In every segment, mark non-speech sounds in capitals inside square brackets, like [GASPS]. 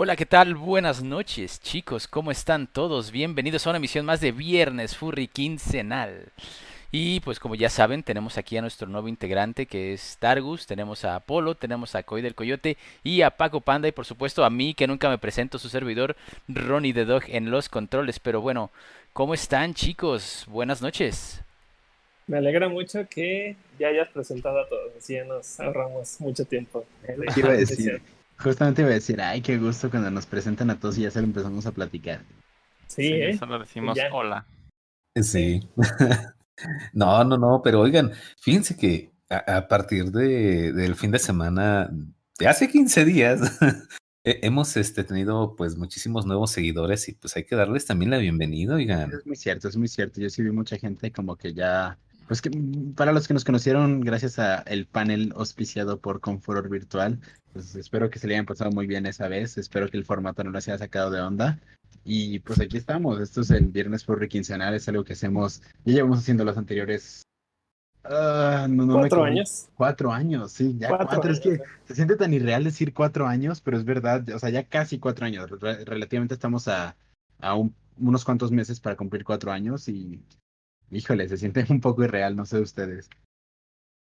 Hola, ¿qué tal? Buenas noches, chicos. ¿Cómo están todos? Bienvenidos a una emisión más de Viernes Furry Quincenal. Y pues como ya saben, tenemos aquí a nuestro nuevo integrante que es Targus, tenemos a Apolo, tenemos a Coy del Coyote y a Paco Panda y por supuesto a mí que nunca me presento, su servidor Ronnie the Dog en los controles. Pero bueno, ¿cómo están chicos? Buenas noches. Me alegra mucho que ya hayas presentado a todos, así ya nos ahorramos mucho tiempo. Iba a decir, [LAUGHS] justamente iba a decir, ay, qué gusto cuando nos presentan a todos y ya se lo empezamos a platicar. Sí, Sí, ¿eh? solo decimos Ya. hola. Sí. [LAUGHS] No, no, no, pero oigan, fíjense que a, a partir de, del fin de semana, de hace 15 días, [LAUGHS] he- hemos este, tenido pues muchísimos nuevos seguidores y pues hay que darles también la bienvenida, oigan. Es muy cierto, es muy cierto. Yo sí vi mucha gente como que ya, pues que mm, para los que nos conocieron gracias a el panel auspiciado por Confuror Virtual, pues espero que se le hayan pasado muy bien esa vez. Espero que el formato no los haya sacado de onda. Y pues aquí estamos. Esto es el Viernes Furry Quincenal, es algo que hacemos, ya llevamos haciendo los anteriores. ah, no, no me Cuatro acuerdo. años. Cuatro años, sí, ya Cuatro cuatro. Es años, que ¿eh? se siente tan irreal decir cuatro años, pero es verdad, o sea, ya casi cuatro años. Re- relativamente estamos a, a un- unos cuantos meses para cumplir cuatro años y, híjole, se siente un poco irreal, no sé ustedes.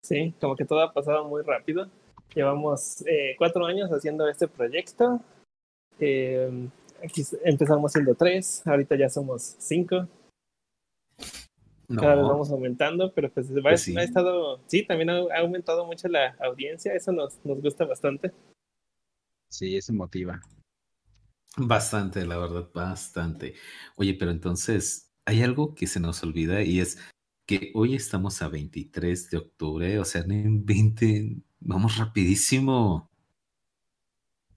Sí, como que todo ha pasado muy rápido. Llevamos eh, cuatro años haciendo este proyecto. Eh, aquí empezamos siendo tres, ahorita ya somos cinco. Cada vez No, vamos aumentando, pero pues, va- Pues sí. ha estado, sí, también ha, ha aumentado mucho la audiencia, eso nos, nos gusta bastante. Sí, eso motiva. bastante, la verdad, bastante. Oye, pero entonces, hay algo que se nos olvida y es que hoy estamos a 23 de octubre, o sea, en 20, vamos rapidísimo.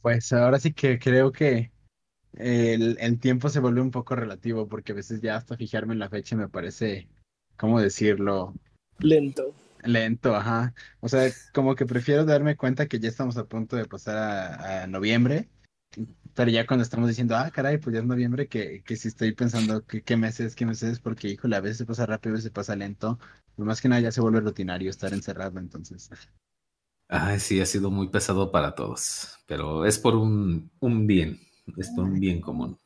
Pues ahora sí que creo que el, el tiempo se vuelve un poco relativo porque a veces ya hasta fijarme en la fecha me parece, ¿cómo decirlo? Lento. Lento, ajá. O sea, como que prefiero darme cuenta que ya estamos a punto de pasar a, a noviembre, pero ya cuando estamos diciendo, ah, caray, pues ya es noviembre, que, que si estoy pensando que qué meses, qué meses, porque híjole, a veces se pasa rápido, a veces se pasa lento, pero más que nada ya se vuelve rutinario estar encerrado, entonces. Ay, sí, ha sido muy pesado para todos, pero es por un, un bien, es por un bien común.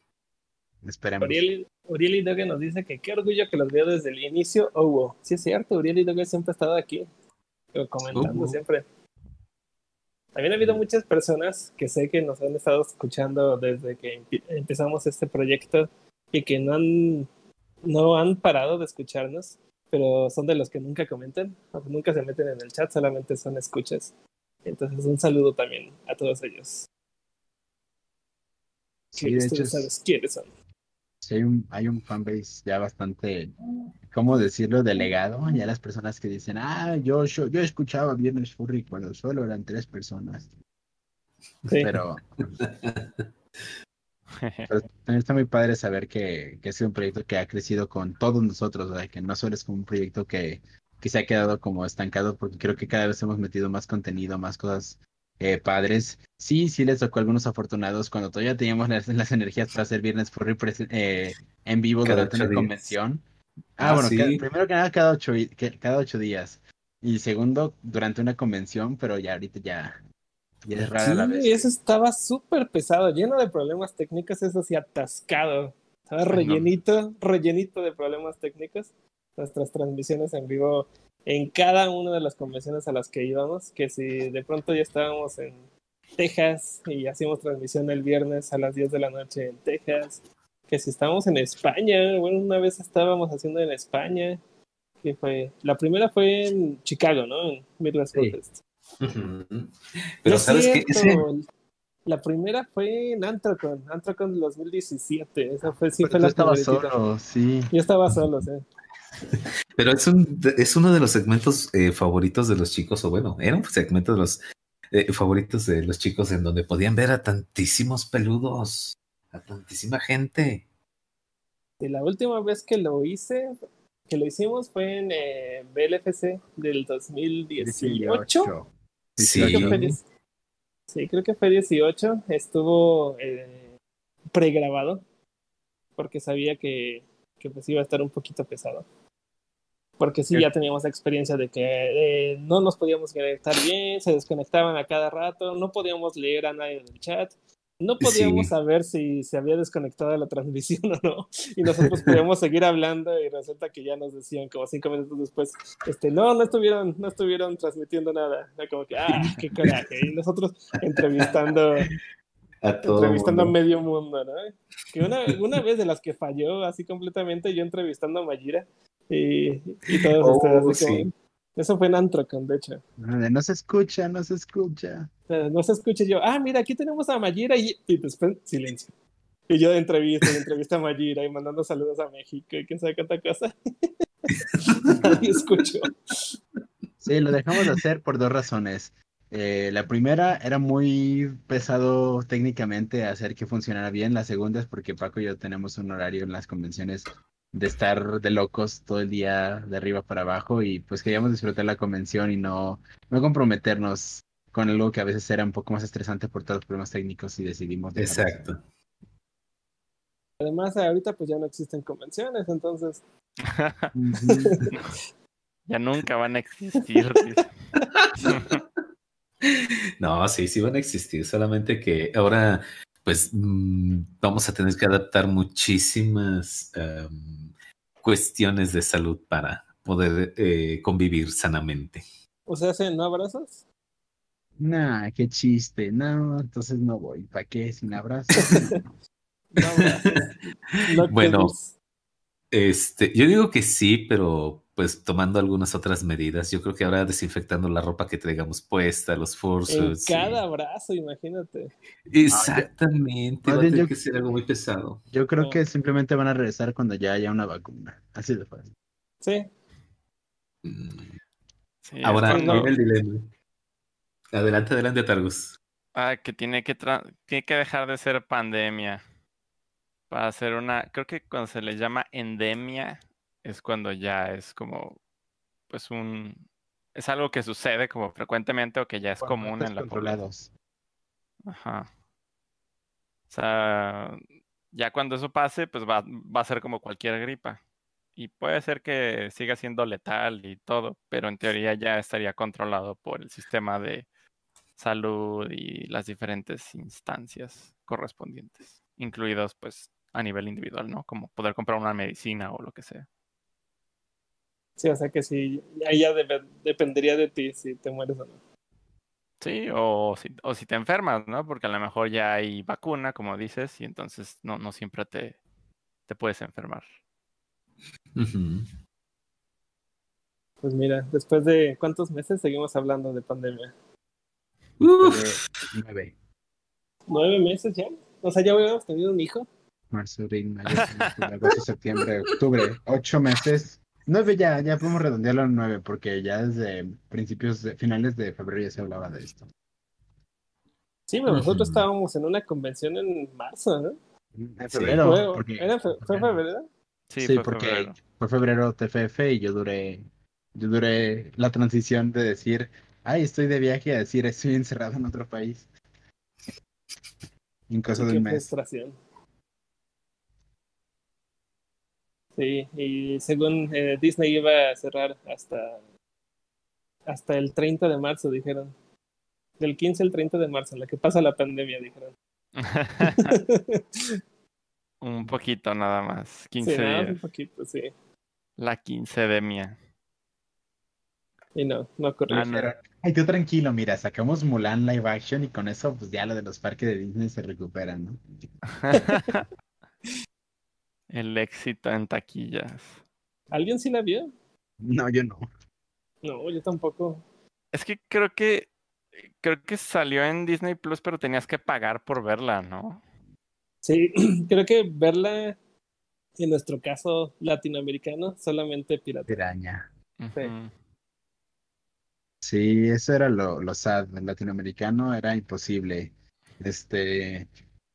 Esperemos. Uriel, Uriel y Doge nos dice que qué orgullo que los veo desde el inicio. Oh, wow. Sí, es cierto, Uriel y Doge siempre han estado aquí, comentando Oh, wow. siempre. También ha habido muchas personas que sé que nos han estado escuchando desde que empe- empezamos este proyecto y que no han, no han parado de escucharnos, pero son de los que nunca comentan, nunca se meten en el chat, solamente son escuchas. Entonces, un saludo también a todos ellos. Sí, que de hecho, ustedes es- saben quiénes son. Sí hay un, hay un fanbase ya bastante, ¿cómo decirlo? Delegado. Ya las personas que dicen, ah, yo, yo, yo escuchaba Viernes Furry cuando solo eran tres personas. Sí. Pero, [LAUGHS] pero también está muy padre saber que, que ha sido un proyecto que ha crecido con todos nosotros, o sea, que no solo es como un proyecto que, que se ha quedado como estancado, porque creo que cada vez hemos metido más contenido, más cosas eh, padres. Sí, sí les tocó a algunos afortunados cuando todavía teníamos las, las energías para hacer Viernes Furry eh, en vivo Cada durante ocho una días. convención. Ah, Ah, bueno, sí. primero que nada cada ocho, cada ocho días. Y segundo, durante una convención, pero ya ahorita ya, ya es rara la vez. Sí, eso estaba súper pesado, lleno de problemas técnicos, eso sí, atascado. Estaba Ay, no. rellenito, rellenito de problemas técnicos. Nuestras transmisiones en vivo en cada una de las convenciones a las que íbamos, que si de pronto ya estábamos en Texas y hacíamos transmisión el viernes a las 10 de la noche en Texas, que si estábamos en España, bueno, una vez estábamos haciendo en España, que fue, la primera fue en Chicago, ¿no? En Sí. Ujú. No Pero es sabes que cierto, La primera fue en Antrocon, Antrocon 2017. Esa fue, sí Pero fue la estabas favoritita. solo, sí. Yo estaba solo, sí. [LAUGHS] Pero es, un, es uno de los segmentos eh, favoritos de los chicos, o bueno, era un segmento de los eh, favoritos de los chicos en donde podían ver a tantísimos peludos, a tantísima gente. Y la última vez que lo hice, que lo hicimos fue en eh, BLFC del 2018. Sí. Creo que fue 10 sí, creo que fue 18. Estuvo eh, pregrabado porque sabía que, que pues iba a estar un poquito pesado. Porque sí, ya teníamos la experiencia de que eh, no nos podíamos conectar bien, se desconectaban a cada rato, no podíamos leer a nadie en el chat. no podíamos Sí. saber si se había desconectado la [LAUGHS] transmisión o no. Y nosotros podíamos seguir hablando y resulta que ya nos decían como cinco minutos después, este, no, no estuvieron, no estuvieron transmitiendo nada. Era como que, ah, qué [LAUGHS] coraje. Y nosotros entrevistando, A todo entrevistando a mundo. medio mundo, ¿no? Que una, una vez de las que falló así completamente, yo entrevistando a Mayira y, y todos Oh, ustedes como, sí. Eso fue en Antrocon, de hecho. De, No se escucha, no se escucha. O sea, no se escucha yo, ah, mira, aquí tenemos a Mayira y, y después silencio. Y yo de entrevista, y entrevista a Mayira y mandando saludos a México y quién sabe cuánta cosa. [LAUGHS] y escucho. Sí, lo dejamos de hacer por dos razones. Eh, la primera era muy pesado técnicamente hacer que funcionara bien. La segunda es porque Paco y yo tenemos un horario en las convenciones de estar de locos todo el día de arriba para abajo y pues queríamos disfrutar la convención y no, no comprometernos con algo que a veces era un poco más estresante por todos los problemas técnicos y decidimos dejarlo. Exacto. Además, ahorita pues ya no existen convenciones, entonces. [LAUGHS] Ya nunca van a existir. [LAUGHS] No, sí, sí van a existir, solamente que ahora, pues, mm, vamos a tener que adaptar muchísimas em, cuestiones de salud para poder eh, convivir sanamente. o sea, ¿hacen no abrazos? Nah, qué chiste. No, entonces no voy. ¿Para qué? Sin abrazo. [LAUGHS] No abrazos. [LAUGHS] No Bueno. Este, yo digo que sí, pero pues tomando algunas otras medidas. Yo creo que ahora desinfectando la ropa que traigamos puesta, los y- cada abrazo, imagínate. Exactamente, Más va a bien tener yo- que ser algo muy pesado. Yo creo No. que simplemente van a regresar cuando ya haya una vacuna. Así de fácil. Sí, Mm. Sí, Ahora, cuando- el dilema. Adelante, adelante, Targus. Ah, que tiene que, tra- tiene que dejar de ser pandemia para hacer una, creo que cuando se le llama endemia es cuando ya es como, pues un, es algo que sucede como frecuentemente o que ya es común en la población. Ajá. O sea, ya cuando eso pase, pues va, va a ser como cualquier gripa. Y puede ser que siga siendo letal y todo, pero en teoría ya estaría controlado por el sistema de salud y las diferentes instancias correspondientes, incluidos pues a nivel individual, ¿no? Como poder comprar una medicina o lo que sea. Sí, o sea que sí, ahí ya dependería de ti si te mueres o no. Sí, o si, o si te enfermas, ¿no? Porque a lo mejor ya hay vacuna, como dices, y entonces no, no siempre te, te puedes enfermar. Pues mira, después de cuántos meses seguimos hablando de pandemia. Uf, De nueve. ¿Nueve meses ya? O sea, ya hubiéramos tenido un hijo. Marzo, abril, mayo, junio, agosto, septiembre, octubre. Ocho meses. Nueve ya, ya podemos redondearlo a nueve, porque ya desde principios, de, finales de febrero ya se hablaba de esto. Sí, pero nosotros estábamos en una convención en marzo, ¿no? En Sí. febrero. Fue, porque- ¿era fe- ¿Fue febrero? Sí, Sí, fue porque febrero. fue febrero TFF y yo duré, yo duré la transición de decir, ay, estoy de viaje a decir, estoy encerrado en otro país. En cosa Sí, de mes. frustración. Sí, y según eh, Disney iba a cerrar hasta, hasta el 30 de marzo, dijeron. Del 15 al 30 de marzo, en la que pasa la pandemia, dijeron. [LAUGHS] [LAUGHS] Un poquito nada más. 15 sí, nada más días. un poquito, sí. La quincedemia. Y no, no ocurrió. Ah, no. Ay, tú tranquilo, mira, sacamos Mulan live action y con eso, pues ya lo de los parques de Disney se recupera, ¿no? [LAUGHS] El éxito en taquillas. ¿Alguien sí la vio? No, yo no. No, yo tampoco. Es que creo que creo que salió en Disney Plus, pero tenías que pagar por verla, ¿no? Sí, [CLEARS THROAT] creo que verla, en nuestro caso latinoamericano, solamente pirata. Piraña. Sí. Sí, eso era lo, lo sad. El latinoamericano era imposible. Este,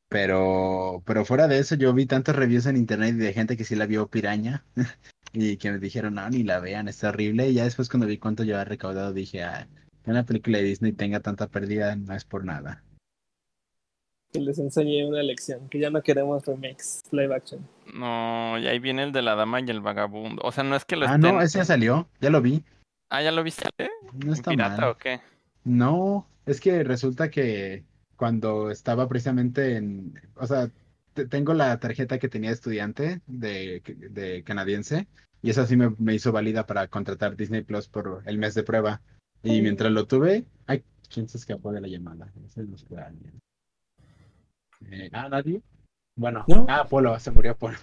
pero, pero fuera de eso, yo vi tantos reviews en internet de gente que sí la vio piraña [LAUGHS] y que me dijeron, no, ni la vean, está horrible. Y ya después cuando vi cuánto yo había recaudado, dije, ah, que una película de Disney tenga tanta pérdida no es por nada. Que les enseñé una lección, que ya no queremos remakes live action. No, y ahí viene el de la dama y el vagabundo. O sea, no es que lo Ah, estén. no, ese ya salió, ya lo vi. Ah, ¿ya lo viste? ¿Eh? No ¿En está pirata mal. o qué? No, es que resulta que cuando estaba precisamente en, o sea, te- tengo la tarjeta que tenía estudiante de, de canadiense y esa sí me, me hizo válida para contratar Disney Plus por el mes de prueba. Y mientras lo tuve, ay, ¿quién se escapó de la llamada? Ese no fue alguien. Eh, ah, nadie. Bueno, ¿No? ah, Polo, se murió Polo.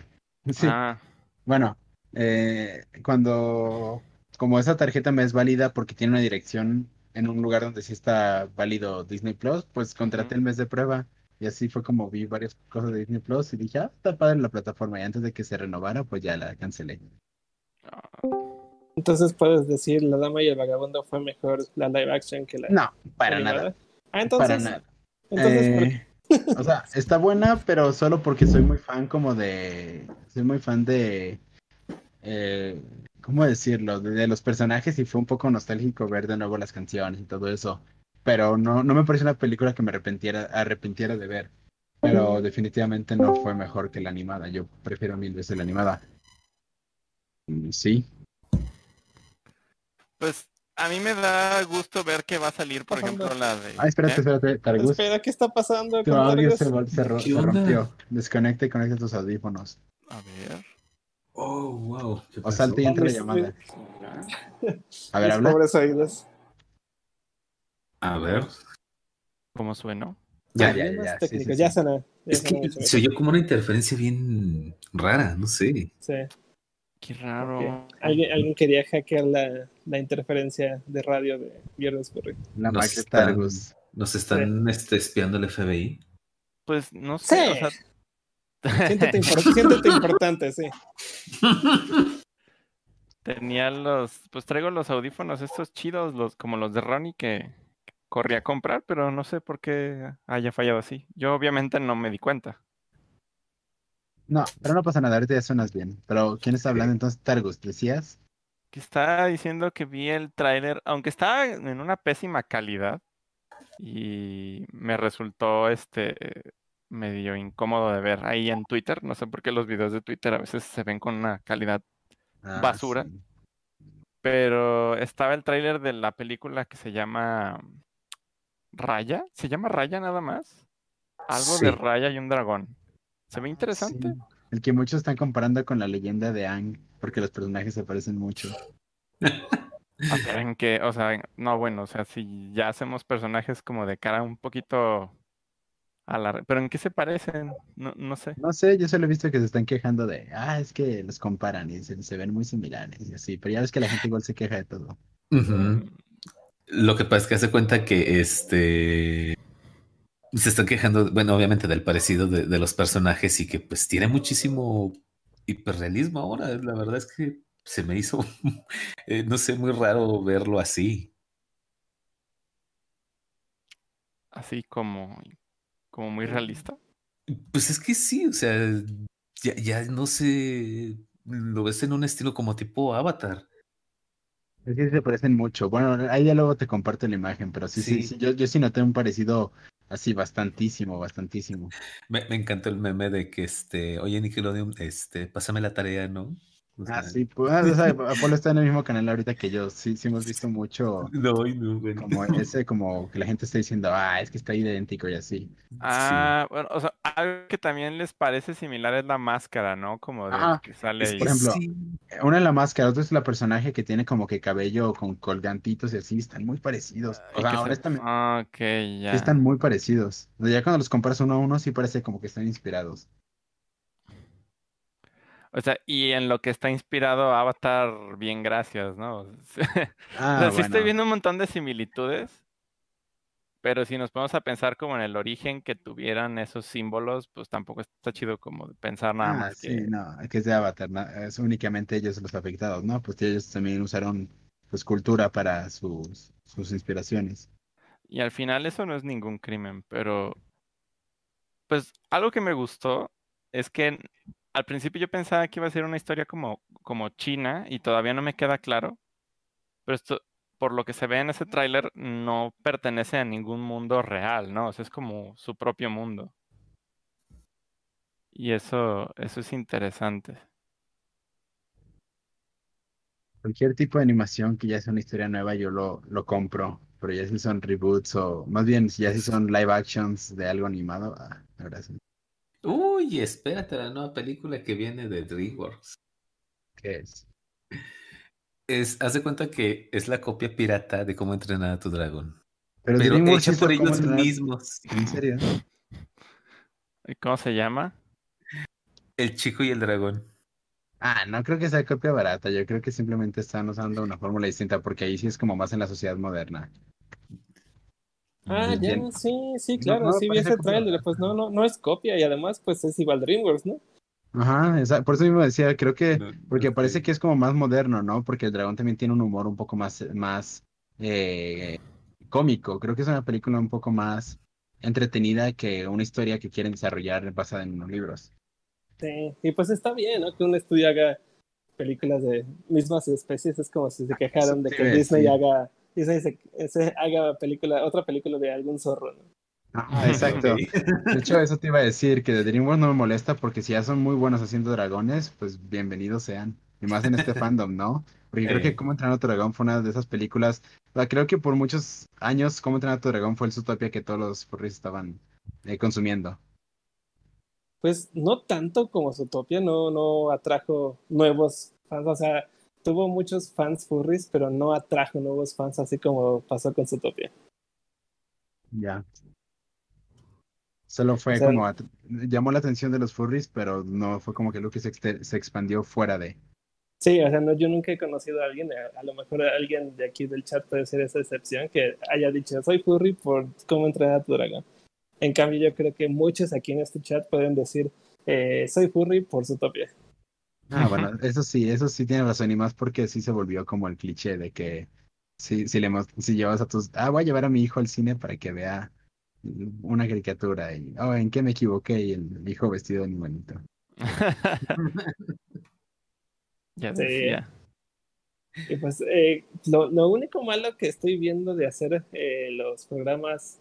[LAUGHS] Sí. Ah, Bueno, eh, cuando, como esa tarjeta me es válida porque tiene una dirección en un lugar donde sí está válido Disney Plus, pues contraté el mes de prueba y así fue como vi varias cosas de Disney Plus y dije, ah, está padre la plataforma y antes de que se renovara, pues ya la cancelé. Entonces puedes decir La Dama y el Vagabundo fue mejor la live action que la No, para animada. nada, Ah, entonces. para nada. entonces ¿por Eh, o sea, [LAUGHS] está buena, pero solo porque soy muy fan como de, soy muy fan de, eh, ¿cómo decirlo? De, de los personajes y fue un poco nostálgico ver de nuevo las canciones y todo eso. Pero no, no me parece una película que me arrepintiera, arrepintiera de ver. Pero definitivamente no fue mejor que la animada. Yo prefiero mil veces la animada. Mm, Sí. Pues a mí me da gusto ver que va a salir, por ejemplo, la de. Ah, espérate, ¿Eh? espérate, Targus. Espera, ¿qué está pasando Tu audio se, se ro- ¿Qué se rompió. Desconecta y conecta tus audífonos. A ver. Oh, wow. ¿qué O salte y entra la llamada. A ver, habla. pobres oídos. A ver. ¿Cómo suenó? Ya, ya, ya, sí, sí, técnicos, sí. ya sana. ya Es que se oyó como una interferencia bien rara, no sé. Sí. Qué raro. ¿Alguien, alguien quería hackear la, la interferencia de radio de Viernes Furry. La Nos están-. Nos están este, espiando el FBI. Pues no sé. Sí. O sea, Siéntete, impor- siéntete importante, sí. [LAUGHS] tenía los. Pues traigo los audífonos estos chidos, los como los de Ronnie que corrí a comprar, pero no sé por qué haya fallado así. Yo obviamente no me di cuenta. No, pero no pasa nada, ahorita ya suenas bien. Pero, ¿quién está hablando entonces? Targus, ¿decías? Que estaba diciendo que vi el tráiler, aunque estaba en una pésima calidad y me resultó este medio incómodo de ver ahí en Twitter. No sé por qué los videos de Twitter a veces se ven con una calidad, Ah, Basura. sí. pero estaba el tráiler de la película que se llama Raya. ¿Se llama Raya nada más? Algo de. Raya y un dragón. Se ve interesante. Sí. El que muchos están comparando con la leyenda de Aang, porque los personajes se parecen mucho. A ver, en que, o sea, no, bueno, o sea, si ya hacemos personajes como de cara un poquito a la... re- Pero ¿en qué se parecen? No, no sé. No sé, yo solo he visto que se están quejando de, ah, es que los comparan y se, se ven muy similares y así, pero ya ves que la gente igual se queja de todo. Lo que pasa es que hace cuenta que este se están quejando, bueno, obviamente del parecido de, de los personajes y que pues tiene muchísimo hiperrealismo ahora. La verdad es que se me hizo, [LAUGHS] eh, no sé, muy raro verlo así. Así como, como muy realista. Pues es que sí, o sea, ya, ya no sé, lo ves en un estilo como tipo Avatar. Es que se parecen mucho. Bueno, ahí ya luego te comparto la imagen, pero sí, sí, Sí. sí, yo, yo sí noté un parecido así bastantísimo, bastantísimo. Me, me encantó el meme de que este, oye Nickelodeon, este, pásame la tarea, ¿no? Ah, sí, pues, o sea, Apolo está en el mismo canal ahorita que yo, sí, sí hemos visto mucho [LAUGHS] No, no, bueno. como ese, como que la gente está diciendo, ah, es que está idéntico y así. Ah, bueno, o sea, algo que también les parece similar es la máscara, ¿no? Como de que sale Es Por ejemplo, sí. Una es la máscara, otra es la personaje que tiene como que cabello con colgantitos y así, están muy parecidos. y O sea, se- Ah, sí ya. están muy parecidos. O sea, ya cuando los comparas uno a uno, sí parece como que están inspirados. O sea, y en lo que está inspirado Avatar, bien gracias, ¿no? [LAUGHS] O sea, Ah, sí estoy viendo un montón de similitudes, pero si nos ponemos a pensar como en el origen que tuvieran esos símbolos, pues tampoco está chido como pensar nada Ah, más sí, que... no, que es de Avatar, no, es únicamente ellos los afectados, ¿no? Pues ellos también usaron pues cultura para sus, sus inspiraciones. Y al final eso no es ningún crimen, pero pues algo que me gustó es que al principio yo pensaba que iba a ser una historia como, como china y todavía no me queda claro, pero esto, por lo que se ve en ese tráiler, no pertenece a ningún mundo real, ¿no? O sea, es como su propio mundo. Y eso, eso es interesante. Cualquier tipo de animación que ya sea una historia nueva, yo lo, lo compro. pero ya si son reboots o más bien ya si son live actions de algo animado, ah, ahora sí. Uy, espérate la nueva película que viene de DreamWorks. ¿Qué es? Es, haz de cuenta que es la copia pirata de cómo entrenar a tu dragón. Pero, Pero DreamWorks hecha por ellos entrenar- mismos. ¿En serio? ¿Y ¿Cómo se llama? El chico y el dragón. Ah, no creo que sea copia barata. Yo creo que simplemente están usando una fórmula distinta porque ahí sí es como más en la sociedad moderna. Ah, ya, Bien. sí, sí, claro, no, sí vi ese trailer, pues no, no, no es copia y además pues es igual DreamWorks, ¿no? Ajá, esa- por eso mismo decía, creo que Porque no parece que es como más moderno, ¿no? Porque el dragón también tiene un humor un poco más, más eh, cómico. Creo que es una película un poco más entretenida que una historia que quieren desarrollar basada en unos libros. Sí, y pues está bien, ¿no? Que un estudio haga películas de mismas especies, es como si se quejaron de que Disney haga, Disney se, se haga película, otra película de algún zorro, ¿no? Ajá, exacto. [LAUGHS] De hecho, eso te iba a decir, que de DreamWorks no me molesta porque si ya son muy buenos haciendo dragones, pues bienvenidos sean. Y más en este [LAUGHS] fandom, ¿no? Porque creo que Cómo entrenar a tu dragón fue una de esas películas. o sea, creo que por muchos años Cómo entrenar a tu dragón fue el Zootopia que todos los furries estaban eh, consumiendo. Pues no tanto como Zootopia, no, no atrajo nuevos fans, o sea, tuvo muchos fans furries, pero no atrajo nuevos fans así como pasó con Zootopia. Ya. Solo fue O sea, como, llamó la atención de los furries, pero no fue como que lo que se, se expandió fuera de. Sí, o sea, no, yo nunca he conocido a alguien, a, a lo mejor alguien de aquí del chat puede ser esa excepción, que haya dicho, soy furry por cómo entrenar a tu dragón. En cambio, yo creo que muchos aquí en este chat pueden decir, eh, soy furry por Zootopia. Ah, bueno, eso sí, eso sí tiene razón, y más porque sí se volvió como el cliché de que si, si, le, mos- si llevas a tus, ah, voy a llevar a mi hijo al cine para que vea una caricatura y, oh, ¿en qué me equivoqué? Y el hijo vestido de animalito. [LAUGHS] ya Sí. decía. Y pues eh, lo, lo único malo que estoy viendo de hacer eh, los programas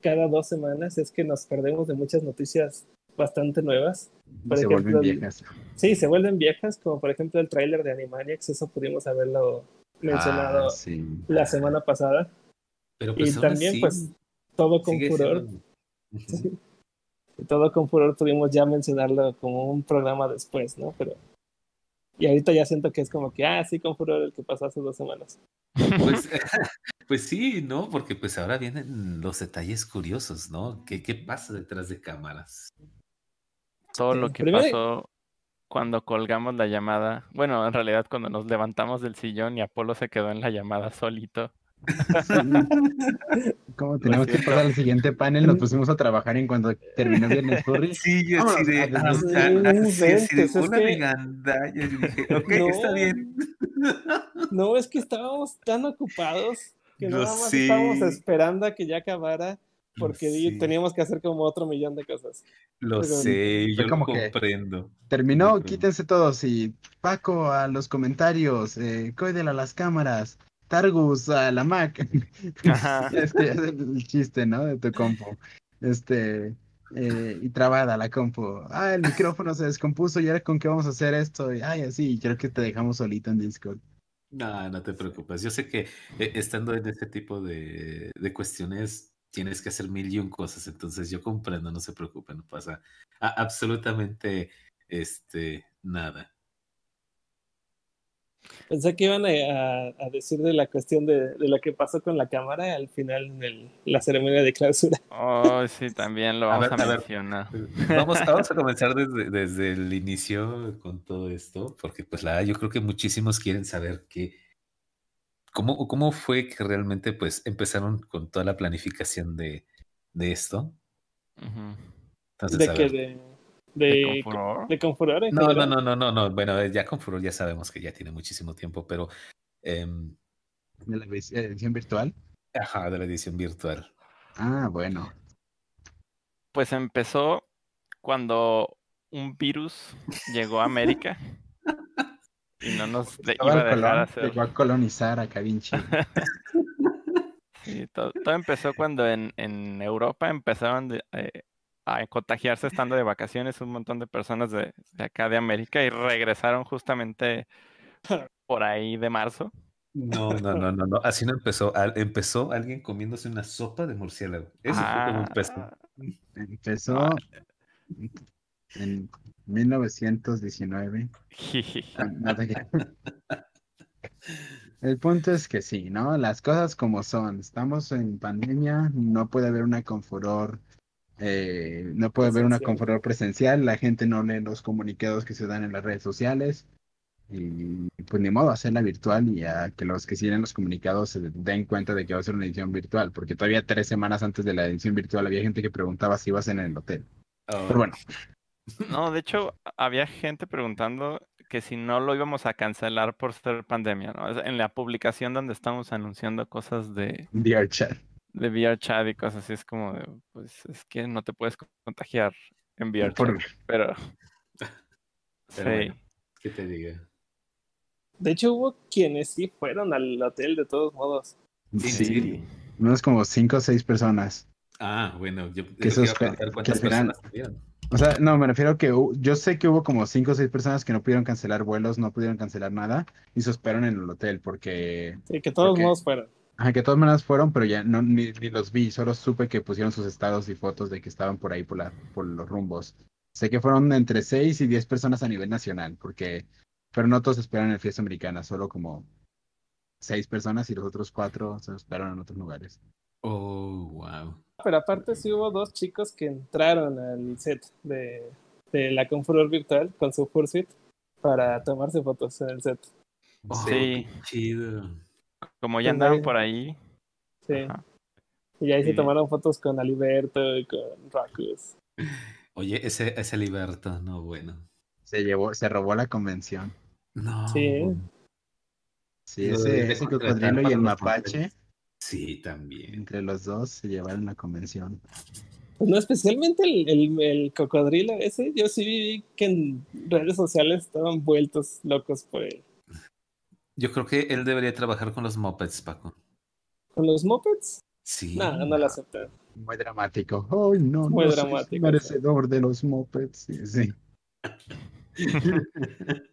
cada dos semanas es que nos perdemos de muchas noticias bastante nuevas. Por se ejemplo, vuelven el- viejas. Sí, se vuelven viejas, como por ejemplo el tráiler de Animaniacs, eso pudimos haberlo mencionado Ah, sí. la semana pasada. Pero Y pues aún también, así, pues, todo con furor. Y [LAUGHS] todo con furor pudimos ya mencionarlo como un programa después, ¿no? Pero. Y ahorita ya siento que es como que, ah, sí, con furor el que pasó hace dos semanas. Pues, [LAUGHS] [LAUGHS] pues sí, ¿no? Porque pues ahora vienen los detalles curiosos, ¿no? ¿Qué, qué pasa detrás de cámaras? Todo Sí, lo que primero- pasó cuando colgamos la llamada. Bueno, en realidad cuando nos levantamos del sillón y Apolo se quedó en la llamada solito. [LAUGHS] Como tenemos que pasar al siguiente panel, nos pusimos a trabajar en cuando terminó Viernes Furry. Sí, yo ah, ah, sí, ah, sí, de una que- gandalla. Yo dije, [LAUGHS] ok, No. está bien. No, es que estábamos tan ocupados que Lo nada más sé. estábamos esperando a que ya acabara porque Sí, teníamos que hacer como otro millón de cosas. Lo pero sé, yo como comprendo. Terminó, quítense todos y Paco a los comentarios, eh, Coidel a las cámaras, Targus a la Mac. [LAUGHS] [LAUGHS] Ajá. Este es el chiste, ¿no? De tu compu. Este, eh, y trabada la compu. Ah, el micrófono se descompuso y ahora con qué vamos a hacer esto. Y, ay, así, creo que te dejamos solito en Discord. No, no te preocupes. Yo sé que eh, estando en este tipo de, de cuestiones tienes que hacer mil y un cosas, entonces yo comprendo, no se preocupen, no pasa a- absolutamente este nada. Pensé que iban a, a- a decir de la cuestión de, de lo que pasó con la cámara al final en el- la ceremonia de clausura. Oh, sí, también lo A vamos ver, a, mencionar. Vamos, [LAUGHS] vamos a comenzar desde, desde el inicio con todo esto, porque pues la yo creo que muchísimos quieren saber que cómo, cómo fue que realmente pues empezaron con toda la planificación de, de esto. Entonces, de ver. de, ¿De de, Confuror? de Confuror en No, no, general. no, no, no, no. Bueno, eh, ya con Furor ya sabemos que ya tiene muchísimo tiempo, pero em, De la edición virtual. ajá, de la edición virtual. Ah, bueno. Pues empezó cuando un virus llegó a América y no nos de- iba a dejar Colón hacer. llegó a colonizar a Vinci. [LAUGHS] Sí, todo, todo empezó cuando en, en Europa empezaron de- eh, a contagiarse estando de vacaciones un montón de personas de, de acá de América y regresaron justamente por ahí de marzo. No, no, no, no, no. Así no empezó. Al- empezó alguien comiéndose una sopa de murciélago. Eso fue como empezó. Ah, Empezó en 1919. jiji. Ah. [LAUGHS] El punto es que sí, ¿no? Las cosas como son. Estamos en pandemia, no puede haber una Confuror, eh, no puede haber una. Confuror presencial, la gente no lee los comunicados que se dan en las redes sociales. Y pues ni modo, hacerla virtual y a que los que siguen los comunicados se den cuenta de que va a ser una edición virtual, porque todavía tres semanas antes de la edición virtual había gente que preguntaba si ibas en el hotel. Oh, Pero bueno, No, de hecho, había gente preguntando que si no lo íbamos a cancelar por ser pandemia, ¿no? En la publicación donde estamos anunciando cosas de, dear chat. de VR chat y cosas así, es como de, pues es que no te puedes contagiar en VR Por- chat, pero Pero sí. bueno. ¿Qué te diga? De hecho, hubo quienes sí fueron al hotel de todos modos. Sí, Sí, unos como cinco o seis personas. Ah, bueno, yo Que esos que cuántas al final- personas habían. O sea, no, me refiero que hu- yo sé que hubo como cinco o seis personas que no pudieron cancelar vuelos, no pudieron cancelar nada y se hospedaron en el hotel porque, Sí, que todos Ok. modos fueron. ajá, que de todas maneras fueron, pero ya no ni, ni los vi, solo supe que pusieron sus estados y fotos de que estaban por ahí por, la, por los rumbos. Sé que fueron entre seis y diez personas a nivel nacional, porque, pero no todos esperaron en el fiesta americana, solo como seis personas y los otros cuatro se hospedaron en otros lugares. Oh, wow. Pero aparte sí hubo dos chicos que entraron al set de, de la Confuror virtual con su Fursuit para tomarse fotos en el set. Oh, Sí. chido. Como ya andaban nadie- por ahí, Sí. ajá. Y ahí se Sí. tomaron fotos con Aliberto y con Racus. Oye, ese, ese Liberto, no, bueno. Se llevó, se robó la convención. No. Sí, Lo ese, ese cocodrilo y el mapache. Sí, también. entre los dos, se llevaron la convención. Pues no, especialmente el, el, el cocodrilo ese, yo sí vi que en redes sociales estaban vueltos locos por él. Yo creo que él debería trabajar con los mopeds, Paco. ¿Con los mopeds? Sí. No, no lo aceptan. Muy dramático. Ay, no, Muy no dramático, merecedor de los mopeds. Sí, sí. [LAUGHS] [LAUGHS]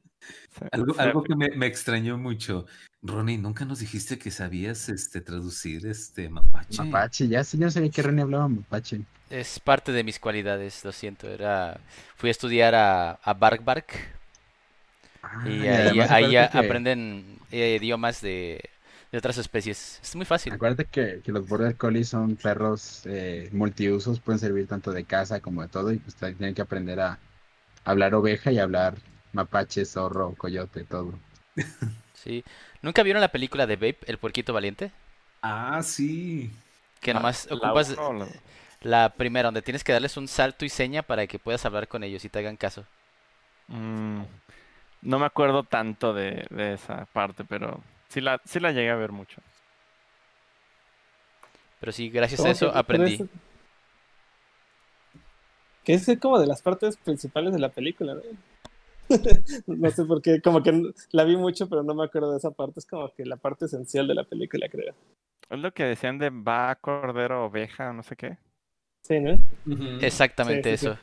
Algo, algo que me, me extrañó mucho. Ronnie, nunca nos dijiste que sabías este, traducir este mapache. Mapache, ya sí, no sabía que Ronnie hablaba mapache. Es parte de mis cualidades, lo siento. Era, fui a estudiar a, a Bark Bark Ah, y y ahí, que- aprenden eh, idiomas de, de otras especies. Es muy fácil. Acuérdate que, que los Border Collies son perros eh, multiusos, pueden servir tanto de casa como de todo, y pues tienen que aprender a hablar oveja y hablar mapache, zorro, coyote, todo. Sí. ¿Nunca vieron la película de Babe, el puerquito valiente? Ah, sí. Que nomás la ocupas uno la- la primera, donde tienes que darles un salto y seña para que puedas hablar con ellos y te hagan caso. Mm, no me acuerdo tanto de, de esa parte, pero sí la, sí la llegué a ver mucho. Pero sí, gracias a ¿Cómo eso que- aprendí. es- Que es como de las partes principales de la película, ¿no? [LAUGHS] no sé por qué, como que la vi mucho, pero no me acuerdo de esa parte. Es como que la parte esencial de la película, creo. Es lo que decían de va, cordero, oveja, no sé qué. Sí, ¿no? Exactamente Sí, sí, eso.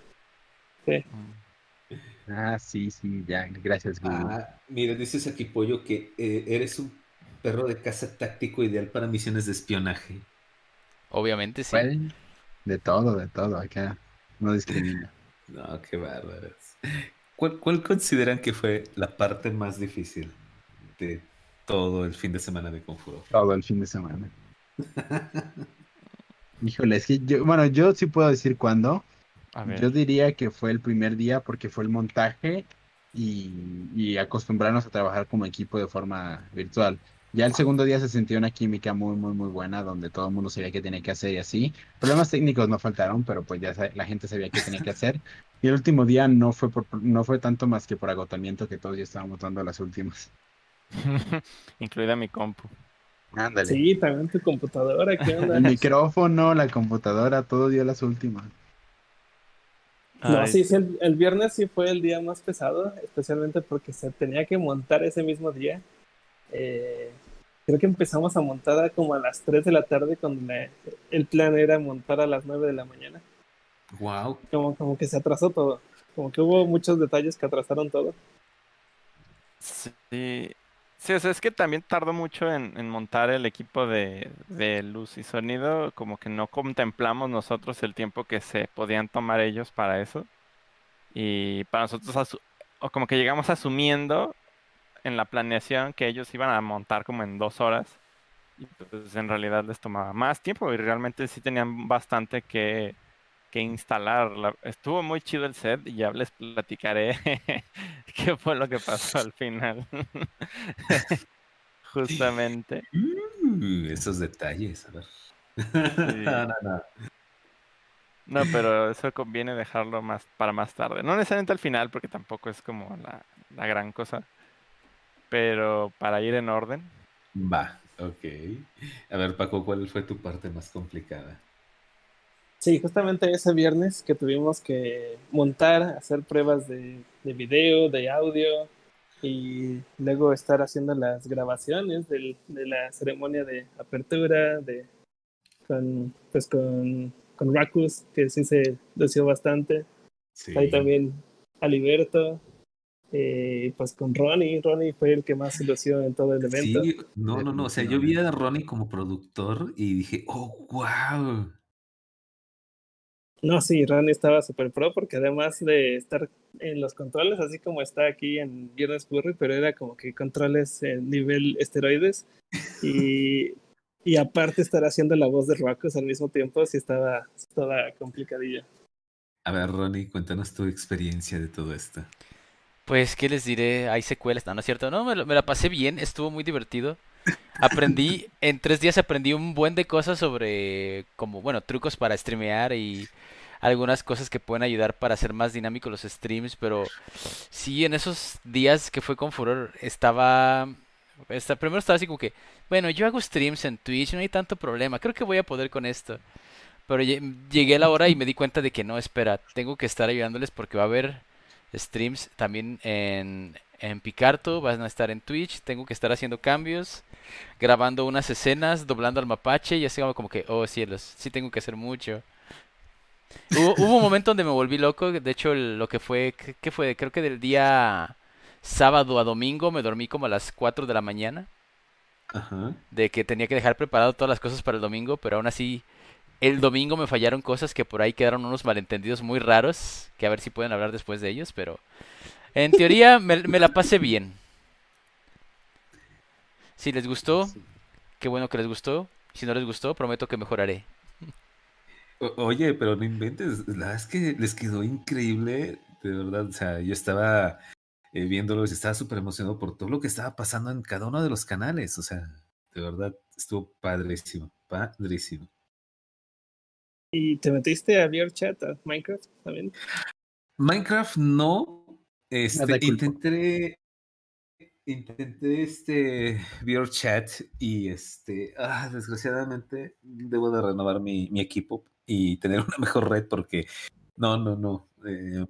Mm. Ah, sí, sí, ya, gracias. Ah, mira, dices aquí, Pollo, que eh, eres un perro de caza táctico ideal para misiones de espionaje. Obviamente sí. De todo, de todo, acá no discrimina. [LAUGHS] No, qué bárbaros. ¿Cuál, cuál consideran que fue la parte más difícil de todo el fin de semana de Confuro? Todo el fin de semana. [LAUGHS] Híjole, es que yo, bueno, yo sí puedo decir cuándo. A ver. Yo diría que fue el primer día porque fue el montaje y, y acostumbrarnos a trabajar como equipo de forma virtual. Ya el segundo día se sintió una química muy, muy, muy buena donde todo el mundo sabía qué tenía que hacer y así. Problemas técnicos no faltaron, pero pues ya la gente sabía qué tenía que hacer. [LAUGHS] Y el último día no fue, por, no fue tanto más que por agotamiento que todos ya estábamos dando las últimas. [LAUGHS] Incluida mi compu. Ándale. Sí, también tu computadora, ¿qué onda? [LAUGHS] El micrófono, la computadora, todo dio las últimas. No, Ay, sí, sí, el, el viernes sí fue el día más pesado, especialmente porque se tenía que montar ese mismo día. Eh, creo que empezamos a montar a como a las 3 de la tarde, cuando la- el plan era montar a las 9 de la mañana. Wow. Como, como que se atrasó todo. Como que hubo muchos detalles que atrasaron todo. Sí. Sí, o sea, es que también tardó mucho en, en montar el equipo de, de luz y sonido, como que no contemplamos nosotros el tiempo que se podían tomar ellos para eso. Y para nosotros, o como que llegamos asumiendo en la planeación que ellos iban a montar como en dos horas. Y pues en realidad les tomaba más tiempo y realmente sí tenían bastante que, que instalar. La- estuvo muy chido el set y ya les platicaré [LAUGHS] qué fue lo que pasó al final. [LAUGHS] Justamente. Uh, esos detalles, a ver. [LAUGHS] No, no, no. No, pero eso conviene dejarlo más para más tarde. No necesariamente al final, porque tampoco es como la, la gran cosa. Pero para ir en orden. Va, ok. A ver, Paco, ¿cuál fue tu parte más complicada? Sí, justamente ese viernes que tuvimos que montar, hacer pruebas de, de video, de audio y luego estar haciendo las grabaciones del- de la ceremonia de apertura, de con pues con, con Racus, que sí se lució bastante. Sí. Ahí también Aliberto, eh, pues con Ronnie, Ronnie fue el que más se lució en todo el evento. Sí, no, no, no. O sea, yo vi a Ronnie como productor y dije, oh, wow. No, sí, Ronnie estaba súper pro porque además de estar en los controles, así como está aquí en Viernes Burry, pero era como que controles en nivel esteroides y, y aparte estar haciendo la voz de Racus al mismo tiempo, sí estaba, estaba complicadillo. A ver, Ronnie, cuéntanos tu experiencia de todo esto. Pues, ¿qué les diré? Hay secuelas, no, no es cierto. No, me, lo- me la pasé bien, estuvo muy divertido. Aprendí, [LAUGHS] en tres días aprendí un buen de cosas sobre, como, bueno, trucos para streamear y algunas cosas que pueden ayudar para hacer más dinámicos los streams, pero sí, en esos días que fue con Furor, estaba, esta- primero estaba así como que, bueno, yo hago streams en Twitch, no hay tanto problema, creo que voy a poder con esto. Pero lle- llegué a la hora y me di cuenta de que no, espera, tengo que estar ayudándoles porque va a haber streams también en, en Picarto, van a estar en Twitch, tengo que estar haciendo cambios, grabando unas escenas, doblando al mapache y así como que, oh cielos, sí tengo que hacer mucho. Hubo, hubo un momento donde me volví loco, de hecho lo que fue, ¿qué qué fue? Creo que del día sábado a domingo me dormí como a las 4 de la mañana, Ajá. de que tenía que dejar preparado todas las cosas para el domingo, pero aún así el domingo me fallaron cosas que por ahí quedaron unos malentendidos muy raros, que a ver si pueden hablar después de ellos, pero en teoría me, me la pasé bien. Si les gustó, qué bueno que les gustó. Si no les gustó, prometo que mejoraré. O- Oye, pero no inventes, la verdad es que les quedó increíble, de verdad, o sea, yo estaba eh, viéndolos y estaba súper emocionado por todo lo que estaba pasando en cada uno de los canales, o sea, de verdad, estuvo padrísimo, padrísimo. ¿Y te metiste a VRChat, a Minecraft también? Minecraft no, este, intenté, intenté este VR chat y este, ah, desgraciadamente debo de renovar mi, mi equipo y tener una mejor red porque no, no, no, eh,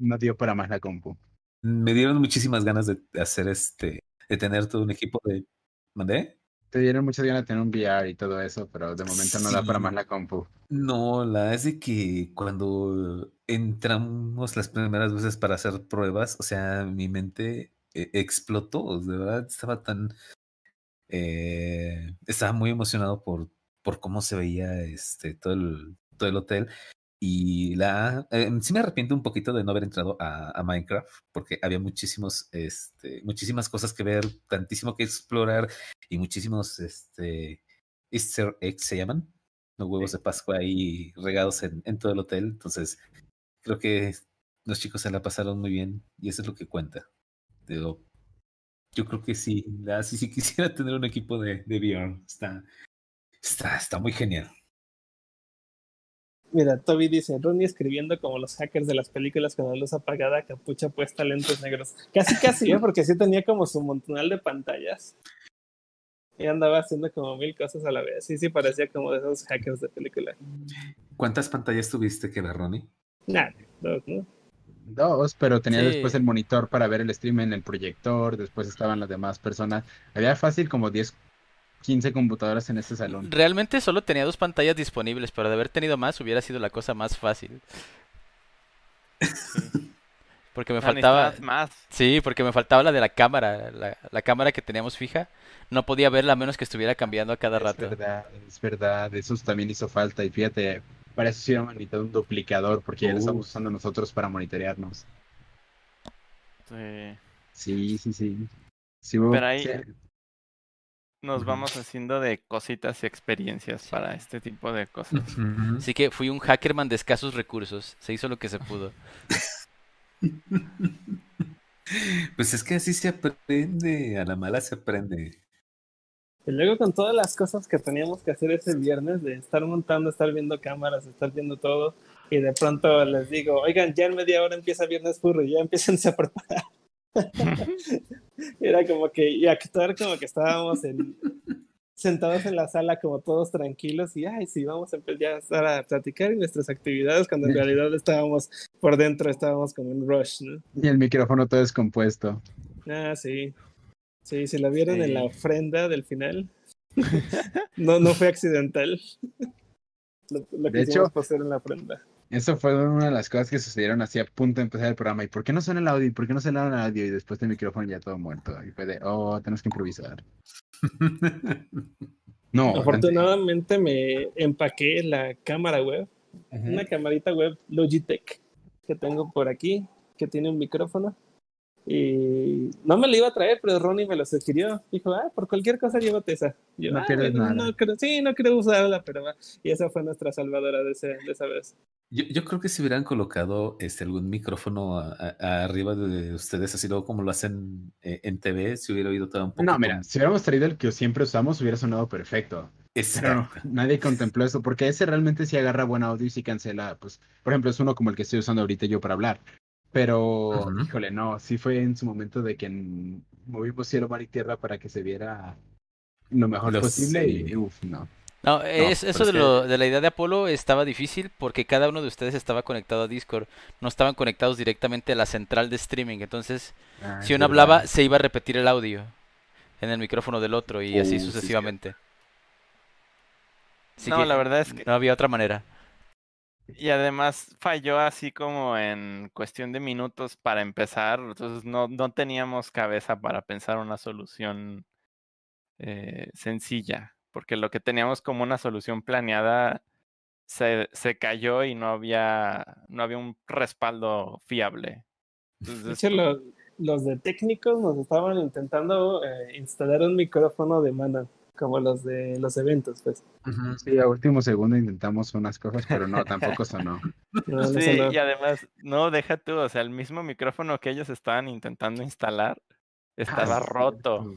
No dio para más la compu. me dieron muchísimas ganas de hacer este, de tener todo un equipo de, ¿mandé? Te dieron muchas ganas de tener un VR y todo eso, pero de momento no da para más la compu. No, la es de que cuando entramos las primeras veces para hacer pruebas, o sea, mi mente eh, explotó, de verdad estaba tan, eh, estaba muy emocionado por, por cómo se veía este todo el, todo el hotel. Y la eh, sí me arrepiento un poquito de no haber entrado a, a Minecraft, porque había muchísimos, este, muchísimas cosas que ver, tantísimo que explorar y muchísimos este, Easter eggs se llaman los huevos de Pascua ahí regados en, en todo el hotel. Entonces, creo que los chicos se la pasaron muy bien y eso es lo que cuenta. Digo, yo creo que sí, la, sí, sí quisiera tener un equipo de, de VR. Está, está, está muy genial. Mira, Toby dice, Ronnie escribiendo como los hackers de las películas con la luz apagada, capucha puesta, lentes negros. Casi, casi, ¿eh? Porque sí tenía como su montonal de pantallas. Y andaba haciendo como mil cosas a la vez. Sí, sí, parecía como de esos hackers de película. ¿Cuántas pantallas tuviste que ver, Ronnie? Nada, dos, ¿no? Dos, pero tenía Sí. después el monitor para ver el stream en el proyector, después estaban las demás personas. Había fácil como 10, 15 computadoras en ese salón. Realmente solo tenía dos pantallas disponibles, pero de haber tenido más hubiera sido la cosa más fácil. [LAUGHS] Porque me faltaba... más. Sí, porque me faltaba la de la cámara, la, la cámara que teníamos fija. No podía verla a menos que estuviera cambiando a cada Es rato. verdad, es verdad, eso también hizo falta. Y fíjate, para eso sí hemos necesitado un duplicador, porque ya lo estamos usando nosotros para monitorearnos. Sí. Sí, sí, sí. Pero ahí- sí, Nos vamos haciendo de cositas y experiencias para este tipo de cosas. Así que fui un hackerman de escasos recursos. Se hizo lo que se pudo. [LAUGHS] Pues es que así se aprende, a la mala se aprende. Y luego con todas las cosas que teníamos que hacer ese viernes, de estar montando, estar viendo cámaras, estar viendo todo, y de pronto les digo, oigan, ya en media hora empieza Viernes Furry, ya empiecen a preparar. [LAUGHS] Era como que, y actuar como que estábamos en, sentados en la sala como todos tranquilos y, ay, sí, vamos a empezar a platicar en nuestras actividades, cuando en realidad estábamos por dentro, estábamos como en rush, ¿no? Y el micrófono todo descompuesto. Ah, sí. Sí, si lo vieron en la ofrenda del final. [LAUGHS] no, no fue accidental. [LAUGHS] Lo, lo que De hecho- en la ofrenda. Eso fue una de las cosas que sucedieron así a punto de empezar el programa. ¿Y por qué no suena el audio? ¿Y por qué no suena el audio? Y después del micrófono ya todo muerto. Y fue de, oh, tenemos que improvisar. [LAUGHS] No, Afortunadamente me empaqué la cámara web, una camarita web Logitech que tengo por aquí, que tiene un micrófono. Y no me la iba a traer, pero Ronnie me lo sugirió. Dijo, ah, por cualquier cosa llévate esa. Yo, No "Ah, pierdes nada". no creo- sí, no quiero usarla, pero va. Y esa fue nuestra salvadora de, ese, de esa vez. Yo, yo creo que si hubieran colocado este, algún micrófono a- a- arriba de ustedes, así luego como lo hacen eh, en TV, si hubiera oído todo un poco. No, mira, si hubiéramos traído el que siempre usamos, hubiera sonado perfecto. Pero no, [LAUGHS] nadie contempló eso, porque ese realmente sí agarra buen audio y sí cancela, pues, por ejemplo, es uno como el que estoy usando ahorita yo para hablar. Pero, híjole, no, sí fue en su momento de que movimos cielo, mar y tierra para que se viera lo mejor Lo posible sé. y, uff, no. No, es, pero eso es de, que- lo, de la idea de Apolo estaba difícil porque cada uno de ustedes estaba conectado a Discord. No estaban conectados directamente a la central de streaming. Entonces, Ah, si es uno verdad. hablaba, se iba a repetir el audio en el micrófono del otro y Uh, así sí, sucesivamente. Así No, que la verdad es que- no había otra manera. Y además falló así como en cuestión de minutos para empezar, entonces no, no teníamos cabeza para pensar una solución eh, sencilla, porque lo que teníamos como una solución planeada se, se cayó y no había, no había un respaldo fiable. De hecho, lo- los de técnicos nos estaban intentando eh, instalar un micrófono de mano, como los de los eventos, pues. Sí, a último segundo intentamos unas cosas, pero no, tampoco sonó. [LAUGHS] No, no sí, sonó. y además, no, deja tú, o sea, el mismo micrófono que ellos estaban intentando instalar estaba Ah, roto.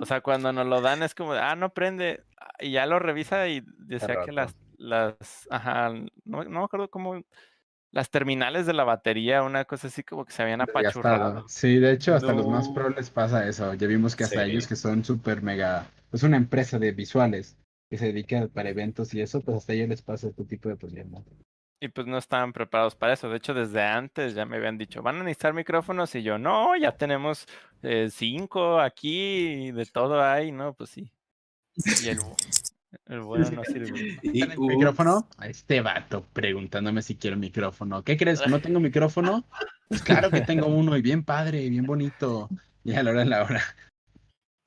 O sea, cuando nos lo dan es como, ah, no prende. Y ya lo revisa y decía que las, las, ajá, no, no me acuerdo cómo, las terminales de la batería, una cosa así como que se habían apachurrado. Sí, de hecho, hasta los más pro les pasa eso. Ya vimos que hasta Sí. ellos que son súper mega, pues una empresa de visuales que se dedica para eventos y eso, pues hasta ellos les pasa este tipo de problemas. Y pues no estaban preparados para eso. De hecho, desde antes ya me habían dicho, ¿van a necesitar micrófonos? Y yo, no, ya tenemos eh, cinco aquí, de todo hay, ¿no? Pues sí. Y el, [LAUGHS] el bueno no sirve. Y ¿El hubo- micrófono? A este vato preguntándome si quiero micrófono. ¿Qué crees? ¿Que no [LAUGHS] tengo micrófono? Pues claro que tengo uno y bien padre, y bien bonito. Y a la hora de la hora.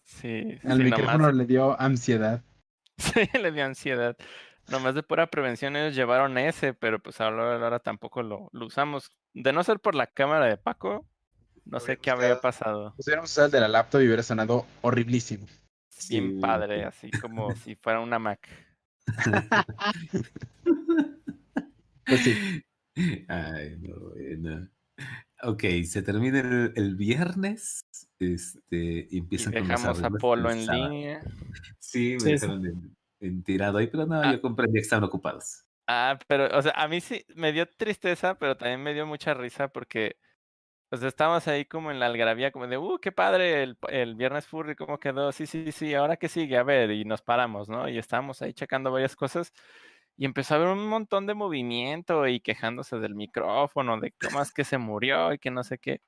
Sí, Al sí, micrófono nomás, le dio ansiedad. [LAUGHS] sí, le dio ansiedad. Nomás de pura prevención ellos llevaron ese, pero pues ahora, ahora tampoco lo, lo usamos. De no ser por la cámara de Paco, no sé qué habría pasado. Pues hubiéramos usado el de la laptop y hubiera sonado horriblísimo. Bien Sí. padre, así como si fuera una Mac. [LAUGHS] Pues sí. Ay, no, bueno. Ok, se termina el, el viernes. Este, y Y empiezan con los dejamos a Polo en línea. Sí, me sí. dejaron en, en tirado ahí, pero no, Ah. yo comprendí que estaban ocupados. Ah, pero, o sea, a mí sí me dio tristeza, pero también me dio mucha risa porque, sea, estábamos ahí como en la algarabía, como de, uh, qué padre el, el viernes furry, ¿cómo quedó? Sí, sí, sí, ahora qué sigue, a ver, y nos paramos, ¿no? Y estábamos ahí checando varias cosas y empezó a haber un montón de movimiento y quejándose del micrófono, de cómo es que se murió y que no sé qué.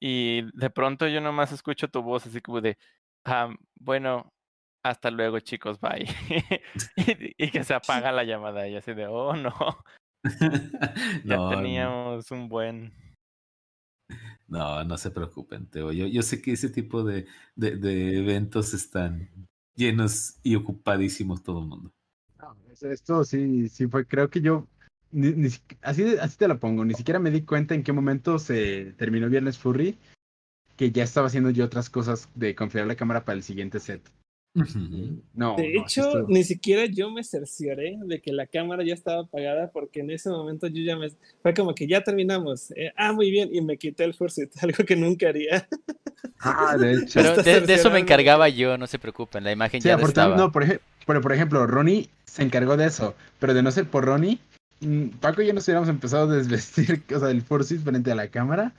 Y de pronto yo nomás escucho tu voz así como de, "Ah, bueno, hasta luego chicos, bye. [LAUGHS] y, y que se apaga la llamada y así de, oh no. [LAUGHS] Ya no, teníamos un buen. No, no se preocupen, Teo. Yo, yo sé que ese tipo de, de, eventos están llenos y ocupadísimos todo el mundo. Esto sí, sí fue, creo que yo, así, así te la pongo, ni siquiera me di cuenta en qué momento se terminó Viernes Furry, que ya estaba haciendo yo otras cosas de configurar la cámara para el siguiente set. No, De no, hecho, estuvo- ni siquiera yo me cercioré de que la cámara ya estaba apagada porque en ese momento yo ya me... Fue como que ya terminamos. Eh, ah, muy bien. Y me quité el fursuit, [LAUGHS] algo que nunca haría. Ah, de [LAUGHS] hecho. Pero de, de eso me encargaba yo, no se preocupen, la imagen Sí, ya estaba. no, por, ej- pero por ejemplo, Ronnie se encargó de eso, pero de no ser por Ronnie, mm, Paco y yo nos hubiéramos empezado a desvestir, [LAUGHS] o sea, el fursuit frente a la cámara,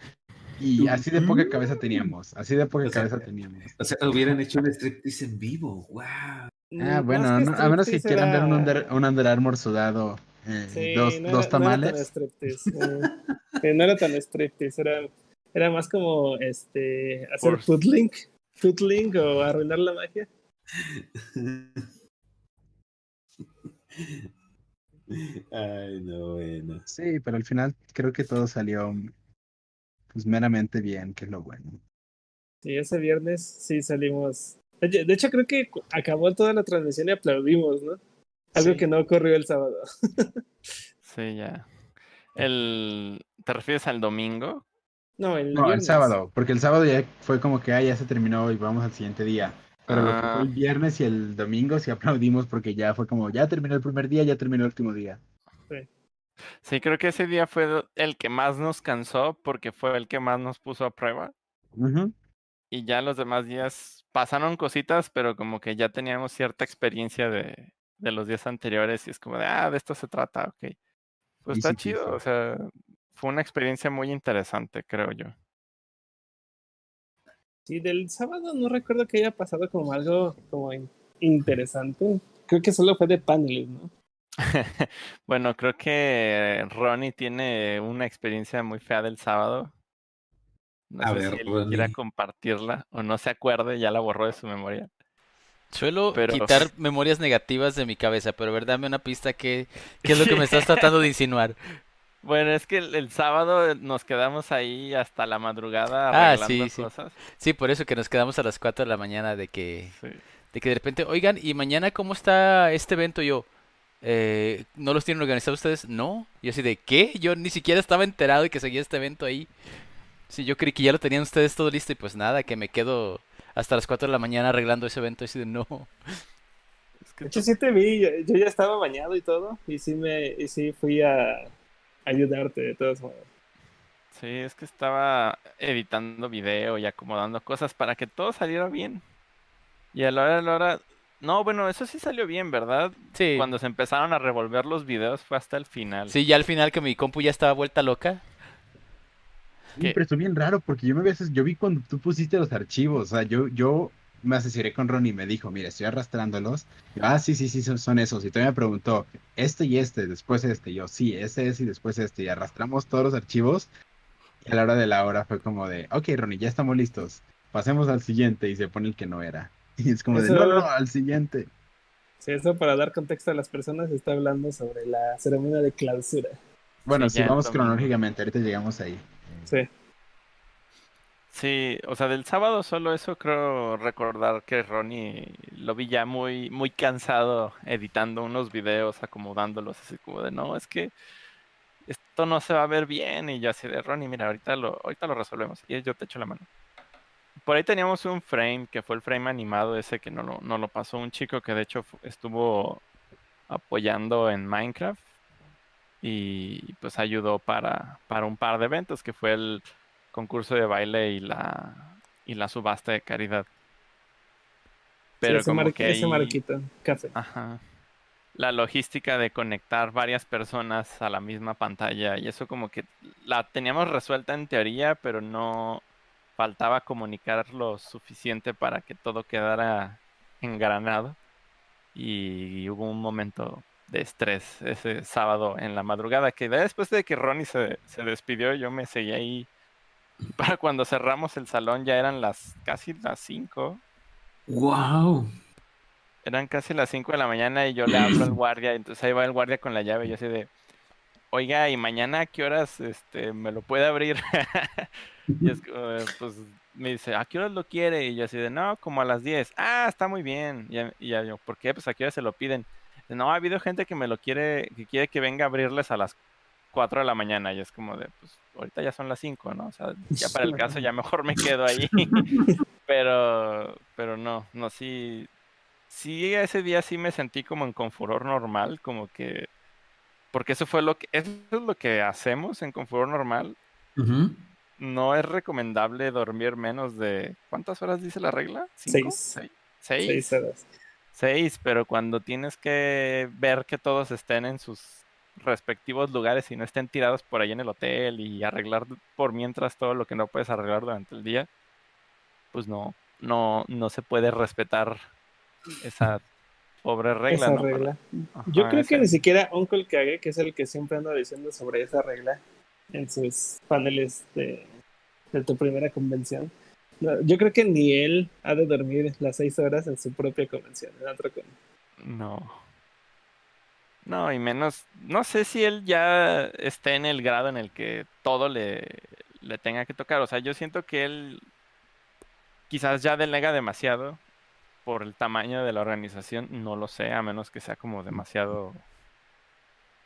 y así de poca cabeza teníamos, así de poca O sea, cabeza teníamos. O sea, hubieran hecho un striptease en vivo. ¡Wow! Ah, Más bueno, no- a menos que quieran ver un Under, un Under Armour sudado, eh, Sí, dos, no dos era- no era tan tamales. striptease, eh. No era tan striptease, era, era más como este hacer Por- foodlink, foodlink o arruinar la magia. Ay, no, bueno. Sí, pero al final creo que todo salió pues meramente bien, que es lo bueno. Sí, ese viernes sí salimos. De hecho- de hecho, creo que acabó toda la transmisión y aplaudimos, ¿no? Algo Sí. que no ocurrió el sábado. [LAUGHS] Sí, ya. El... ¿Te refieres al domingo? No, el No, el sábado, porque el sábado ya fue como que ah, ya se terminó y vamos al siguiente día. Pero lo que fue Ah. el viernes y el domingo sí aplaudimos porque ya fue como, ya terminó el primer día, ya terminó el último día. Sí, creo que ese día fue el que más nos cansó porque fue el que más nos puso a prueba. Ujú. Y ya los demás días pasaron cositas, pero como que ya teníamos cierta experiencia de, de los días anteriores y es como de, ah, de esto se trata, ok. Pues está chido, o sea, fue una experiencia muy interesante, creo yo. Sí, del sábado no recuerdo que haya pasado como algo como in- interesante. Creo que solo fue de paneles, ¿no? [LAUGHS] bueno, creo que Ronnie tiene una experiencia muy fea del sábado. No A sé ver, si él quiera compartirla o no se acuerde, ya la borró de su memoria. Suelo Pero- quitar [LAUGHS] memorias negativas de mi cabeza, pero a ver, dame una pista que, qué es lo que me estás [LAUGHS] tratando de insinuar. Bueno, es que el, el sábado nos quedamos ahí hasta la madrugada Ah, arreglando sí, sí. cosas. Sí, por eso que nos quedamos a las 4 de la mañana de que, Sí. de que de repente, oigan, ¿y mañana cómo está este evento? Yo, eh, ¿no los tienen organizados ustedes? No. Yo así de, ¿qué? Yo ni siquiera estaba enterado de que seguía este evento ahí. Sí, yo creí que ya lo tenían ustedes todo listo y pues nada, que me quedo hasta las 4 de la mañana arreglando ese evento. Así de, no. Es que De hecho, sí te vi, yo, yo ya estaba bañado y todo, y sí, me, y sí fui a ayudarte de todos modos. Sí, es que estaba editando video y acomodando cosas para que todo saliera bien. Y a la hora de la hora... No, bueno, eso sí salió bien, ¿verdad? Sí. Cuando se empezaron a revolver los videos fue hasta el final. Sí, ya al final que mi compu ya estaba vuelta loca. Sí, ¿Qué? pero estuvo bien raro porque yo me veces, yo vi cuando tú pusiste los archivos, o sea, yo, yo me asesoré con Ronnie y me dijo, mira, estoy arrastrándolos. Yo, ah, sí, sí, sí, son, son esos. Y todavía me preguntó, este y este, después este. Y yo, sí, ese es y después este. Y arrastramos todos los archivos. Y a la hora de la hora fue como de, ok, Ronnie, ya estamos listos. Pasemos al siguiente y se pone el que no era. [LAUGHS] Y es como de, no, no, al siguiente. Sí, eso para dar contexto a las personas está hablando sobre la ceremonia de clausura. Bueno, Sí, si vamos cronológicamente, ahorita llegamos ahí. Sí. Sí, o sea, del sábado solo eso creo recordar que Ronnie lo vi ya muy, muy cansado editando unos videos, acomodándolos, así como de no, es que esto no se va a ver bien. Y yo así de Ronnie, mira, ahorita lo, ahorita lo resolvemos. Y yo te echo la mano. Por ahí teníamos un frame, que fue el frame animado ese que no lo, no lo pasó un chico que de hecho estuvo apoyando en Minecraft. Y pues ayudó para, para un par de eventos, que fue el concurso de baile y la, y la subasta de caridad. Pero sí, ese, como mar- que ese marquito, café. Ajá. La logística de conectar varias personas a la misma pantalla y eso como que la teníamos resuelta en teoría, pero no faltaba comunicar lo suficiente para que todo quedara engranado. Y hubo un momento de estrés ese sábado en la madrugada, que después de que Ronnie se, se despidió, yo me seguí ahí. [LAUGHS] Para cuando cerramos el salón ya eran las casi las 5. ¡Wow! Eran casi las 5 de la mañana y yo le hablo al [CLEARS THROAT] guardia, entonces ahí va el guardia con la llave y yo así de, oiga, ¿y mañana a qué horas este, me lo puede abrir? [LAUGHS] [LAUGHS] y es eh, pues me dice, ¿a qué horas lo quiere? Y yo así de, no, como a las 10. Ah, está muy bien. Y, y yo, ¿por qué? Pues a qué hora se lo piden. No, ha habido gente que me lo quiere, que quiere que venga a abrirles a las 4 de la mañana. Y es como de, pues ahorita ya son las 5, ¿no? O sea, ya para el caso ya mejor me quedo ahí. [LAUGHS] pero, pero no, no, sí, sí, ese día sí me sentí como en confuror normal, como que, porque eso fue lo que, eso es lo que hacemos en confuror normal. Ujú. No es recomendable dormir menos de, ¿cuántas horas dice la regla? ¿Cinco? Seis. Seis. Seis. Seis horas. Seis, pero cuando tienes que ver que todos estén en sus respectivos lugares y no estén tirados por ahí en el hotel y arreglar por mientras todo lo que no puedes arreglar durante el día, pues no, no, no se puede respetar esa pobre regla, esa ¿no? regla. Ajá, Yo creo que ni siquiera Uncle Kage, que es el que siempre anda diciendo sobre esa regla en sus paneles de, tu primera convención. yo creo que ni él ha de dormir las seis horas en su propia convención, en otro con- No. No, y menos, no sé si él ya esté en el grado en el que todo le, le tenga que tocar. O sea, yo siento que él quizás ya delega demasiado por el tamaño de la organización. No lo sé, a menos que sea como demasiado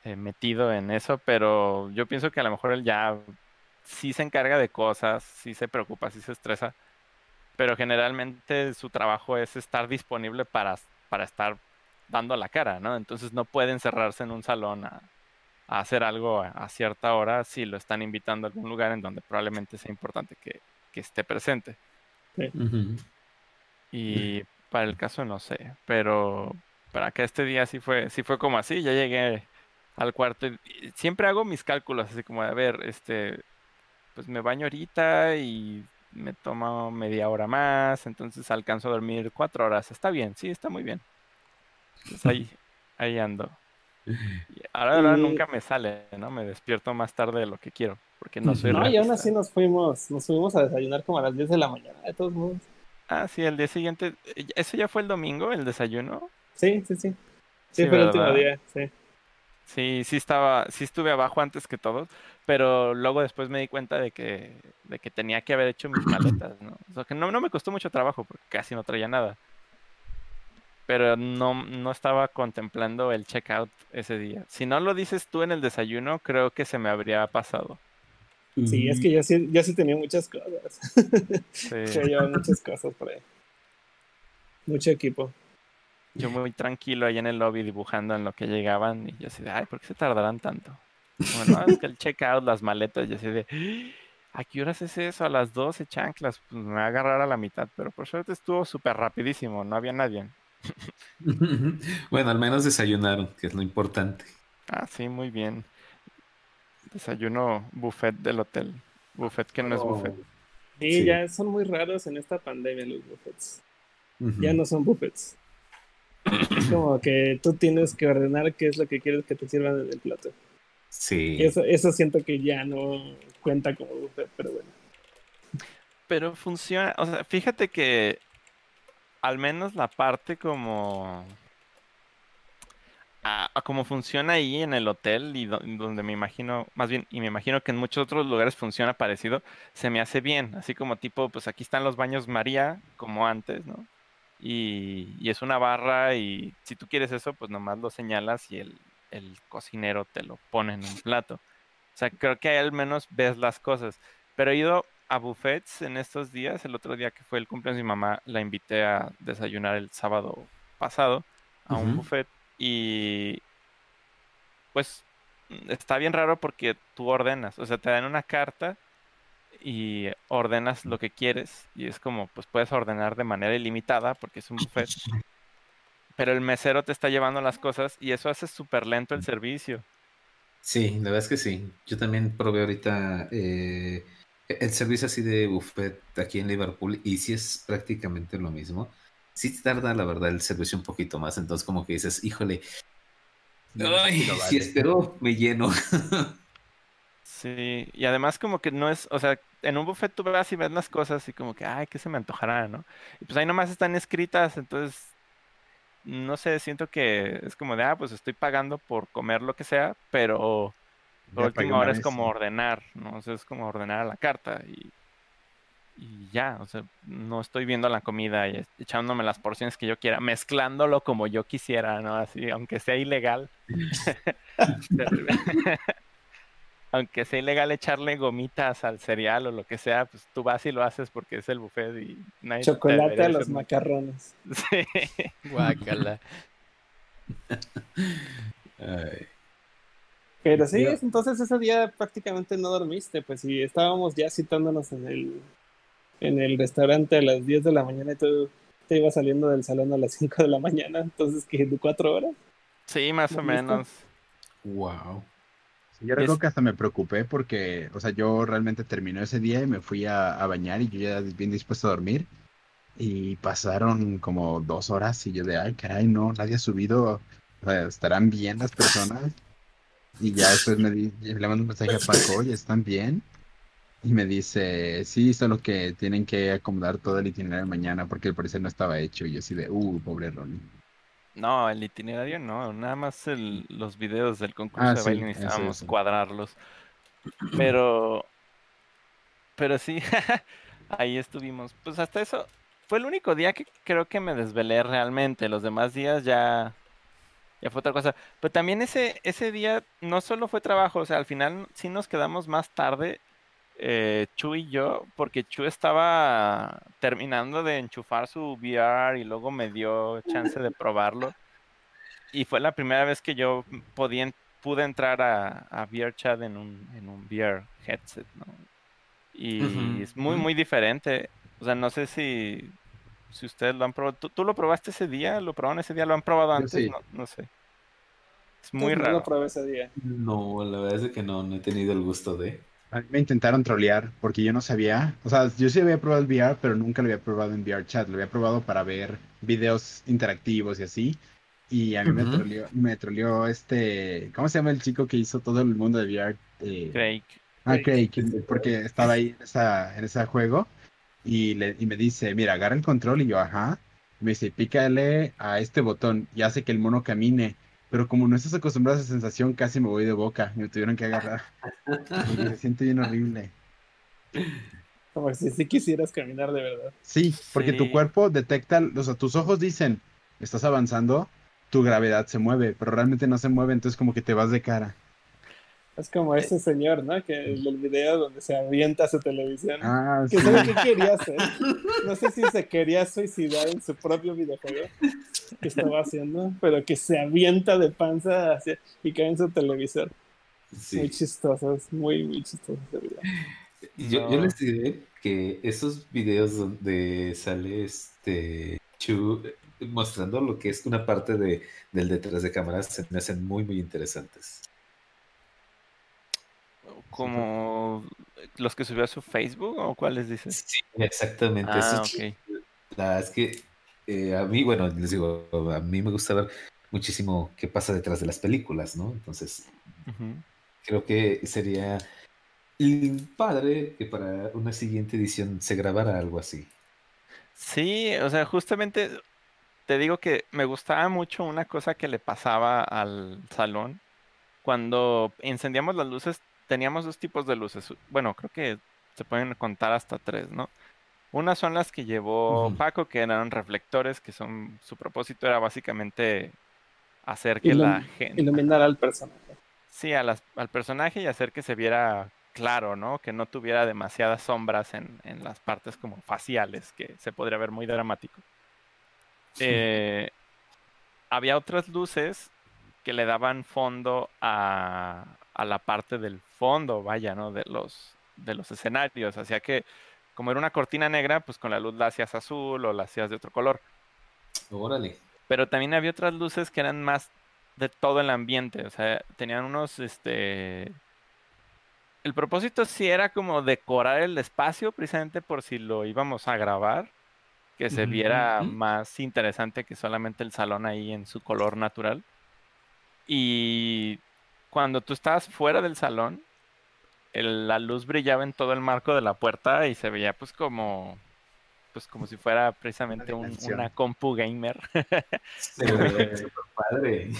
eh, metido en eso. Pero yo pienso que a lo mejor él ya sí se encarga de cosas, sí se preocupa, sí se estresa. Pero generalmente su trabajo es estar disponible para, para estar dando la cara, ¿no? Entonces no puede encerrarse en un salón a, a hacer algo a, a cierta hora si lo están invitando a algún lugar en donde probablemente sea importante que, que esté presente. Y para el caso no sé, pero para que este día sí fue, sí fue como así, ya llegué al cuarto siempre hago mis cálculos, así como de, a ver, este, pues me baño ahorita y me tomo media hora más, entonces alcanzo a dormir cuatro horas, está bien, sí, está muy bien. Entonces ahí, [LAUGHS] ahí ando. Y ahora, ahora Y- nunca me sale, ¿no? Me despierto más tarde de lo que quiero, porque no soy. No, y aún así nos fuimos, nos fuimos a desayunar como a las 10 de la mañana, de todos modos. Ah, sí, el día siguiente, eh, ¿eso ya fue el domingo, el desayuno? Sí, sí, sí. Sí, Sí, fue el último día, sí. Sí, sí estaba, sí estuve abajo antes que todos, pero luego después me di cuenta de que, de que tenía que haber hecho mis maletas, ¿no? O sea, que no, no me costó mucho trabajo porque casi no traía nada. Pero no, no estaba contemplando el checkout ese día. Si no lo dices tú en el desayuno, creo que se me habría pasado. Sí, es que yo sí, yo sí tenía muchas cosas. [LAUGHS] Sí, Yo llevaba muchas cosas por ahí. Mucho equipo. Yo muy tranquilo ahí en el lobby dibujando en lo que llegaban y yo así de, ay, ¿por qué se tardarán tanto? Bueno, es que el checkout, las maletas, yo así de, ¿a qué horas es eso? A las 12 chanclas, pues me va a agarrar a la mitad, pero por suerte estuvo súper rapidísimo, no había nadie. [LAUGHS] Bueno, al menos desayunaron, que es lo importante. Ah, sí, muy bien. Desayuno buffet del hotel. Buffet que no es buffet. Sí, Sí. ya son muy raros en esta pandemia los buffets. Ya no son buffets. Es como que tú tienes que ordenar qué es lo que quieres que te sirvan en el plato. Sí. Y eso, eso siento que ya no cuenta como buffet, pero bueno. Pero funciona, o sea, fíjate que al menos la parte como... a- a como funciona ahí en el hotel y do- donde me imagino, más bien, y me imagino que en muchos otros lugares funciona parecido, se me hace bien, así como tipo, pues aquí están los baños María, como antes, ¿no? Y, y es una barra y si tú quieres eso, pues nomás lo señalas y el, el cocinero te lo pone en un plato. O sea, creo que ahí al menos ves las cosas. Pero he ido a buffets en estos días. El otro día que fue el cumpleaños de mi mamá, la invité a desayunar el sábado pasado a un buffet. Y pues está bien raro porque tú ordenas. O sea, te dan una carta y ordenas lo que quieres. Y es como, pues puedes ordenar de manera ilimitada porque es un buffet. Pero el mesero te está llevando las cosas y eso hace súper lento el servicio. Sí, la verdad es que sí. Yo también probé ahorita eh, el servicio así de buffet aquí en Liverpool y sí es prácticamente lo mismo. Sí tarda, la verdad, el servicio un poquito más. Entonces como que dices, híjole, ay, Sí lo si vale. espero, me lleno. [LAUGHS] Sí, y además como que no es, o sea, en un buffet tú vas y ves las cosas y como que, ay, ¿qué se me antojará, no? Y pues ahí nomás están escritas, entonces, no sé, siento que es como de, ah, pues estoy pagando por comer lo que sea, pero Por Ya última pagué una hora es como ordenar, ¿no? O sea, es como ordenar a la carta y, y ya, o sea, no estoy viendo la comida y echándome las porciones que yo quiera, mezclándolo como yo quisiera, ¿no? Así, aunque sea ilegal. [LAUGHS] [LAUGHS] [LAUGHS] aunque sea ilegal echarle gomitas al cereal o lo que sea, pues tú vas y lo haces porque es el buffet y nadie te Chocolate a los macarrones. [LAUGHS] Sí. Guácala. Ay, Pero sí, entonces ese día prácticamente no dormiste, pues sí, estábamos ya citándonos en el, en el restaurante a las 10 de la mañana y tú te ibas saliendo del salón a las 5 de la mañana, entonces que de cuatro horas. Sí, más o menos. wow. Yo recuerdo Es- que hasta me preocupé porque, o sea, yo realmente terminó ese día y me fui a, a bañar y yo ya bien dispuesto a dormir. Y pasaron como dos horas y yo de, ay, caray, no, nadie ha subido. O sea, ¿estarán bien las personas? Y ya después me di, le mando un mensaje a Paco, oye, ¿están bien? Y me dice, sí, solo que tienen que acomodar todo el itinerario mañana porque al parecer no estaba hecho. Y yo así de, uh, pobre Ronnie. No, el itinerario no, nada más el- los videos del concurso Ah, de sí, baile eso, necesitábamos eso. cuadrarlos. Pero, pero sí, [LAUGHS] ahí estuvimos. Pues hasta eso, fue el único día que creo que me desvelé realmente. Los demás días ya, ya fue otra cosa. Pero también ese, ese día no solo fue trabajo, o sea, al final sí nos quedamos más tarde, eh, Chu y yo, porque Chu estaba terminando de enchufar su VR y luego me dio chance de probarlo. Y fue la primera vez que yo podía, pude entrar a, a VRChat en un, en un VR headset, ¿no? Y es muy, muy diferente. O sea, no sé si, si ustedes lo han probado. ¿Tú, tú lo probaste ese día? ¿Lo probaron ese día? ¿Lo han probado antes? sí. No, no sé. Es muy Entonces, no raro. lo probé ese día. No, la verdad es que no, no he tenido el gusto de. A mí me intentaron trolear porque yo no sabía, o sea, yo sí había probado el VR, pero nunca lo había probado en VR chat, lo había probado para ver videos interactivos y así. Y a mí me Ujú. troleó, me troleó este, ¿cómo se llama el chico que hizo todo el mundo de VR? Eh, Craig. Ah, Craig. Craig, porque estaba ahí en, esa, en ese juego y, le, y me dice, mira, agarra el control y yo, ajá. Me dice, pícale a este botón y hace que el mono camine. Pero como no estás acostumbrado a esa sensación, casi me voy de boca. Me tuvieron que agarrar. Porque se siente bien horrible. Como si sí quisieras caminar de verdad. Sí, porque tu cuerpo detecta, o sea, tus ojos dicen, estás avanzando, tu gravedad se mueve, pero realmente no se mueve, entonces como que te vas de cara. Es como ese señor, ¿no? Que el video donde se avienta su televisión. Ah, Que sí. sabe qué quería hacer. No sé si se quería suicidar en su propio videojuego que estaba haciendo, pero que se avienta de panza hacia, y cae en su televisor. Muy chistoso, es muy, muy chistoso ese video. Yo, yo No. les diré que esos videos donde sale este Chu eh, mostrando lo que es una parte de, del detrás de cámaras se me hacen muy, muy interesantes. Como los que subió a su Facebook o cuáles dices? Sí, exactamente. Ah. La es que eh, a mí, bueno, les digo, a mí me gusta ver muchísimo qué pasa detrás de las películas, ¿no? Entonces, creo que sería padre que para una siguiente edición se grabara algo así. Sí, o sea, justamente te digo que me gustaba mucho una cosa que le pasaba al salón. Cuando encendíamos las luces, teníamos dos tipos de luces. Bueno, creo que se pueden contar hasta tres, ¿no? Unas son las que llevó. Paco, que eran reflectores, que son, su propósito era básicamente hacer que Ilum- la gente, Iluminar al personaje. sí, a las- al personaje y hacer que se viera claro, ¿no? Que no tuviera demasiadas sombras en, en las partes como faciales, que se podría ver muy dramático. Eh, había otras luces que le daban fondo a, a la parte del fondo, vaya, ¿no? De los, de los escenarios. Hacía que, como era una cortina negra, pues con la luz la hacías azul o la hacías de otro color. Órale. Pero también había otras luces que eran más de todo el ambiente. O sea, tenían unos, este... El propósito sí era como decorar el espacio, precisamente por si lo íbamos a grabar, que se viera más interesante que solamente el salón ahí en su color natural. Y cuando tú estabas fuera del salón, el- la luz brillaba en todo el marco de la puerta y se veía pues como, pues como si fuera precisamente un- una compu gamer. [LAUGHS] Padre.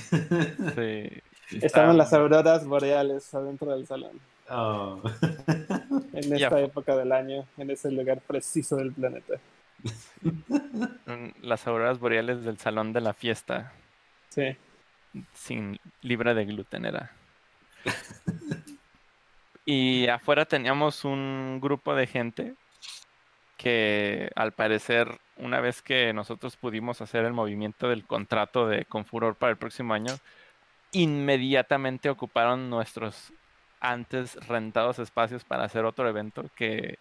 Sí. Estaban las auroras boreales adentro del salón. Oh. [LAUGHS] En esta época del año, en ese lugar preciso del planeta. Las auroras boreales del salón de la fiesta, Sí. sin libre de gluten era. [LAUGHS] Y afuera teníamos un grupo de gente que al parecer una vez que nosotros pudimos hacer el movimiento del contrato de Confuror para el próximo año, inmediatamente ocuparon nuestros antes rentados espacios para hacer otro evento que,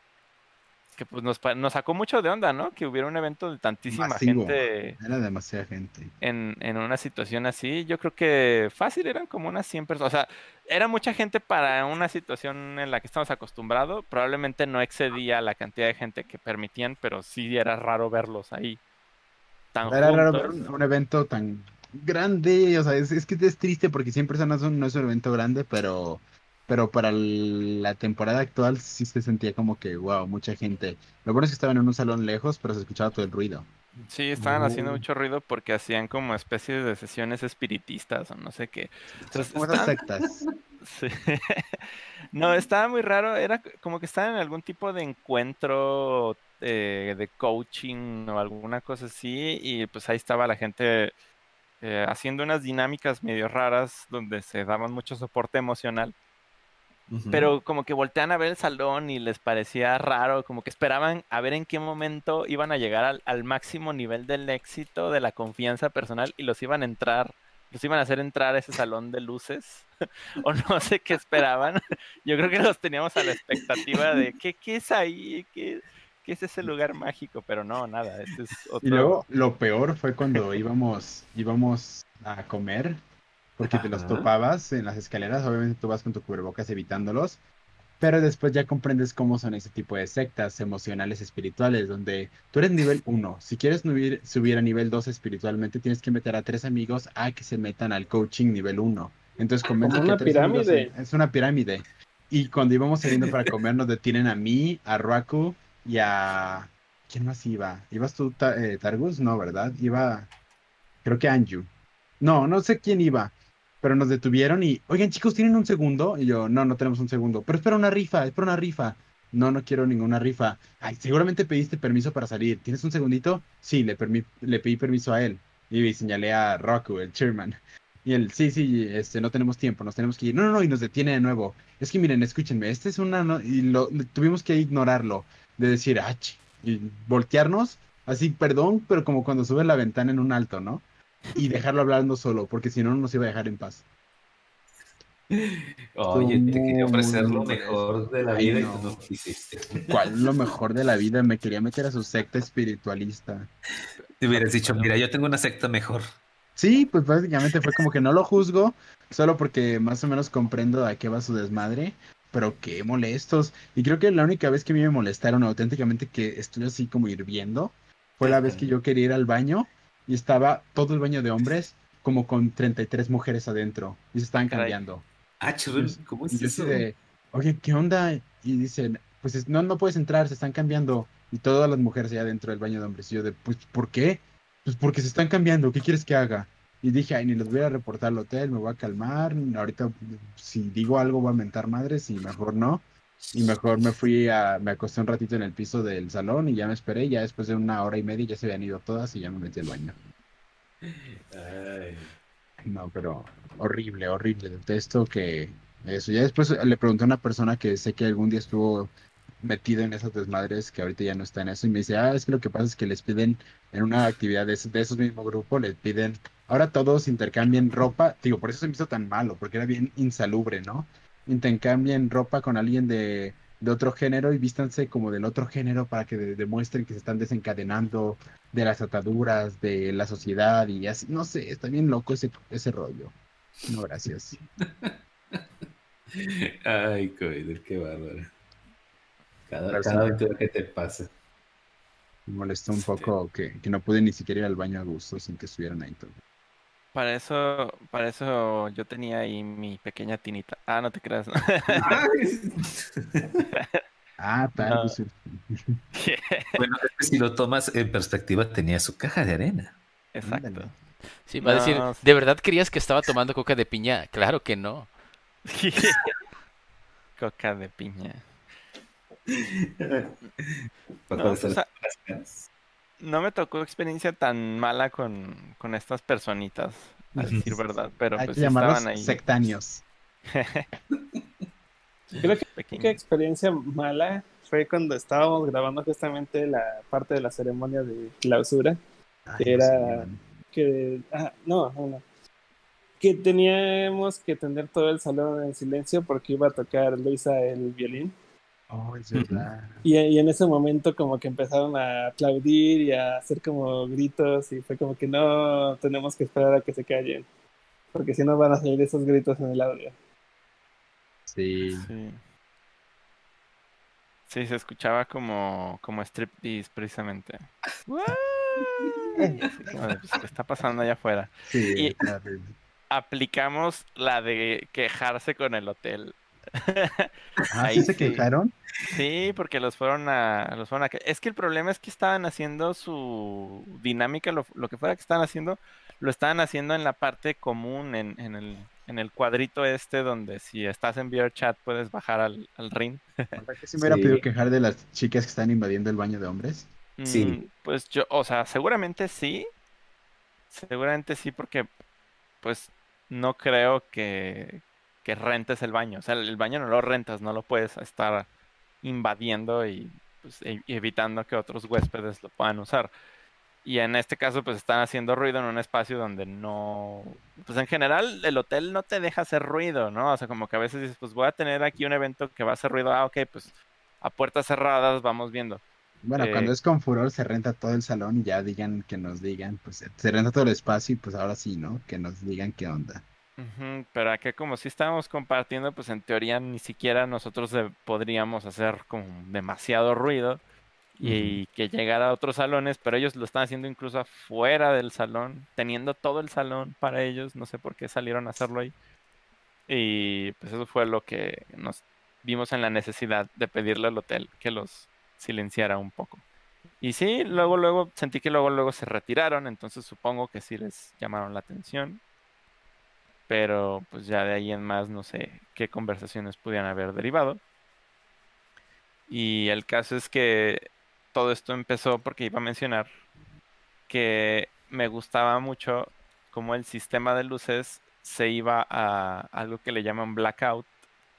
que pues nos, nos sacó mucho de onda, ¿no? Que hubiera un evento de tantísima Masivo. gente Era demasiada gente. en, en una situación así, yo creo que fácil eran como unas 100 personas. O sea, era mucha gente para una situación en la que estamos acostumbrados. Probablemente no excedía la cantidad de gente que permitían, pero sí era raro verlos ahí. Tan Era raro ver un, un evento tan grande, o sea, es, es que es triste porque 100 personas no es un evento grande, pero, pero para el- la temporada actual sí se sentía como que, wow, mucha gente. Lo bueno es que estaban en un salón lejos, pero se escuchaba todo el ruido. Sí, estaban haciendo mucho ruido porque hacían como especies de sesiones espiritistas o no sé qué. Entonces, estaban- sectas. [LAUGHS] Sí. No, estaba muy raro. Era como que estaban en algún tipo de encuentro eh, de coaching o alguna cosa así. Y pues ahí estaba la gente eh, haciendo unas dinámicas medio raras donde se daban mucho soporte emocional. Pero como que voltean a ver el salón y les parecía raro, como que esperaban a ver en qué momento iban a llegar al, al máximo nivel del éxito, de la confianza personal y los iban a entrar, los iban a hacer entrar a ese salón de luces. [LAUGHS] o no sé qué esperaban. [LAUGHS] Yo creo que los teníamos a la expectativa de qué, qué es ahí, qué, qué es ese lugar mágico, pero no, nada, este es otro. Y luego lo peor fue cuando íbamos, íbamos a comer, porque te los topabas en las escaleras, obviamente tú vas con tu cubrebocas evitándolos, pero después ya comprendes cómo son ese tipo de sectas emocionales espirituales, donde tú eres nivel 1, si quieres subir, subir a nivel 2 espiritualmente, tienes que meter a tres amigos a que se metan al coaching nivel 1. Entonces que una pirámide. es una pirámide. Y cuando íbamos saliendo para comer, nos detienen a mí, a Ruaku y a... ¿Quién más iba? ¿Ibas tú, Ta- eh, Targus? No, ¿verdad? Iba... Creo que Anju. No, no sé quién iba. Pero nos detuvieron y... Oigan, chicos, ¿tienen un segundo? Y yo, no, no tenemos un segundo. Pero espera una rifa, espera una rifa. No, no quiero ninguna rifa. Ay, seguramente pediste permiso para salir. ¿Tienes un segundito? Sí, le, pedí permiso a él. Y señalé a Roku, el chairman. Y él, sí, sí, este, no tenemos tiempo, nos tenemos que ir. No, no, no, y nos detiene de nuevo. Es que miren, escúchenme, este es una... no- y lo, tuvimos que ignorarlo, de decir, ah, ch", y voltearnos, así, perdón, pero como cuando sube la ventana en un alto, ¿no? Y dejarlo hablando solo, porque si no, no nos iba a dejar en paz. Oye, te quería ofrecer lo mejor de la Ay, vida y tú no quisiste. ¿Cuál es lo mejor de la vida? Me quería meter a su secta espiritualista. Te hubieras dicho, mira, yo tengo una secta mejor. Sí, pues básicamente fue como que no lo juzgo, solo porque más o menos comprendo a qué va su desmadre, pero qué molestos. Y creo que la única vez que a mí me molestaron auténticamente que estuve así como hirviendo fue la vez que yo quería ir al baño y estaba todo el baño de hombres como con 33 mujeres adentro y se estaban Caray. cambiando. Ah, churro, ¿cómo Y es yo eso? de, oye, ¿qué onda? Y dicen, pues es- no, no puedes entrar, se están cambiando. Y todas las mujeres allá dentro del baño de hombres. Y yo de, pues, ¿por qué? Pues porque se están cambiando, ¿qué quieres que haga? Y dije, ay, ni los voy a reportar al hotel, me voy a calmar. Ahorita, si digo algo, voy a mentar madres y mejor no. Y mejor me fui a, me acosté un ratito en el piso del salón y ya me esperé. Ya después de una hora y media ya se habían ido todas y ya me metí al baño. Ay, No, pero horrible, horrible. Detesto que eso. Ya después le pregunté a una persona que sé que algún día estuvo metido en esas desmadres, que ahorita ya no está en eso, y me dice, ah, es que lo que pasa es que les piden en una actividad de, de esos mismos grupos, les piden, ahora todos intercambien ropa, digo, por eso se me hizo tan malo, porque era bien insalubre, ¿no? Intercambien ropa con alguien de, de otro género y vístanse como del otro género para que de- demuestren que se están desencadenando de las ataduras de la sociedad y así, no sé, está bien loco ese, ese rollo. No, gracias. [LAUGHS] Ay, Coider, qué bárbaro. Cada, cada aventura que te pasa. Me molestó un poco que, que no pude ni siquiera ir al baño a gusto sin que estuvieran ahí todos. Para eso, para eso yo tenía ahí mi pequeña tinita. Ah, no te creas. ¿no? [LAUGHS] Ah, [LAUGHS] tal, No. pues, [LAUGHS] bueno, es que si lo tomas en perspectiva, tenía su caja de arena. Exacto. Sí, va a decir. ¿de verdad creías que estaba tomando coca de piña? Claro que no. Coca de piña. No, o sea. No me tocó experiencia tan mala con, con estas personitas, a decir verdad, pero Hay pues que estaban ahí. sectáneos. [LAUGHS] Creo que la pequeños. única experiencia mala fue cuando estábamos grabando justamente la parte de la ceremonia de clausura. Ay, Que era- que ah, no, no, no. que teníamos que tener todo el salón en silencio porque iba a tocar Luisa el violín Oh, es verdad. y, y en ese momento como que empezaron a aplaudir y a hacer como gritos y fue como que no tenemos que esperar a que se callen porque si no van a salir esos gritos en el audio Sí. Sí. Sí, se escuchaba como, como striptease precisamente. [LAUGHS] Pues, ¿Qué está pasando allá afuera? Sí, Y-. Aplicamos la de quejarse con el hotel. [LAUGHS] Ah, ahí ¿sí se sí. quejaron? Sí, porque los fueron a, los fueron a... que- Es que el problema es que estaban haciendo su dinámica, lo, lo que fuera que estaban haciendo, lo estaban haciendo en la parte común, en, en el, en el cuadrito este donde si estás en VRChat puedes bajar al, al ring. ¿Verdad que sí me [LAUGHS] hubiera Sí. podido quejar de las chicas que están invadiendo el baño de hombres? Sí. Mm, Pues yo, o sea, seguramente sí. Seguramente sí, porque pues no creo que, que rentes el baño. O sea, el baño no lo rentas, no lo puedes estar invadiendo y pues, e- evitando que otros huéspedes lo puedan usar. Y en este caso, pues están haciendo ruido en un espacio donde no. Pues en general, el hotel no te deja hacer ruido, ¿no? O sea, como que a veces dices, pues voy a tener aquí un evento que va a hacer ruido. Ah, ok, pues a puertas cerradas vamos viendo. Bueno, Eh, cuando es con furor se renta todo el salón y ya digan que nos digan, pues se renta todo el espacio y pues ahora sí, ¿no? Que nos digan qué onda. Pero acá como si estábamos compartiendo, pues en teoría ni siquiera nosotros podríamos hacer como demasiado ruido y que llegara a otros salones, pero ellos lo están haciendo incluso afuera del salón, teniendo todo el salón para ellos, no sé por qué salieron a hacerlo ahí. Y pues eso fue lo que nos vimos en la necesidad de pedirle al hotel que los silenciara un poco. Y sí, luego, luego sentí que luego, luego se retiraron, entonces supongo que sí les llamaron la atención pero pues ya de ahí en más no sé qué conversaciones pudieran haber derivado. Y el caso es que todo esto empezó porque iba a mencionar que me gustaba mucho cómo el sistema de luces se iba a algo que le llaman blackout,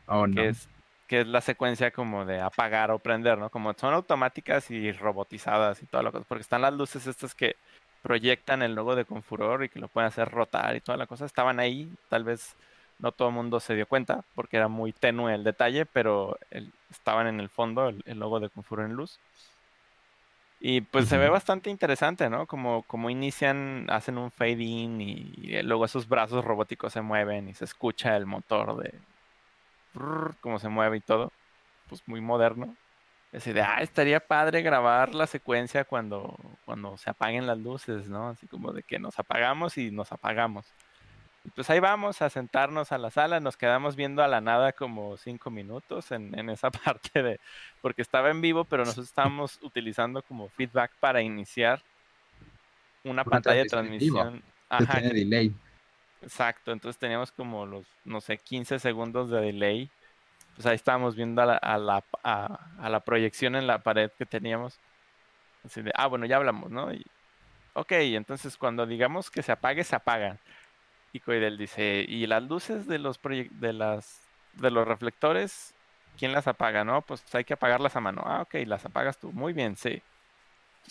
Oh, no. que es que es la secuencia como de apagar o prender, ¿no? Como son automáticas y robotizadas y toda la cosa, porque están las luces estas que proyectan el logo de Confuror y que lo pueden hacer rotar y toda la cosa, estaban ahí, tal vez no todo el mundo se dio cuenta porque era muy tenue el detalle, pero el- estaban en el fondo el, el logo de Confuror en luz. Y pues se ve bastante interesante, ¿no? Como, como inician, hacen un fade in y, y luego esos brazos robóticos se mueven y se escucha el motor de cómo se mueve y todo. Pues muy moderno. Así de, ah, estaría padre grabar la secuencia cuando, cuando se apaguen las luces, ¿no? Así como de que nos apagamos y nos apagamos. Y pues ahí vamos a sentarnos a la sala, nos quedamos viendo a la nada como cinco minutos en, en esa [LAUGHS] parte de, porque estaba en vivo, pero nosotros estábamos utilizando como feedback para iniciar una Una pantalla de transmisión Ajá, delay. exacto, entonces teníamos como los, no sé, 15 segundos de delay. Pues ahí estábamos viendo a la, a la, proyección en la pared que teníamos. Así de, ah, bueno, ya hablamos, ¿no? Y, ok, entonces cuando digamos que se apague, se apagan. Y Coidel dice, ¿y las luces de los de las de los reflectores, quién las apaga, no? Pues hay que apagarlas a mano. Ah, ok, las apagas tú. Muy bien, sí.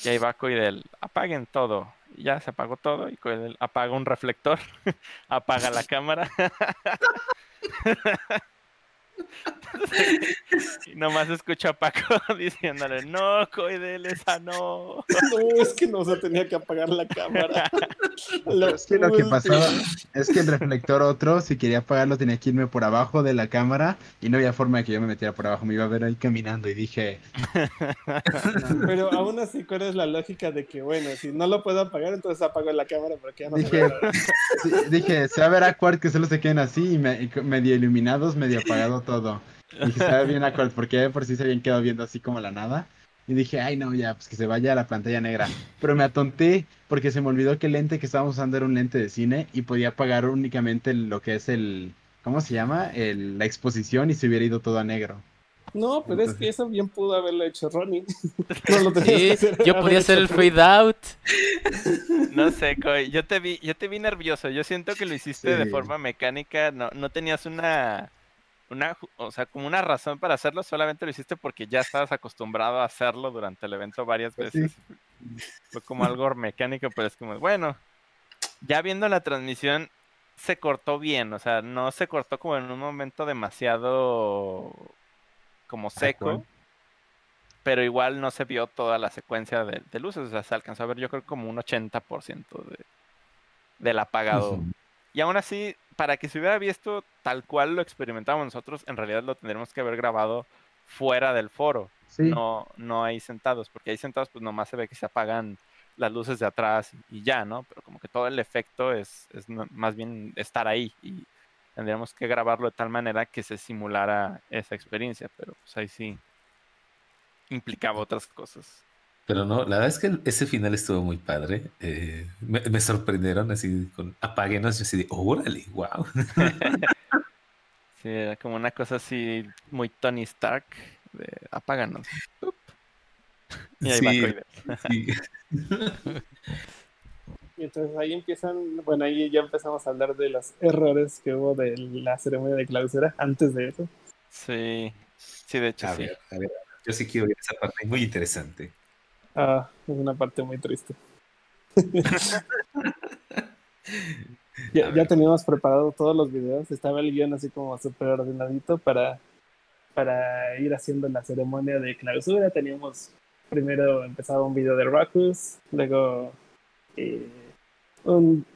Y ahí va Coidel, apaguen todo. Ya se apagó todo y Coidel apaga un reflector, [LAUGHS] apaga la cámara. [LAUGHS] [LAUGHS] y nomás escucho a Paco [LAUGHS] diciéndole, no, Coidel, esa no. [LAUGHS] No, es que no se tenía que apagar la cámara. Lo Es que lo que pasaba es que el reflector otro, si quería apagarlo, tenía que irme por abajo de la cámara y no había forma de que yo me metiera por abajo. Me iba a ver ahí caminando y dije, Pero aún así, ¿cuál es la lógica de que, bueno, si no lo puedo apagar, entonces apago la cámara porque ya no Dije- sí, dije, se va a ver awkward que solo se queden así y, me- y co- medio iluminados, medio apagado todo. Y ve bien awkward porque de por sí se habían quedado viendo así como la nada. Y dije, ay no, ya, pues que se vaya a la pantalla negra. Pero me atonté porque se me olvidó que el lente que estábamos usando era un lente de cine y podía apagar únicamente lo que es el, ¿cómo se llama? El, la exposición y se hubiera ido todo a negro. No, pero es Entonces- que eso bien pudo haberlo hecho Ronnie. [LAUGHS] No lo tenías Sí, que hacer, yo podía hacer el fade out. No sé, Coy, yo te vi, yo te vi nervioso. Yo siento que lo hiciste de forma mecánica. No, no tenías una, una, o sea, como una razón para hacerlo. Solamente lo hiciste porque ya estabas acostumbrado a hacerlo durante el evento varias Pues sí. veces. Fue como algo mecánico, pero es como, bueno, ya viendo la transmisión se cortó bien. O sea, no se cortó como en un momento demasiado como seco. Pero igual no se vio toda la secuencia de, de luces. O sea, se alcanzó a ver yo creo como un 80% de, del apagado. Y aún así, para que se hubiera visto tal cual lo experimentamos nosotros, en realidad lo tendríamos que haber grabado fuera del foro. Sí. No, no ahí sentados, porque ahí sentados pues nomás se ve que se apagan las luces de atrás y, ya, ¿no? Pero como que todo el efecto es, es más bien estar ahí y tendríamos que grabarlo de tal manera que se simulara esa experiencia, pero pues ahí sí implicaba otras cosas. Pero no, la verdad es que ese final estuvo muy padre. eh, me, me sorprendieron así con apáguenos. Yo así de, órale, wow. [LAUGHS] Sí, era como una cosa así muy Tony Stark, de apáganos. Up. Y ahí va Sí, Coider. sí. [LAUGHS] Y entonces ahí empiezan, bueno, ahí ya empezamos a hablar de los errores que hubo de la ceremonia de clausura antes de eso. Sí, sí, de hecho A sí. ver, a ver. Yo sí quiero ver esa parte, muy interesante. Ah, es una parte muy triste. [LAUGHS] ya, teníamos preparado todos los videos, estaba el guion así como súper ordenadito para, para ir haciendo la ceremonia de clausura. Teníamos primero empezaba un video de Rackus, luego eh, un,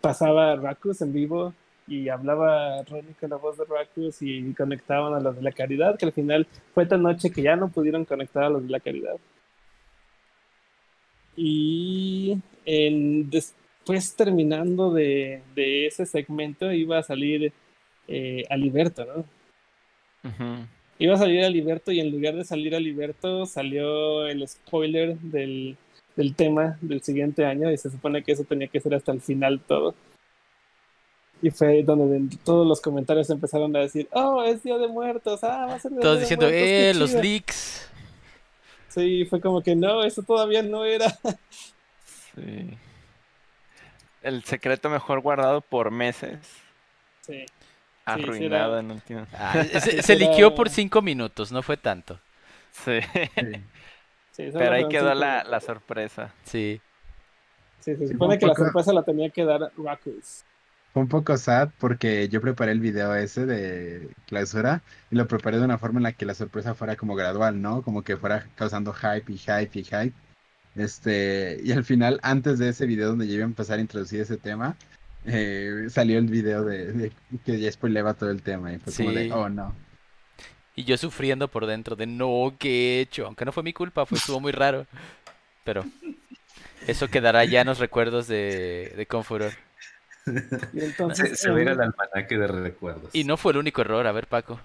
pasaba Rackus en vivo y hablaba Ronnie con la voz de Rackus y conectaban a los de la caridad, que al final fue tan noche que ya no pudieron conectar a los de la caridad. Y en, después terminando de, de ese segmento iba a salir eh, Aliberto, ¿no? Iba a salir Aliberto y en lugar de salir Aliberto salió el spoiler del, del tema del siguiente año y se supone que eso tenía que ser hasta el final todo. Y fue donde todos los comentarios empezaron a decir, oh, es Día de Muertos, ah, va a ser Día Todos de diciendo, Muertos, eh, los chido". leaks. Sí, fue como que no, eso todavía no era. Sí. El secreto mejor guardado por meses, Sí. arruinado en última. Ah, [LAUGHS] se, se Era- liqueó por cinco minutos, no fue tanto. Sí, Sí. Sí, solo pero ahí quedó la, la sorpresa. Sí. Sí, se supone que la sorpresa la tenía que dar Rackus. Fue un poco sad porque yo preparé el video ese de clausura y lo preparé de una forma en la que la sorpresa fuera como gradual, ¿no? Como que fuera causando hype y hype y hype. Este, y al final, antes de ese video donde yo iba a empezar a introducir ese tema, eh, salió el video de, de- que ya spoileaba todo el tema y fue como de, oh no. Y yo sufriendo por dentro de no, ¿qué he hecho? Aunque no fue mi culpa, fue, estuvo muy raro. Pero eso quedará ya en los recuerdos de, de Confuror. [LAUGHS] Y Se, entonces, se a ir eh, al almanaque de recuerdos. Y no fue el único error, a ver, Paco.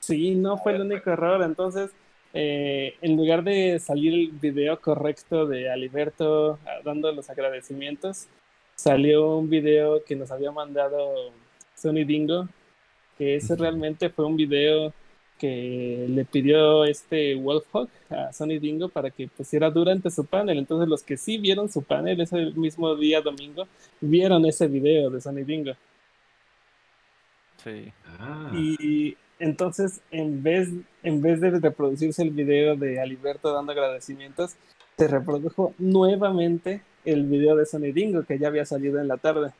Sí, no fue el único error. Entonces, eh, en lugar de salir el video correcto de Aliberto ah, dando los agradecimientos, salió un video que nos había mandado Sony Dingo, que ese realmente fue un video que le pidió este Wolfhawk a Sony Dingo para que pusiera durante su panel. Entonces, los que sí vieron su panel ese mismo día domingo, vieron ese video de Sony Dingo. Sí. Ah, Y entonces, en vez, en vez de reproducirse el video de Aliberto dando agradecimientos, se reprodujo nuevamente el video de Sony Dingo que ya había salido en la tarde.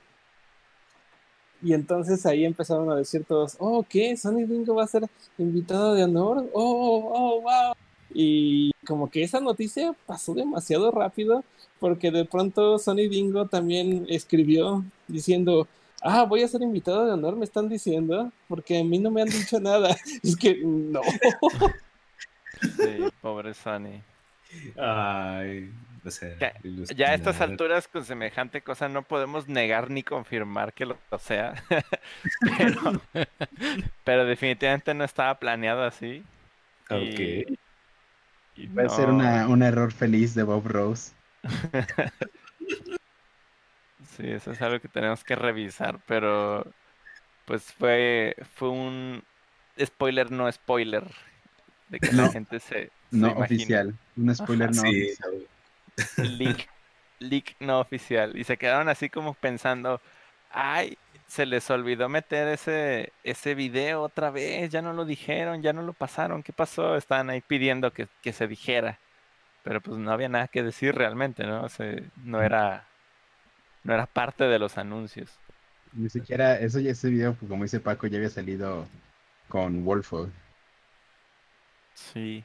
Y entonces ahí empezaron a decir todos, oh, ¿qué? ¿Sony Dingo va a ser invitado de honor? Oh, oh, wow. Y como que esa noticia pasó demasiado rápido porque de pronto Sony Dingo también escribió diciendo, ah, voy a ser invitado de honor, me están diciendo, porque a mí no me han dicho nada. [LAUGHS] Es que no. Sí, pobre Sony. Ay, o sea, Ya- a estas alturas, con semejante cosa, no podemos negar ni confirmar que lo sea. [LAUGHS] pero, [LAUGHS] pero definitivamente no estaba planeado así. Ok. Y, y Puede ser una, un error feliz de Bob Rose. [LAUGHS] Sí, eso es algo que tenemos que revisar, pero pues fue, fue un spoiler no spoiler de que la No, gente se, se No imagine. oficial. Un spoiler Ajá, no Sí, oficial. Leak, leak no oficial. Y se quedaron así como pensando, ay, se les olvidó meter ese, ese video otra vez, ya no lo dijeron, ya no lo pasaron, ¿qué pasó? Estaban ahí pidiendo que, que se dijera. Pero pues no había nada que decir realmente, ¿no? O sea, no era, no era parte de los anuncios. Ni siquiera, eso ya ese video, pues, como dice Paco, ya había salido con Wolfog. Sí.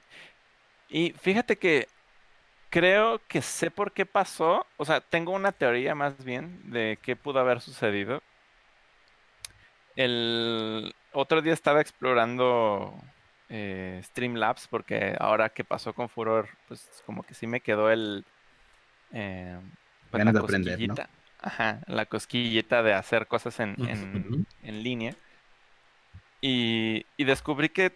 Y fíjate que creo que sé por qué pasó. O sea, tengo una teoría más bien de qué pudo haber sucedido. El otro día estaba explorando eh, Streamlabs porque ahora que pasó con Furor, pues como que sí me quedó el eh, pues, la de aprender, ¿no? cosquillita. Ajá, la cosquillita de hacer cosas en, en, en línea. Y, y descubrí que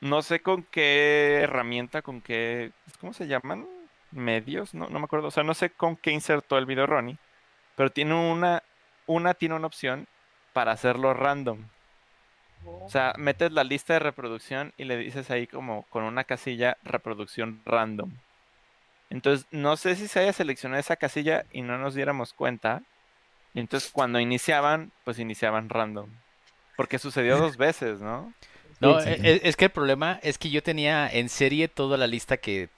no sé con qué herramienta, con qué, ¿cómo se llaman? Medios, no, no me acuerdo. O sea, no sé con qué insertó el video Ronnie, pero tiene una, una tiene una opción para hacerlo random. O sea, metes la lista de reproducción y le dices ahí como con una casilla reproducción random. Entonces, no sé si se haya seleccionado esa casilla y no nos diéramos cuenta. Y entonces cuando iniciaban, pues iniciaban random. Porque sucedió dos veces, ¿no? No, e- e- es que el problema es que yo tenía en serie toda la lista que,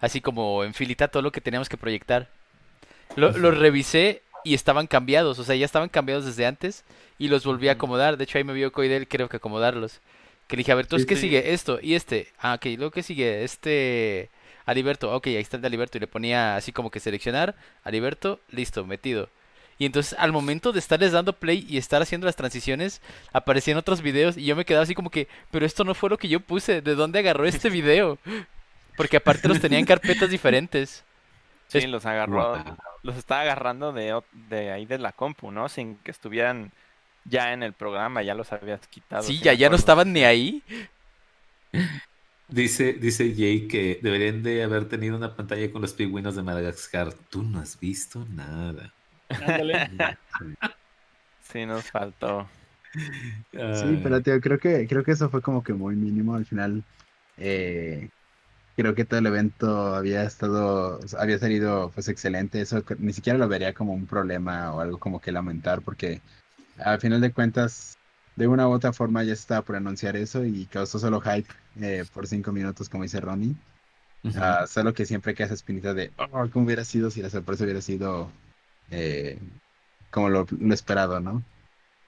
así como en filita, todo lo que teníamos que proyectar. Lo, los revisé y estaban cambiados, o sea, ya estaban cambiados desde antes y los volví a acomodar. De hecho, ahí me vio Coidel, creo que acomodarlos. Que le dije, a ver, entonces, Sí, ¿qué sí. sigue? Esto y este. Ah, ok, luego, ¿qué sigue? Este. Aliberto, ok, ahí está el de Aliberto. Y le ponía así como que seleccionar, Aliberto, listo, metido. Y entonces al momento de estarles dando play y estar haciendo las transiciones, aparecían otros videos y yo me quedaba así como que, pero esto no fue lo que yo puse, ¿de dónde agarró este video? Porque aparte los tenía en carpetas diferentes. [LAUGHS] Sí, Es- los agarró, los estaba agarrando de, de ahí de la compu, ¿no? Sin que estuvieran ya en el programa, ya los habías quitado. Sí, ya, ya no estaban ni ahí. Dice, dice Jay que deberían de haber tenido una pantalla con los pingüinos de Madagascar. Tú no has visto nada. Ándale. [LAUGHS] Sí, nos faltó. Sí, pero tío, creo que, creo que eso fue como que muy mínimo. Al final, eh, creo que todo el evento había estado, había salido pues excelente. Eso ni siquiera lo vería como un problema o algo como que lamentar, porque al final de cuentas, de una u otra forma ya estaba por anunciar eso y causó solo hype eh, por cinco minutos, como dice Ronnie. Ah, solo que siempre queda esa espinita de, oh, ¿cómo hubiera sido si la sorpresa hubiera sido eh, como lo, lo esperado, ¿no?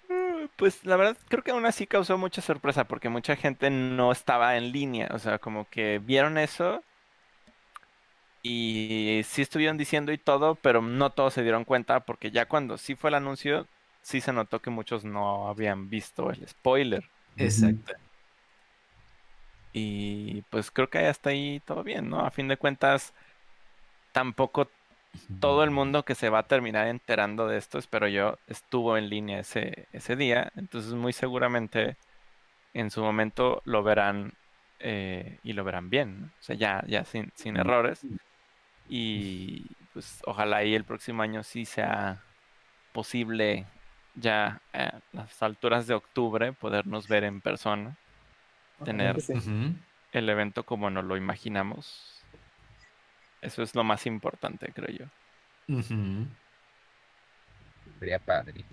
Mm, Pues la verdad creo que aún así causó mucha sorpresa porque mucha gente no estaba en línea, o sea, como que vieron eso y sí estuvieron diciendo y todo, pero no todos se dieron cuenta porque ya cuando sí fue el anuncio, sí se notó que muchos no habían visto el spoiler. Exacto. Y pues creo que hasta ahí todo bien, ¿no? A fin de cuentas, tampoco todo el mundo que se va a terminar enterando de esto, espero yo, estuvo en línea ese, ese día. Entonces, muy seguramente en su momento lo verán eh, y lo verán bien, ¿no? O sea, ya, ya sin, sin errores. Y pues ojalá y el próximo año sí sea posible ya a las alturas de octubre podernos ver en persona, tener sí. El evento como nos lo imaginamos. Eso es lo más importante, creo yo. Sería padre.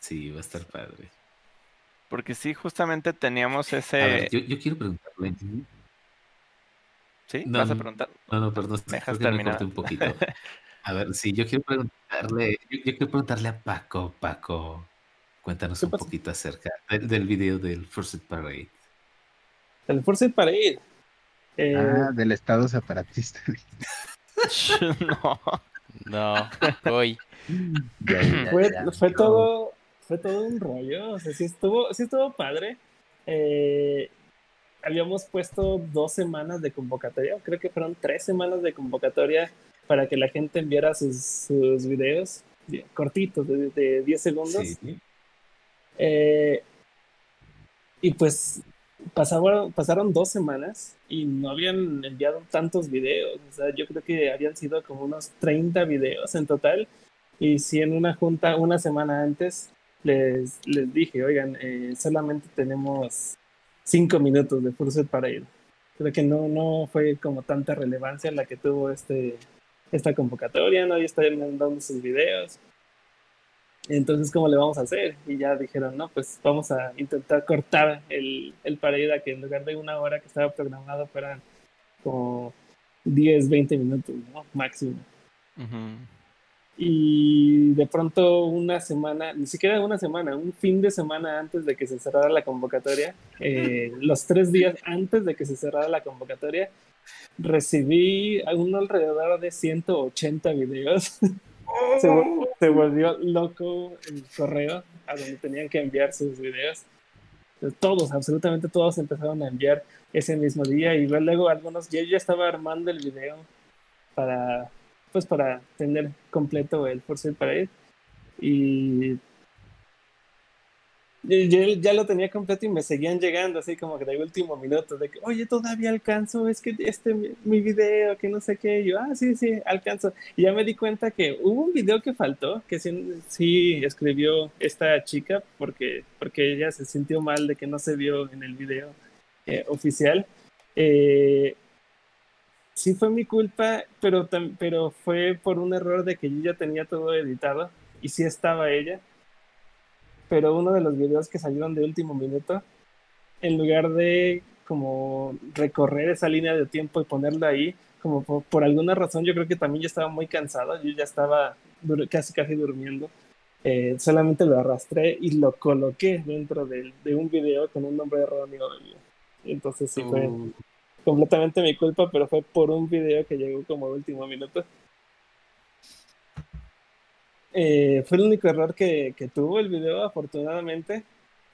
Sí, va a estar padre. Porque sí, justamente teníamos A ese... ver, yo, yo quiero preguntarle. ¿Sí? No, ¿Vas a preguntar? No, no, perdón, ¿Me dejas me terminar? un poquito. [LAUGHS] A ver, sí, yo quiero preguntarle, yo, yo quiero preguntarle a Paco, Paco, cuéntanos ¿Qué un pasa? poquito acerca del, del video del First Parade. El Force Parade. Eh, Ah, del estado separatista. [LAUGHS] [LAUGHS] no. No, ya, fue, ya, fue no. todo fue todo un rollo o sea sí estuvo sí estuvo padre Eh, habíamos puesto dos semanas de convocatoria creo que fueron tres semanas de convocatoria para que la gente enviara sus, sus videos cortitos de, de 10 segundos Sí. Eh, y pues pasaron, pasaron dos semanas y no habían enviado tantos videos. O sea, yo creo que habían sido como unos 30 videos en total. Y si en una junta una semana antes les, les dije, oigan, eh, solamente tenemos cinco minutos de Fursuit para ir. Creo que no, no fue como tanta relevancia la que tuvo este, esta convocatoria, nadie está mandando sus videos. Entonces, ¿cómo le vamos a hacer? Y ya dijeron, no, pues vamos a intentar cortar el, el a que en lugar de una hora que estaba programado fueran como 10, 20 minutos, ¿no? Máximo. Y de pronto una semana, ni siquiera una semana, un fin de semana antes de que se cerrara la convocatoria, eh, [LAUGHS] los tres días antes de que se cerrara la convocatoria, recibí un alrededor de 180 videos. [LAUGHS] se, volvió loco el correo a donde tenían que enviar sus videos. Todos, absolutamente todos empezaron a enviar ese mismo día y luego algunos, yo ya estaba armando el video para, pues para tener completo el Force Parade y yo ya lo tenía completo y me seguían llegando así como que de último minuto, de que, oye, todavía alcanzo, es que este, mi video, que no sé qué, yo, ah, sí, sí, alcanzo. Y ya me di cuenta que hubo un video que faltó, que sí, sí escribió esta chica, porque, porque ella se sintió mal de que no se vio en el video eh, oficial. Eh, sí fue mi culpa, pero, pero fue por un error de que yo ya tenía todo editado y sí estaba ella pero uno de los videos que salieron de último minuto, en lugar de como recorrer esa línea de tiempo y ponerla ahí, como por, alguna razón, yo creo que también yo estaba muy cansado, yo ya estaba casi casi durmiendo, eh, solamente lo arrastré y lo coloqué dentro de, de un video con un nombre erróneo. Entonces sí fue uh. completamente mi culpa, pero fue por un video que llegó como último minuto. Eh, fue el único error que, que, tuvo el video, afortunadamente.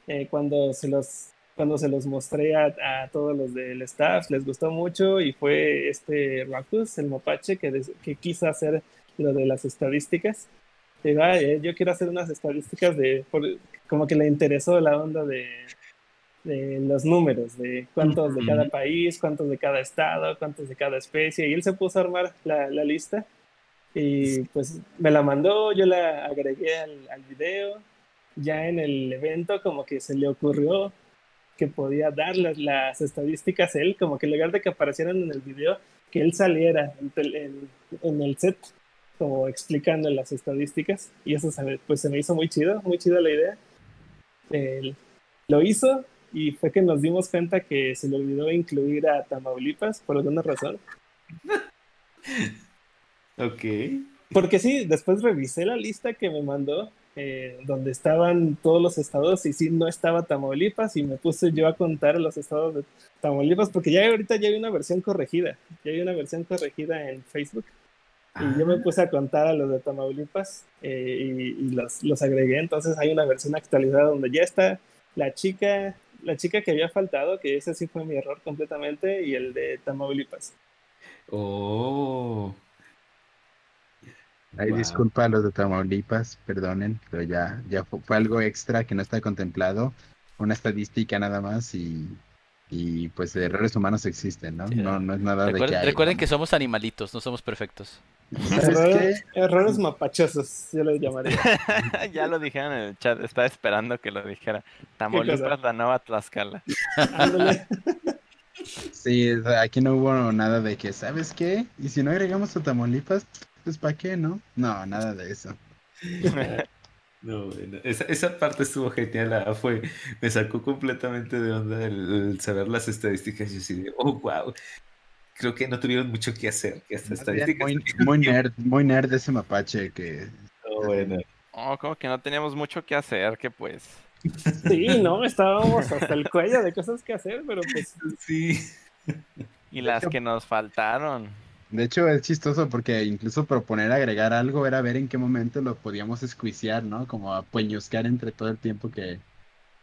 Eh, cuando, se los, cuando se los mostré a, a, todos los del staff, les gustó mucho y fue este Racus, el mapache, que, que quiso hacer lo de las estadísticas. Digo, eh, yo quiero hacer unas estadísticas de, como que le interesó la onda de, de los números, de cuántos de cada país, cuántos de cada estado, cuántos de cada especie, y él se puso a armar la, la lista y pues me la mandó, yo la agregué al, al, video. Ya en el evento como que se le ocurrió que podía dar las, las estadísticas él, como que en lugar de que aparecieran en el video, que él saliera en, en, el set como explicando las estadísticas. Y eso pues se me hizo muy chido, muy chida la idea. lo hizo y fue que nos dimos cuenta que se le olvidó incluir a Tamaulipas por alguna razón. [LAUGHS] Ok. Porque sí, después revisé la lista que me mandó, eh, donde estaban todos los estados, y sí, no estaba Tamaulipas, y me puse yo a contar los estados de Tamaulipas, porque ya ahorita ya hay una versión corregida, ya hay una versión corregida en Facebook. Y yo me ah. puse a contar a los de Tamaulipas eh, y, los, los, agregué. Entonces hay una versión actualizada donde ya está la chica, la chica que había faltado, que ese sí fue mi error completamente, y el de Tamaulipas. Oh. Ay, disculpa a los de Tamaulipas, perdonen, pero ya, ya fue, algo extra que no está contemplado, una estadística nada más y, y pues errores humanos existen, ¿no? No, no es nada de que Recuerden que somos animalitos, no somos perfectos. Errores, mapachosos, yo les llamaría. [LAUGHS] ya lo dijeron en el chat, estaba esperando que lo dijera. Tamaulipas, la nueva Tlaxcala. sí, aquí no hubo nada de que, ¿sabes qué? Y si no agregamos a Tamaulipas, pues ¿para qué, no? No, nada de eso. [LAUGHS] No, esa, esa, parte estuvo genial, ah, fue, me sacó completamente de onda el, saber las estadísticas y así de, oh, wow, creo que no tuvieron mucho que hacer, que estadísticas... Muy, nerd, muy nerd ese mapache que... Oh, bueno. Oh, como que no teníamos mucho que hacer, que pues... [LAUGHS] Sí, no, estábamos hasta el cuello de cosas que hacer, pero pues... Sí. Y las que nos faltaron. De hecho, es chistoso porque incluso proponer agregar algo era ver en qué momento lo podíamos escuiciar, ¿no? Como apuñoscar entre todo el tiempo que,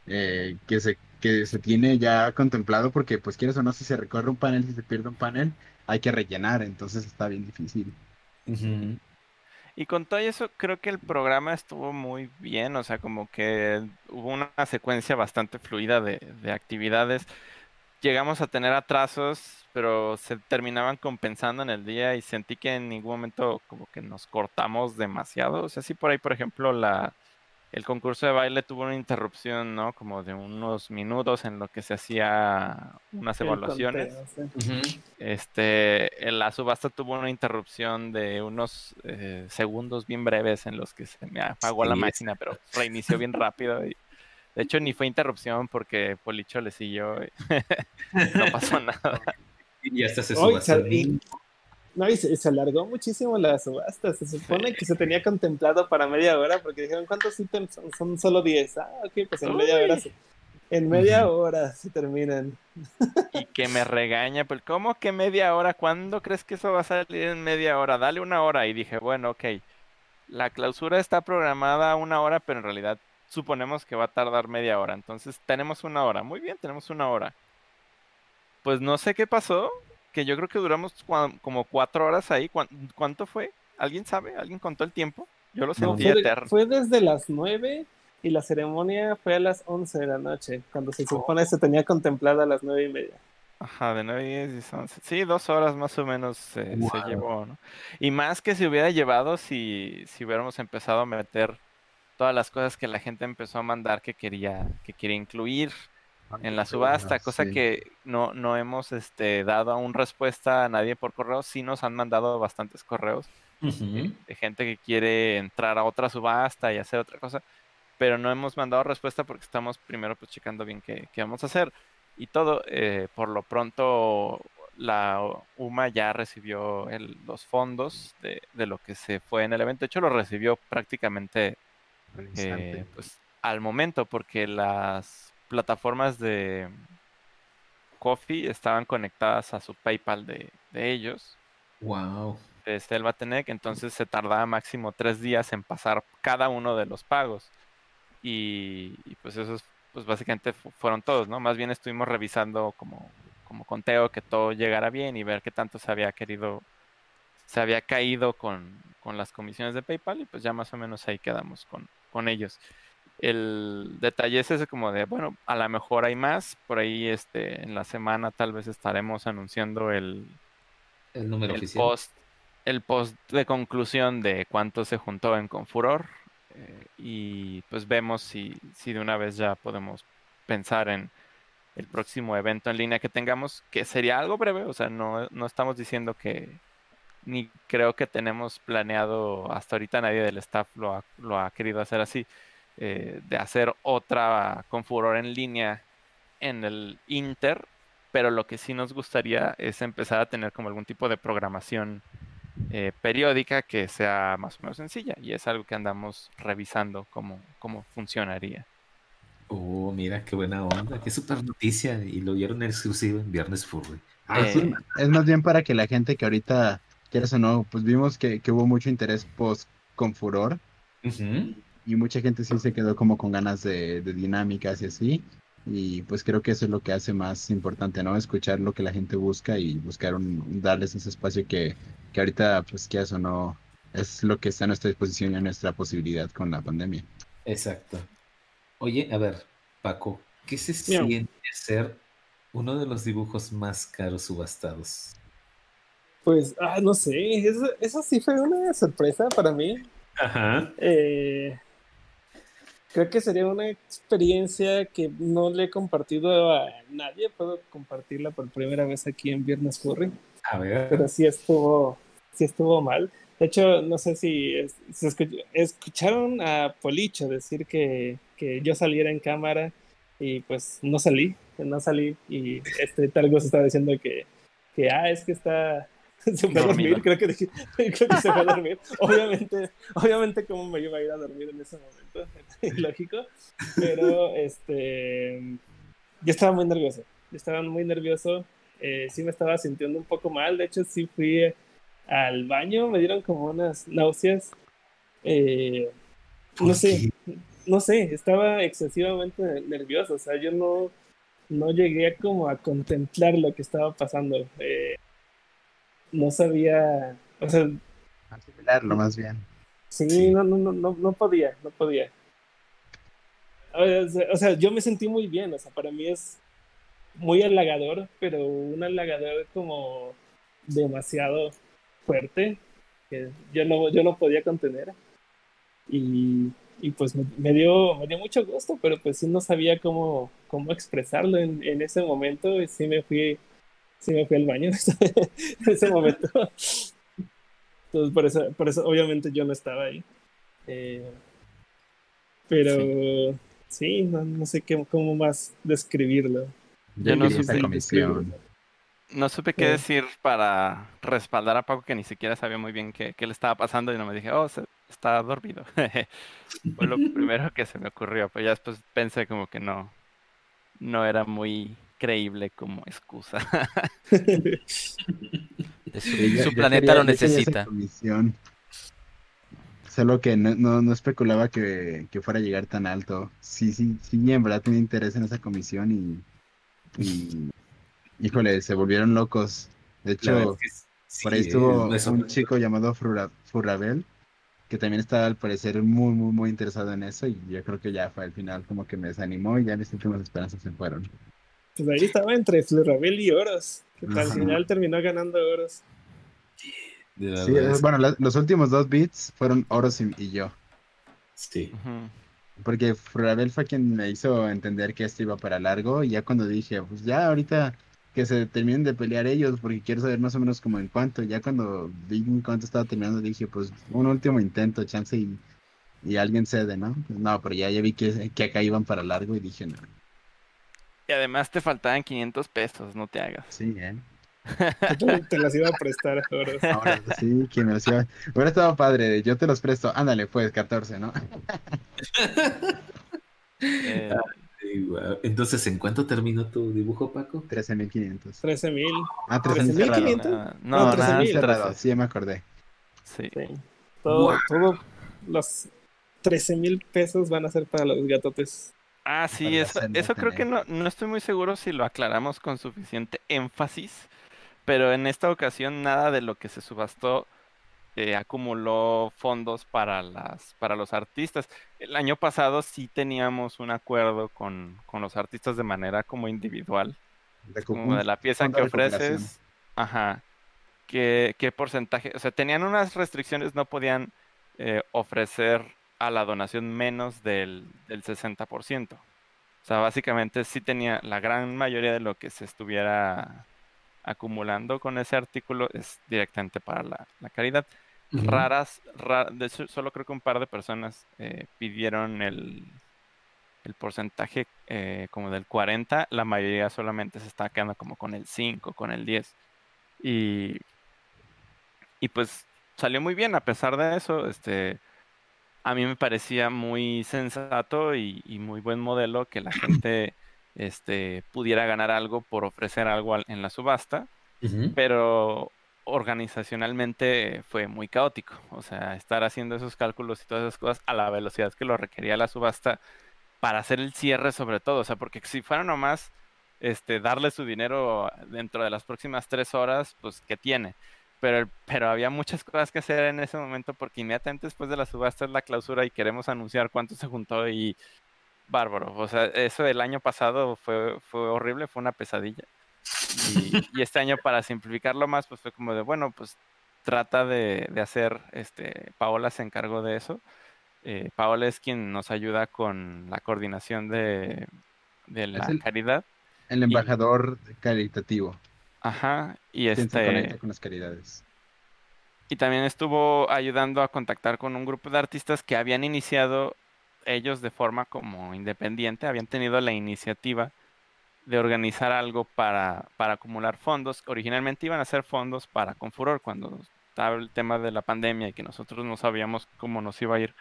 eh, que, se, que se tiene ya contemplado, porque pues quieres o no, si se recorre un panel, si se pierde un panel, hay que rellenar, entonces está bien difícil. Y con todo eso, creo que el programa estuvo muy bien, o sea, como que hubo una secuencia bastante fluida de, de actividades llegamos a tener atrasos, pero se terminaban compensando en el día y sentí que en ningún momento como que nos cortamos demasiado. O sea, sí por ahí, por ejemplo, la, el concurso de baile tuvo una interrupción, ¿no? Como de unos minutos en lo que se hacía unas El evaluaciones. conteo, sí. Este, la subasta tuvo una interrupción de unos eh, segundos bien breves en los que se me apagó la máquina, pero reinició bien rápido. Y, de hecho, ni fue interrupción porque Policho le siguió. y [LAUGHS] no pasó [LAUGHS] nada. Y hasta se y- No, y se, se alargó muchísimo la subasta. Se supone que se tenía contemplado para media hora porque dijeron, ¿cuántos ítems son? Son solo 10. Ah, ok, pues en media hora se, en media hora se terminan. Y que me regaña, pues, ¿cómo que media hora? ¿Cuándo crees que eso va a salir en media hora? Dale una hora. Y dije, bueno, ok. La clausura está programada a una hora, pero en realidad suponemos que va a tardar media hora. Entonces tenemos una hora. Muy bien, tenemos una hora. Pues no sé qué pasó, que yo creo que duramos cua- como cuatro horas ahí. ¿Cuán- ¿Cuánto fue? ¿Alguien sabe? ¿Alguien contó el tiempo? Yo lo No, sentí fue, de- eterno. fue desde las 9 y la ceremonia fue a las 11 de la noche, cuando se supone se tenía contemplada a las 9 y media. Ajá, de 9 y 10 y 11. Sí, dos horas más o menos se, se Guau. llevó, ¿no? Y más que se hubiera llevado si, si hubiéramos empezado a meter todas las cosas que la gente empezó a mandar que quería, que quería incluir en la subasta, cosa Sí. que no, no hemos este, dado aún respuesta a nadie por correo. Sí nos han mandado bastantes correos de gente que quiere entrar a otra subasta y hacer otra cosa, pero no hemos mandado respuesta porque estamos primero pues checando bien qué, qué vamos a hacer y todo. eh, por lo pronto la UMA ya recibió el- los fondos de, de lo que se fue en el evento. De hecho, lo recibió prácticamente eh, pues, al momento porque las plataformas de Coffee estaban conectadas a su PayPal de, de ellos Wow. de Selvatec, entonces se tardaba máximo tres días en pasar cada uno de los pagos. Y, y, pues esos, pues básicamente fu- fueron todos, ¿no? Más bien estuvimos revisando como, como conteo que todo llegara bien y ver qué tanto se había querido, se había caído con, con las comisiones de PayPal y pues ya más o menos ahí quedamos con, con ellos. El detalle es ese como de, bueno, a lo mejor hay más, por ahí este, en la semana tal vez estaremos anunciando el, El número el oficial. post, el post de conclusión de cuánto se juntó en Confuror eh, y pues vemos si, si de una vez ya podemos pensar en el próximo evento en línea que tengamos, que sería algo breve, o sea, no, no estamos diciendo que ni creo que tenemos planeado hasta ahorita nadie del staff lo ha, lo ha querido hacer así, eh, de hacer otra Confuror en línea en el Inter, pero lo que sí nos gustaría es empezar a tener como algún tipo de programación eh, periódica que sea más o menos sencilla y es algo que andamos revisando cómo, cómo funcionaría. Oh, mira, qué buena onda. Qué super noticia. Y lo vieron en exclusivo en Viernes Furry. Ah, Eh, sí, es más bien para que la gente que ahorita, quieras o no, pues vimos que, que hubo mucho interés post con furor y mucha gente sí se quedó como con ganas de, de dinámicas y así. Y pues creo que eso es lo que hace más importante, ¿no? Escuchar lo que la gente busca y buscar un, darles ese espacio que, que ahorita, pues quieras o no, es lo que está a nuestra disposición y a nuestra posibilidad con la pandemia. Exacto. Oye, a ver, Paco, ¿qué se siente ser uno de los dibujos más caros subastados? Pues, ah, no sé, eso, eso sí fue una sorpresa para mí. Ajá. Eh, creo que sería una experiencia que no le he compartido a nadie. Puedo compartirla por primera vez aquí en Viernes Furry. A ver. pero sí estuvo, sí estuvo mal. De hecho, no sé si es- se escuch- escucharon a Policho decir que, que yo saliera en cámara y pues no salí, no salí y este Targos estaba diciendo que, que ah, es que está [LAUGHS] se fue a dormir, creo que, dije- [LAUGHS] creo que se fue a dormir. Obviamente, obviamente cómo me iba a ir a dormir en ese momento, [LAUGHS] lógico, pero este yo estaba muy nervioso, yo estaba muy nervioso eh, sí me estaba sintiendo un poco mal. De hecho, sí fui al baño, me dieron como unas náuseas. Eh, no ¿Por sé, no sé, estaba excesivamente nervioso. O sea, yo no, no llegué como a contemplar lo que estaba pasando. Eh, no sabía, o sea, Asimilarlo más bien. sí, Sí. No, no, no, no, no podía, no podía. O sea, o sea, yo me sentí muy bien, o sea, para mí es muy halagador, pero un halagador como demasiado fuerte, que yo no, yo no podía contener. Y, y pues me, me, dio, me dio mucho gusto, pero pues sí no sabía cómo, cómo expresarlo en, en ese momento y sí me fui, sí me fui al baño [LAUGHS] en ese momento. Entonces por eso, por eso obviamente yo no estaba ahí. Eh, pero sí, sí no, no, sé qué, cómo más describirlo. Yo no supe, no supe qué decir para respaldar a Paco que ni siquiera sabía muy bien qué, qué le estaba pasando y no me dije, oh, se, está dormido. [LAUGHS] Fue lo primero que se me ocurrió, pero ya después pensé como que no, no era muy creíble como excusa. [LAUGHS] su, su planeta lo necesita. Solo que no, no, no especulaba que, que, fuera a llegar tan alto. Sí, sí, sí, en verdad tenía interés en esa comisión y, y híjole, se volvieron locos. De hecho, es que sí, por ahí estuvo un chico llamado Furrabel, que también estaba al parecer muy, muy, muy interesado en eso y yo creo que ya fue al final como que me desanimó y ya mis últimas esperanzas se fueron. Pues ahí estaba entre Furrabel y Oros, que al final terminó ganando Oros. Sí, bueno, la, los últimos dos beats fueron Oros y, y yo. Sí. Uh -huh. Porque Furabel fue quien me hizo entender que esto iba para largo y ya cuando dije, pues ya ahorita que se terminen de pelear ellos porque quiero saber más o menos como en cuánto, ya cuando vi en cuánto estaba terminando dije, pues un último intento, chance y, y alguien cede, ¿no? No, pero ya, ya vi que, que acá iban para largo y dije, no. Y además te faltaban 500 pesos, no te hagas. Sí, ¿eh? te, [LAUGHS] te las iba a prestar ahora. [LAUGHS] ahora sí, que me las iba. Hubiera estado padre, yo te los presto. Ándale, pues, 14, ¿no? eh, Entonces, ¿en cuánto terminó tu dibujo, Paco? 13.500. 13.000. Ah, 13.500. No, no, no 13.000. Sí, me acordé. Sí. sí. Todo, wow. todo los 13.000 pesos van a ser para los gatotes. Ah, sí, eso, eso creo que no, no estoy muy seguro si lo aclaramos con suficiente énfasis, pero en esta ocasión nada de lo que se subastó eh, acumuló fondos para las para los artistas. El año pasado sí teníamos un acuerdo con, con los artistas de manera como individual, De, como de la pieza que ofreces, ajá, qué, qué porcentaje, o sea, tenían unas restricciones, no podían eh, ofrecer a la donación menos del, del 60%. O sea, básicamente sí tenía la gran mayoría de lo que se estuviera acumulando con ese artículo es directamente para la, la caridad. Uh -huh. Raras, ra de hecho, solo creo que un par de personas eh, pidieron el, el porcentaje eh, como del 40, la mayoría solamente se está quedando como con el 5, con el 10. Y, y pues salió muy bien a pesar de eso. Este, a mí me parecía muy sensato y, y muy buen modelo que la gente este, pudiera ganar algo por ofrecer algo en la subasta, uh -huh. pero organizacionalmente fue muy caótico. O sea, estar haciendo esos cálculos y todas esas cosas a la velocidad que lo requería la subasta para hacer el cierre sobre todo. O sea, porque si fuera nomás este, darle su dinero dentro de las próximas tres horas, pues, ¿qué tiene? Pero, pero había muchas cosas que hacer en ese momento porque inmediatamente después de la subasta es la clausura y queremos anunciar cuánto se juntó y bárbaro. O sea, eso del año pasado fue, fue horrible, fue una pesadilla. Y, y, este año para simplificarlo más, pues fue como de, bueno, pues trata de, de hacer, este, Paola se encargó de eso. Eh, Paola es quien nos ayuda con la coordinación de, de la el, caridad. El embajador y, caritativo. Ajá, y este... Se conecta con las caridades. Y también estuvo ayudando a contactar con un grupo de artistas que habían iniciado ellos de forma como independiente, habían tenido la iniciativa de organizar algo para, para acumular fondos. Originalmente iban a ser fondos para Confuror cuando estaba el tema de la pandemia y que nosotros no sabíamos cómo nos iba a ir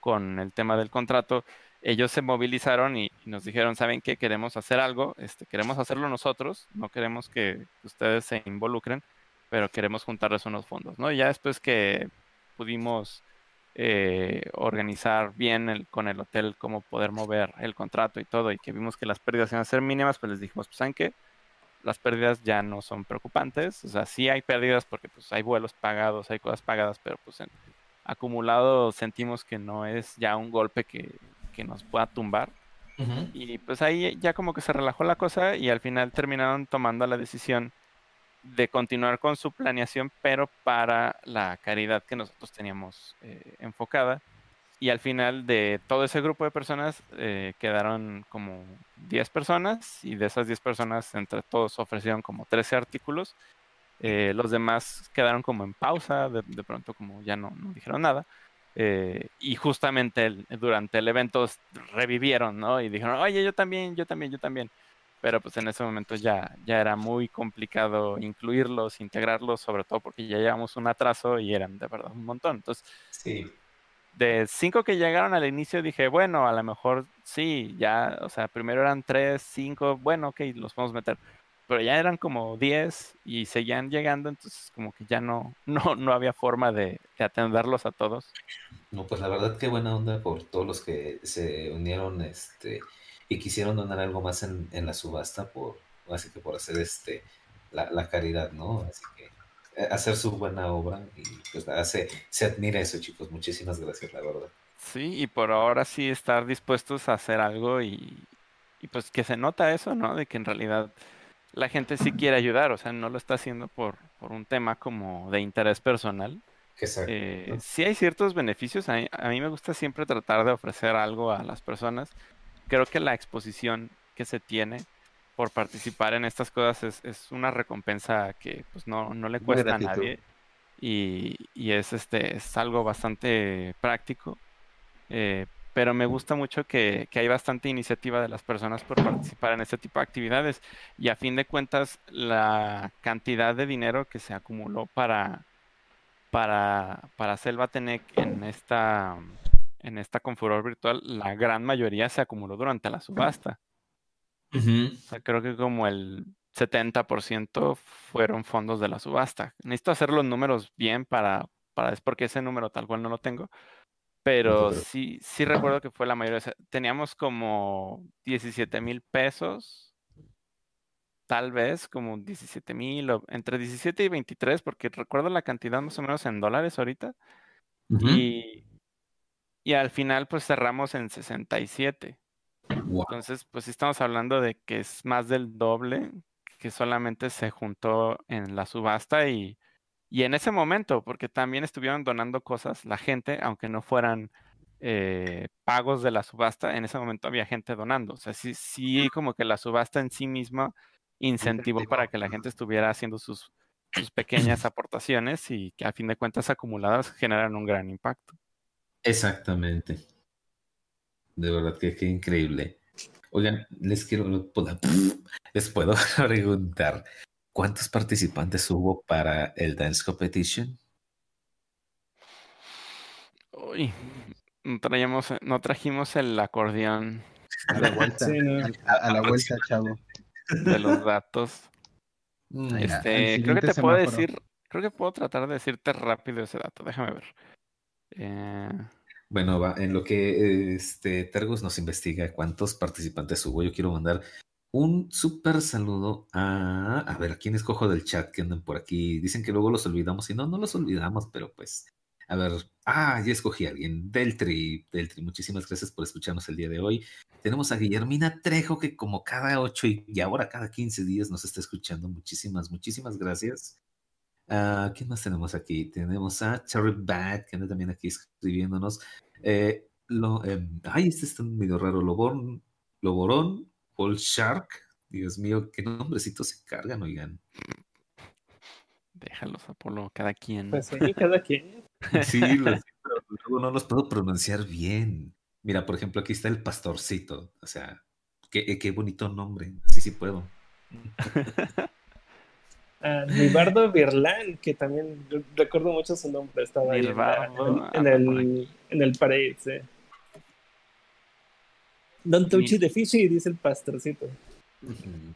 con el tema del contrato. Ellos se movilizaron y, nos dijeron, ¿saben qué? Queremos hacer algo, este, queremos hacerlo nosotros, no queremos que ustedes se involucren, pero queremos juntarles unos fondos, ¿no? Y ya después que pudimos eh, organizar bien el, con el hotel cómo poder mover el contrato y todo, y que vimos que las pérdidas iban a ser mínimas, pues les dijimos, pues saben que las pérdidas ya no son preocupantes, o sea, sí hay pérdidas porque pues hay vuelos pagados, hay cosas pagadas, pero pues en acumulado sentimos que no es ya un golpe que, que nos pueda tumbar. Ujú. Y pues ahí ya como que se relajó la cosa y al final terminaron tomando la decisión de continuar con su planeación, pero para la caridad que nosotros teníamos eh, enfocada. Y al final de todo ese grupo de personas eh, quedaron como 10 personas y de esas 10 personas entre todos ofrecieron como 13 artículos. Eh, los demás quedaron como en pausa, de, de pronto como ya no, no dijeron nada. Eh, y justamente el- durante el evento revivieron, ¿no? Y dijeron, oye, yo también, yo también, yo también. Pero pues en ese momento ya, ya era muy complicado incluirlos, integrarlos, sobre todo porque ya llevamos un atraso y eran de verdad un montón. Entonces, Sí. de cinco que llegaron al inicio dije, bueno, a lo mejor sí, ya, o sea, primero eran tres, cinco, bueno, ok, los podemos meter. Pero ya eran como diez y seguían llegando, entonces como que ya no, [LAUGHS] no, no había forma de, de atenderlos a todos. No, pues la verdad qué buena onda por todos los que se unieron este y quisieron donar algo más en, en la subasta por así que por hacer este la, la caridad, ¿no? Así que eh, hacer su buena obra y pues hace, se admira eso, chicos. Muchísimas gracias, la verdad. Sí, y por ahora sí estar dispuestos a hacer algo y, y pues que se nota eso, ¿no? De que en realidad la gente sí quiere ayudar, o sea, no lo está haciendo por, por un tema como de interés personal. Exacto. Eh, sí hay ciertos beneficios, a mí, a mí me gusta siempre tratar de ofrecer algo a las personas. Creo que la exposición que se tiene por participar en estas cosas es, es una recompensa que pues no, no le cuesta a nadie y, y es este es algo bastante práctico. Eh, pero me gusta mucho que, que hay bastante iniciativa de las personas por participar en este tipo de actividades. Y a fin de cuentas, la cantidad de dinero que se acumuló para, para, para Selvatec en esta, en esta Confuror virtual, la gran mayoría se acumuló durante la subasta. Ujú. O sea, creo que como el 70% fueron fondos de la subasta. Necesito hacer los números bien para, para es porque ese número tal cual no lo tengo. Pero sí, sí recuerdo que fue la mayoría. o sea, teníamos como 17 mil pesos. Tal vez como 17 mil, o entre 17 y 23, porque recuerdo la cantidad más o menos en dólares ahorita. Y, y al final pues cerramos en 67. Wow. Entonces, pues sí estamos hablando de que es más del doble que solamente se juntó en la subasta y, y en ese momento, porque también estuvieron donando cosas, la gente, aunque no fueran eh, pagos de la subasta, en ese momento había gente donando. O sea, sí, sí como que la subasta en sí misma incentivó para que la gente estuviera haciendo sus, sus pequeñas aportaciones y que a fin de cuentas acumuladas generan un gran impacto. Exactamente. De verdad que qué increíble. Oigan, les quiero, les puedo [LAUGHS] [LAUGHS] preguntar, ¿cuántos participantes hubo para el Dance Competition? Uy, no, traíamos, no trajimos el acordeón A la vuelta. Sí, no. a, a la vuelta, chavo. de los datos. Mira, Este, creo que te puedo decir, creo que puedo tratar de decirte rápido ese dato. Déjame ver. Eh, Bueno, va, en lo que este Tergus nos investiga cuántos participantes hubo, yo quiero mandar un súper saludo a, a ver, ¿a quién escojo del chat que andan por aquí? Dicen que luego los olvidamos y no, no los olvidamos, pero pues, a ver, ah, ya escogí a alguien, Deltri, Deltri, muchísimas gracias por escucharnos el día de hoy. Tenemos a Guillermina Trejo que como cada ocho y, ahora cada 15 días nos está escuchando. Muchísimas, muchísimas gracias. Ah, ¿Quién más tenemos aquí? Tenemos a Cherry Bad, que anda también aquí escribiéndonos. Eh, lo, em, ay, este está medio raro. Loborn, Loborón, Paul Shark. Dios mío, qué nombrecitos se cargan, oigan. déjalos, Apolo, cada quien. Pues sí, cada quien. [LAUGHS] Sí, [LAUGHS] pero luego no los puedo pronunciar bien. Mira, por ejemplo, aquí está el pastorcito. O sea, qué, qué bonito nombre. Así sí puedo. A [LAUGHS] Ribardo Virlán, que también re- recuerdo mucho su nombre, estaba ahí en, ah, el, en el parade, sí. Don't touch the fishy, dice el pastorcito.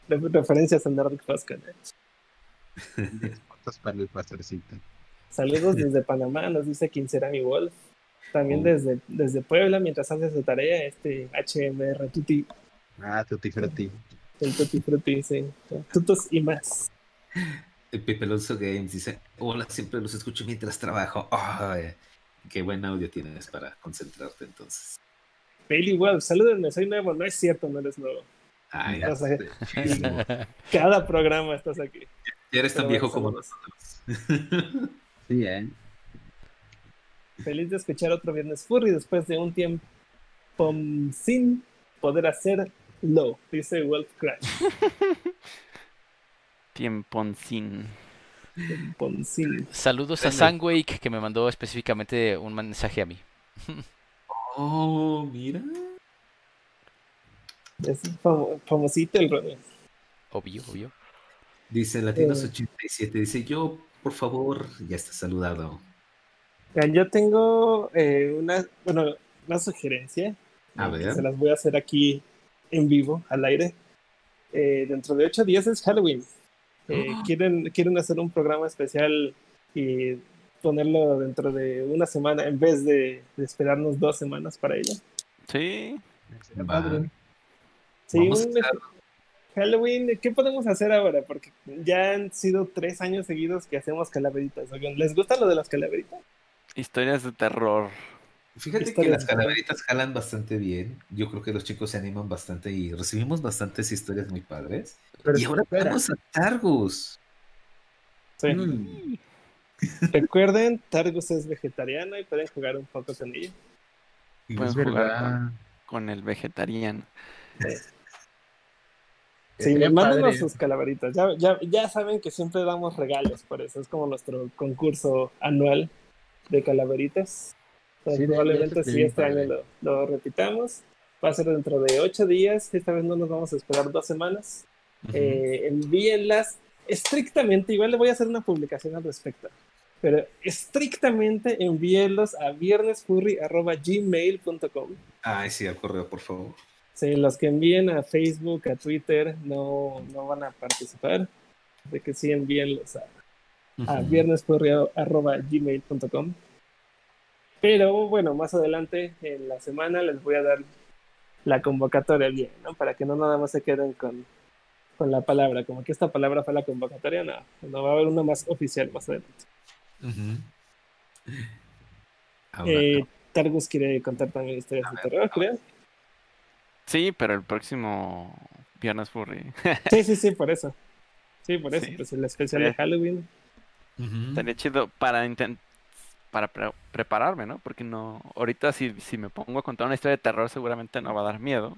Re- referencias a Nordic Fosca. ¿eh? Para el pastorcito. Saludos desde Panamá, nos dice quién será mi Wolf. También Oh. desde, desde Puebla, mientras hace su tarea, este HMR Tuti, Ah, tutti frutti. el Tutti Frutti, sí. Tutos y más. El Pepe Alonso Games dice: Hola, siempre los escucho mientras trabajo. Qué buen audio tienes para concentrarte entonces. Bailey Wells, salúdenme, soy nuevo. No es cierto, no eres nuevo. Ay, O sea, muchísimo. cada programa estás aquí. Ya eres tan Pero viejo como nosotros. [LAUGHS] Sí, ¿eh? Feliz de escuchar otro Viernes Furry después de un tiempo sin poder hacerlo, dice Wolf Crash. [LAUGHS] Tiemponcín. Sin. Saludos a Sandwake que me mandó específicamente un mensaje a mí. [LAUGHS] Oh, mira. Es famo- famosito el Ronnie. Obvio, obvio. Dice Eh. Latinos87, dice yo, por favor, ya está saludado. Vean, Yo tengo eh, una, bueno, una sugerencia. A eh, ver. Se las voy a hacer aquí en vivo, al aire. Eh, dentro de ocho días es Halloween. Eh, Ah. quieren, quieren hacer un programa especial y ponerlo dentro de una semana en vez de, de esperarnos dos semanas para ello. Sí. Sí, Vamos un Halloween, ¿qué podemos hacer ahora? Porque ya han sido tres años seguidos que hacemos calaveritas. Oigan, ¿Les gusta lo de las calaveritas? Historias de terror. Fíjate que las calaveritas jalan bastante bien. Yo creo que los chicos se animan bastante y recibimos bastantes historias muy padres. Pero y ahora espera, tenemos a Targus. sí. Mm. [LAUGHS] Recuerden, Targus es vegetariano y pueden jugar un poco con ella. Pueden es jugar verdad. Con el vegetariano. Sí, mándenos padre. sus calaveritas. Ya, ya, ya saben que siempre damos regalos por eso. Es como nuestro concurso anual de calaveritas. Entonces, Sí, de- probablemente si este año lo, lo repitamos, va a ser dentro de ocho días. Esta vez no nos vamos a esperar dos semanas. Eh, envíenlas estrictamente. Igual le voy a hacer una publicación al respecto. Pero estrictamente envíenlos a viernesfurry.gmail.com. Ay, sí, al correo, por favor. Sí, los que envíen a Facebook, a Twitter, no, no van a participar. De que sí envíenlos a, a Ujú. viernescorreo.gmail.com. Pero bueno, más adelante en la semana les voy a dar la convocatoria bien, ¿no? Para que no nada más se queden con, con la palabra, como que esta palabra fue la convocatoria, no, no va a haber una más oficial más adelante. Ahora, Eh, Targus quiere contar también historias de terror, creo. Sí, pero el próximo Viernes Furry. [LAUGHS] Sí, sí, sí, por eso. Sí, por eso, Sí. pues el especial de Sí. Halloween. Estaría chido para intent para pre- prepararme, ¿no? Porque no, ahorita si, si me pongo a contar una historia de terror seguramente no va a dar miedo.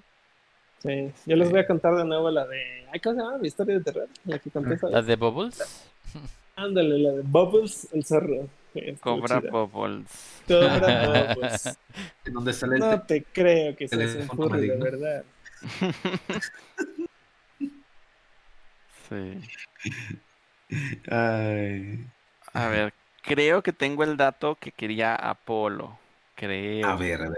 Sí, yo les voy a contar de nuevo la de. ¿Cómo se llama? Mi historia de terror. La que conté ¿La de Bubbles? [LAUGHS] Ándale, la de Bubbles, el zorro. Estuvo Cobra. Bubbles. Cobra [LAUGHS] Bubbles. ¿En dónde sale el No te creo que un teléfono furry de verdad. Sí. Ay. A ver, creo que tengo el dato que quería Apolo. Creo. A ver, a ver.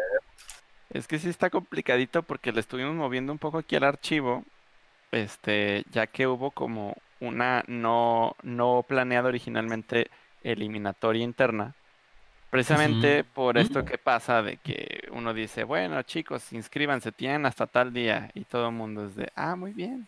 Es que sí está complicadito porque le estuvimos moviendo un poco aquí al archivo, este, ya que hubo como una no, no planeada originalmente eliminatoria interna. Precisamente por esto Mm. que pasa de que uno dice, bueno chicos, inscríbanse, tienen hasta tal día y todo el mundo es de, ah, muy bien.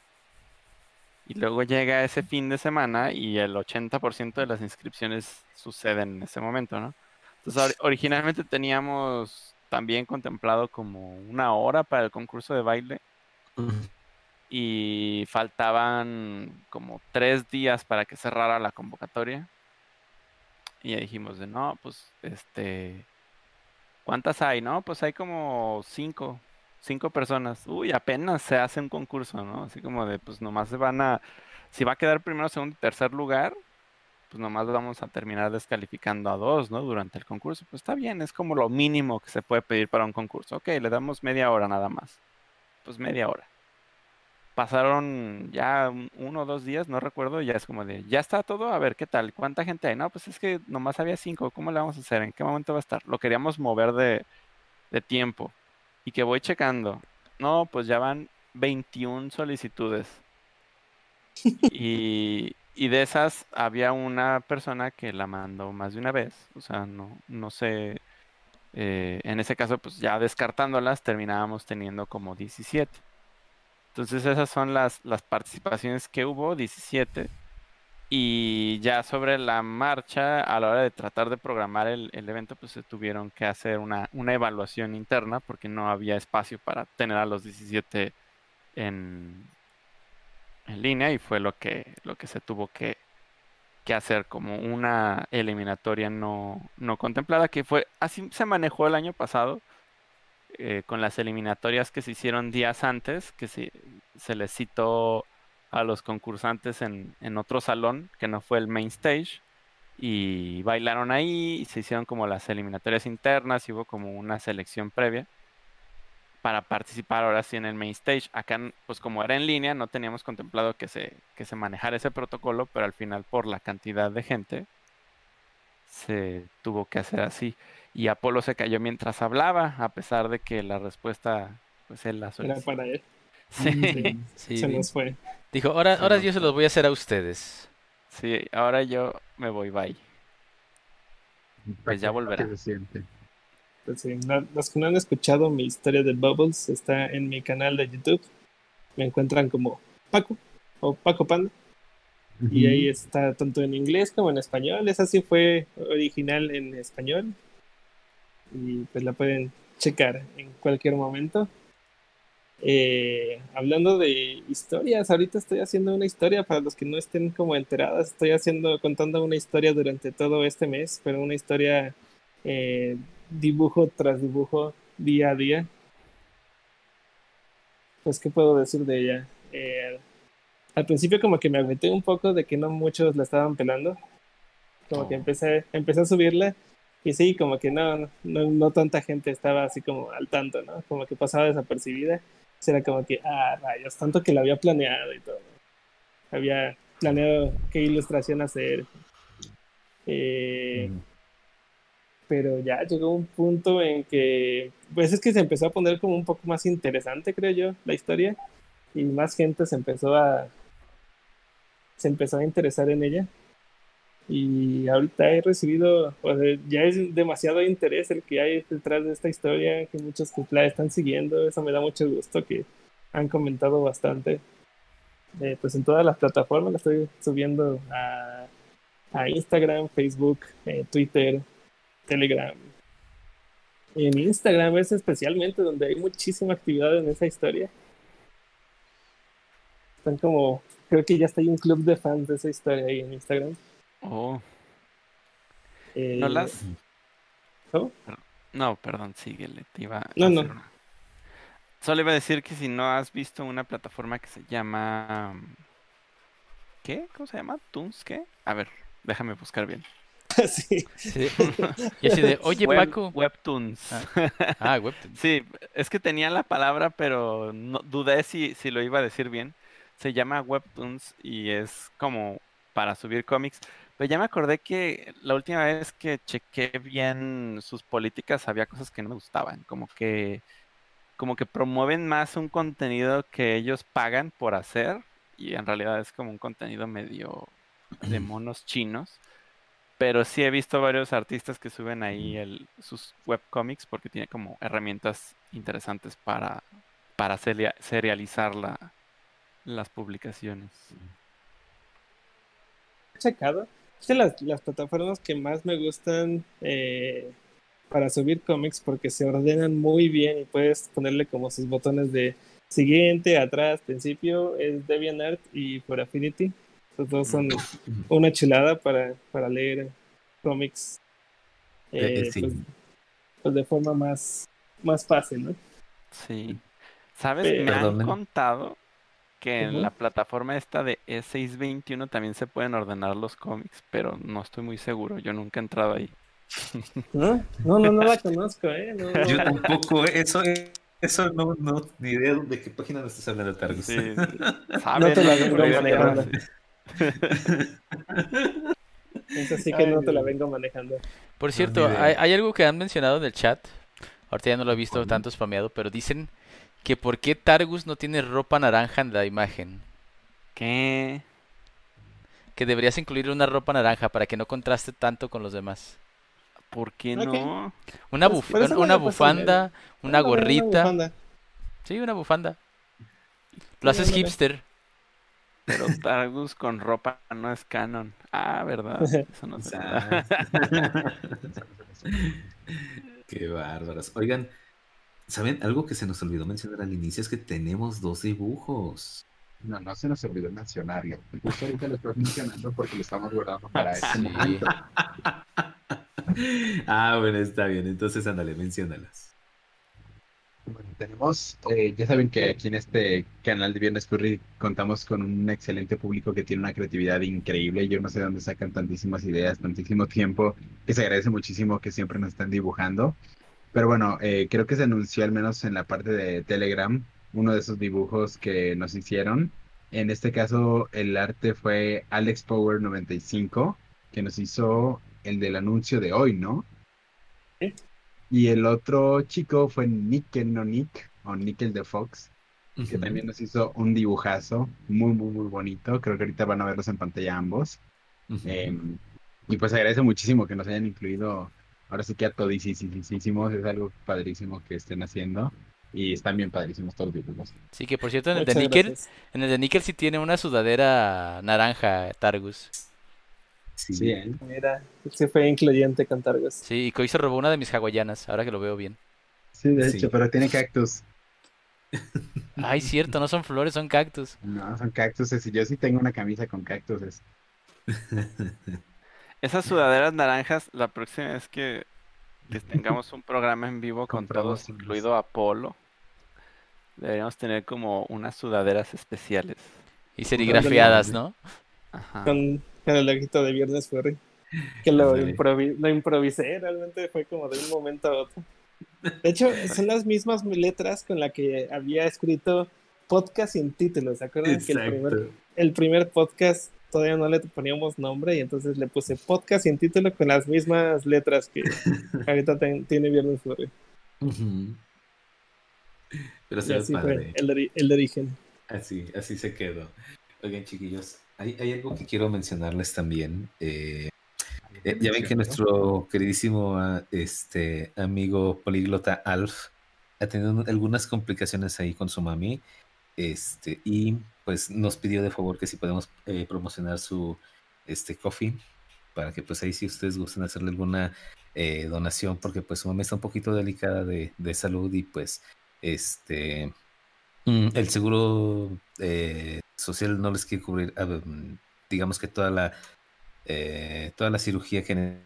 Y luego llega ese fin de semana y el 80% de las inscripciones suceden en ese momento, ¿no? Entonces, ori- originalmente teníamos también contemplado como una hora para el concurso de baile y faltaban como tres días para que cerrara la convocatoria. Y ya dijimos de no, pues este, ¿cuántas hay? No, pues hay como cinco, cinco personas. Uy, apenas se hace un concurso, ¿no? Así como de, pues nomás se van a, si va a quedar primero, segundo y tercer lugar, pues nomás vamos a terminar descalificando a dos, ¿no? Durante el concurso. Pues está bien, es como lo mínimo que se puede pedir para un concurso. Ok, le damos media hora nada más. Pues media hora. Pasaron ya un- uno o dos días, no recuerdo, ya es como de, ya está todo, a ver qué tal, cuánta gente hay. No, pues es que nomás había cinco, ¿cómo le vamos a hacer? ¿En qué momento va a estar? Lo queríamos mover de, de tiempo. Y que voy checando. No, pues ya van 21 solicitudes. Y, y de esas había una persona que la mandó más de una vez. O sea, no, no sé. eh, en ese caso, pues ya descartándolas, terminábamos teniendo como 17. Entonces esas son las, las participaciones que hubo, 17. Y ya sobre la marcha, a la hora de tratar de programar el, el evento, pues se tuvieron que hacer una, una evaluación interna porque no había espacio para tener a los 17 en, en línea y fue lo que, lo que se tuvo que, que hacer como una eliminatoria no, no contemplada, que fue así se manejó el año pasado eh, con las eliminatorias que se hicieron días antes, que se, se les citó a los concursantes en, en otro salón, que no fue el main stage, y bailaron ahí, y se hicieron como las eliminatorias internas, y hubo como una selección previa para participar ahora sí en el main stage. Acá, pues como era en línea, no teníamos contemplado que se, que se manejara ese protocolo, pero al final por la cantidad de gente se tuvo que hacer así. Y Apolo se cayó mientras hablaba, a pesar de que la respuesta, pues él la Era solicitó. para él. Sí, [LAUGHS] Sí, Se nos fue. Dijo, ahora, ahora yo se los voy a hacer a ustedes. sí, ahora yo me voy, bye. Pues ya volverá. Pues sí, los que no han escuchado mi historia de Bubbles está en mi canal de YouTube. Me encuentran como Paco o Paco Panda. Y ahí está tanto en inglés como en español. Esa sí fue original en español. Y pues la pueden checar en cualquier momento. Eh, hablando de historias, ahorita estoy haciendo una historia para los que no estén como enteradas. Estoy haciendo, contando una historia durante todo este mes, pero una historia eh, dibujo tras dibujo, día a día. Pues, ¿qué puedo decir de ella? Eh, al principio como que me agüité un poco de que no muchos la estaban pelando. Como que Oh. empecé, empecé a subirla y sí, como que no, no, no tanta gente estaba así como al tanto, ¿no? Como que pasaba desapercibida. Era como que, ah, rayos, tanto que la había planeado y todo. Había planeado qué ilustración hacer. Eh, Ujú. pero ya llegó un punto en que, pues es que se empezó a poner como un poco más interesante, creo yo, la historia, y más gente se empezó a, se empezó a interesar en ella, y ahorita he recibido, o sea, ya es demasiado interés el que hay detrás de esta historia, que muchos la están siguiendo, eso me da mucho gusto, que han comentado bastante. Eh, pues en todas las plataformas la estoy subiendo a, a Instagram, Facebook, eh, Twitter, Telegram. En Instagram es especialmente donde hay muchísima actividad en esa historia. Están como, creo que ya está ahí un club de fans de esa historia ahí en Instagram. Oh, Eh, no las... ¿cómo? No, perdón, síguele, te iba a No, no. hacer una- Solo iba a decir que si no has visto una plataforma que se llama... ¿Qué? ¿Cómo se llama? ¿Toons? ¿Qué? A ver, déjame buscar bien. [LAUGHS] sí. Sí. Y así de, oye Web- Paco. Webtoons. Ah, [LAUGHS] Webtoon. Sí, es que tenía la palabra, pero no, dudé si, si lo iba a decir bien. Se llama Webtoons y es como para subir cómics. Pero ya me acordé que la última vez que chequé bien sus políticas había cosas que no me gustaban. Como que, como que promueven más un contenido que ellos pagan por hacer. Y en realidad es como un contenido medio de [CLEARS THROAT] monos chinos. Pero sí he visto varios artistas que suben ahí el, sus webcomics porque tiene como herramientas interesantes para, para seria- serializar la, las publicaciones. he checado. Es de las, las plataformas que más me gustan eh, para subir cómics porque se ordenan muy bien y puedes ponerle como sus botones de siguiente, atrás, principio, es DeviantArt y por Affinity. Los dos son una chulada para, para leer cómics Eh, eh, sí. pues, pues de forma más, más fácil, ¿no? Sí. ¿Sabes? Eh, Me han contado que en la plataforma esta de E E621 también se pueden ordenar los cómics, pero no estoy muy seguro. Yo nunca he entrado ahí. [LAUGHS] No, no, no, no la conozco, ¿eh? No, no. Yo tampoco, eso, eso no, no, ni idea de qué página me estás hablando, Targus. Sí, [LAUGHS] No te la vengo manejando. [LAUGHS] Eso sí que no te la vengo manejando. Por cierto, hay, hay algo que han mencionado en el chat. Ahorita ya no lo he visto tanto spameado, pero dicen que por qué Targus no tiene ropa naranja en la imagen. ¿Qué? Que deberías incluir una ropa naranja para que no contraste tanto con los demás. ¿Por qué no? Una, Pues, buf- una bufanda, una gorrita. bufanda. Sí, una bufanda. Lo haces hipster. Pero Targus con ropa no es canon. Ah, ¿verdad? [LAUGHS] Eso no se da. [LAUGHS] Qué bárbaros. Oigan, ¿saben? Algo que se nos olvidó mencionar al inicio es que tenemos dos dibujos. No, no se nos olvidó mencionarlo. Justo ahorita lo estoy mencionando porque lo estamos guardando para [LAUGHS] este Sí. [LAUGHS] Ah, bueno, está bien. Entonces, ándale, menciónalas. Bueno, tenemos, eh, ya saben que aquí en este canal de Viernes Furry contamos con un excelente público que tiene una creatividad increíble. Yo no sé de dónde sacan tantísimas ideas, tantísimo tiempo, que se agradece muchísimo que siempre nos están dibujando. Pero bueno, eh, creo que se anunció al menos en la parte de Telegram uno de esos dibujos que nos hicieron. En este caso, el arte fue Alex Power 95, que nos hizo el del anuncio de hoy, ¿no? Sí. Y el otro chico fue Nickel No Nick, o Nickel the Fox, que también nos hizo un dibujazo muy, muy, muy bonito. Creo que ahorita van a verlos en pantalla ambos. Em, y pues agradece muchísimo que nos hayan incluido. Ahora sí que a todisísimos, es algo padrísimo que estén haciendo. Y están bien padrísimos todos los dibujos. Sí, que por cierto, en el de Nickel, gracias. en el de Nickel sí tiene una sudadera naranja, Targus. Sí. Sí, ¿eh? Mira, sí fue incluyente con Targus. Sí, y Koi se robó una de mis hawaianas, ahora que lo veo bien. Sí, de Sí. hecho, pero tiene cactus. Ay, cierto, no son flores, son cactus. No, son cactuses. Y yo sí tengo una camisa con cactuses. [LAUGHS] Esas sudaderas naranjas, la próxima vez que, que tengamos un programa en vivo con todos, incluido Apolo, deberíamos tener como unas sudaderas especiales. Y serigrafiadas. ¿no? Ajá. Con, con el ojito de Viernes Furry. Que lo, improvi- lo improvisé, realmente fue como de un momento a otro. De hecho, son las mismas letras con las que había escrito podcast sin título. ¿Se acuerdan que el primer, Exacto. el primer podcast todavía no le poníamos nombre y entonces le puse podcast sin título con las mismas letras que [LAUGHS] ahorita ten- tiene Viernes Furry? Ujú. Pero se así padre. fue el, de origen. Así, así se quedó. Oigan, chiquillos, hay, hay algo que quiero mencionarles también. eh, eh, ya ven que nuestro queridísimo ah, este, amigo políglota Alf ha tenido un- algunas complicaciones ahí con su mami. Este, y pues nos pidió de favor que si podemos eh, promocionar su este coffee para que pues ahí si ustedes gustan hacerle alguna eh, donación porque pues su mami está un poquito delicada de, de salud y pues este mm, el seguro eh, social no les quiere cubrir ah, mm, digamos que toda la toda la cirugía que ne-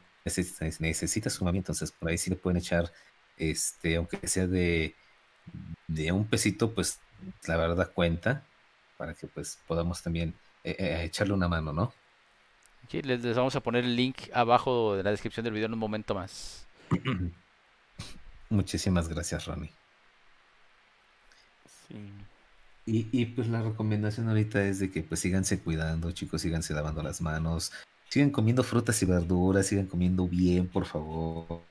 necesita, su mami entonces por ahí sí le pueden echar este aunque sea de de un pesito pues la verdad cuenta para que pues podamos también eh, eh, echarle una mano no les, les vamos a poner el link abajo de la descripción del video en un momento más. [CLEARS THROAT] Muchísimas gracias, Ronnie. Sí. Y, y, pues la recomendación ahorita es de que pues síganse cuidando, chicos, síganse lavando las manos, sigan comiendo frutas y verduras, sigan comiendo bien, por favor,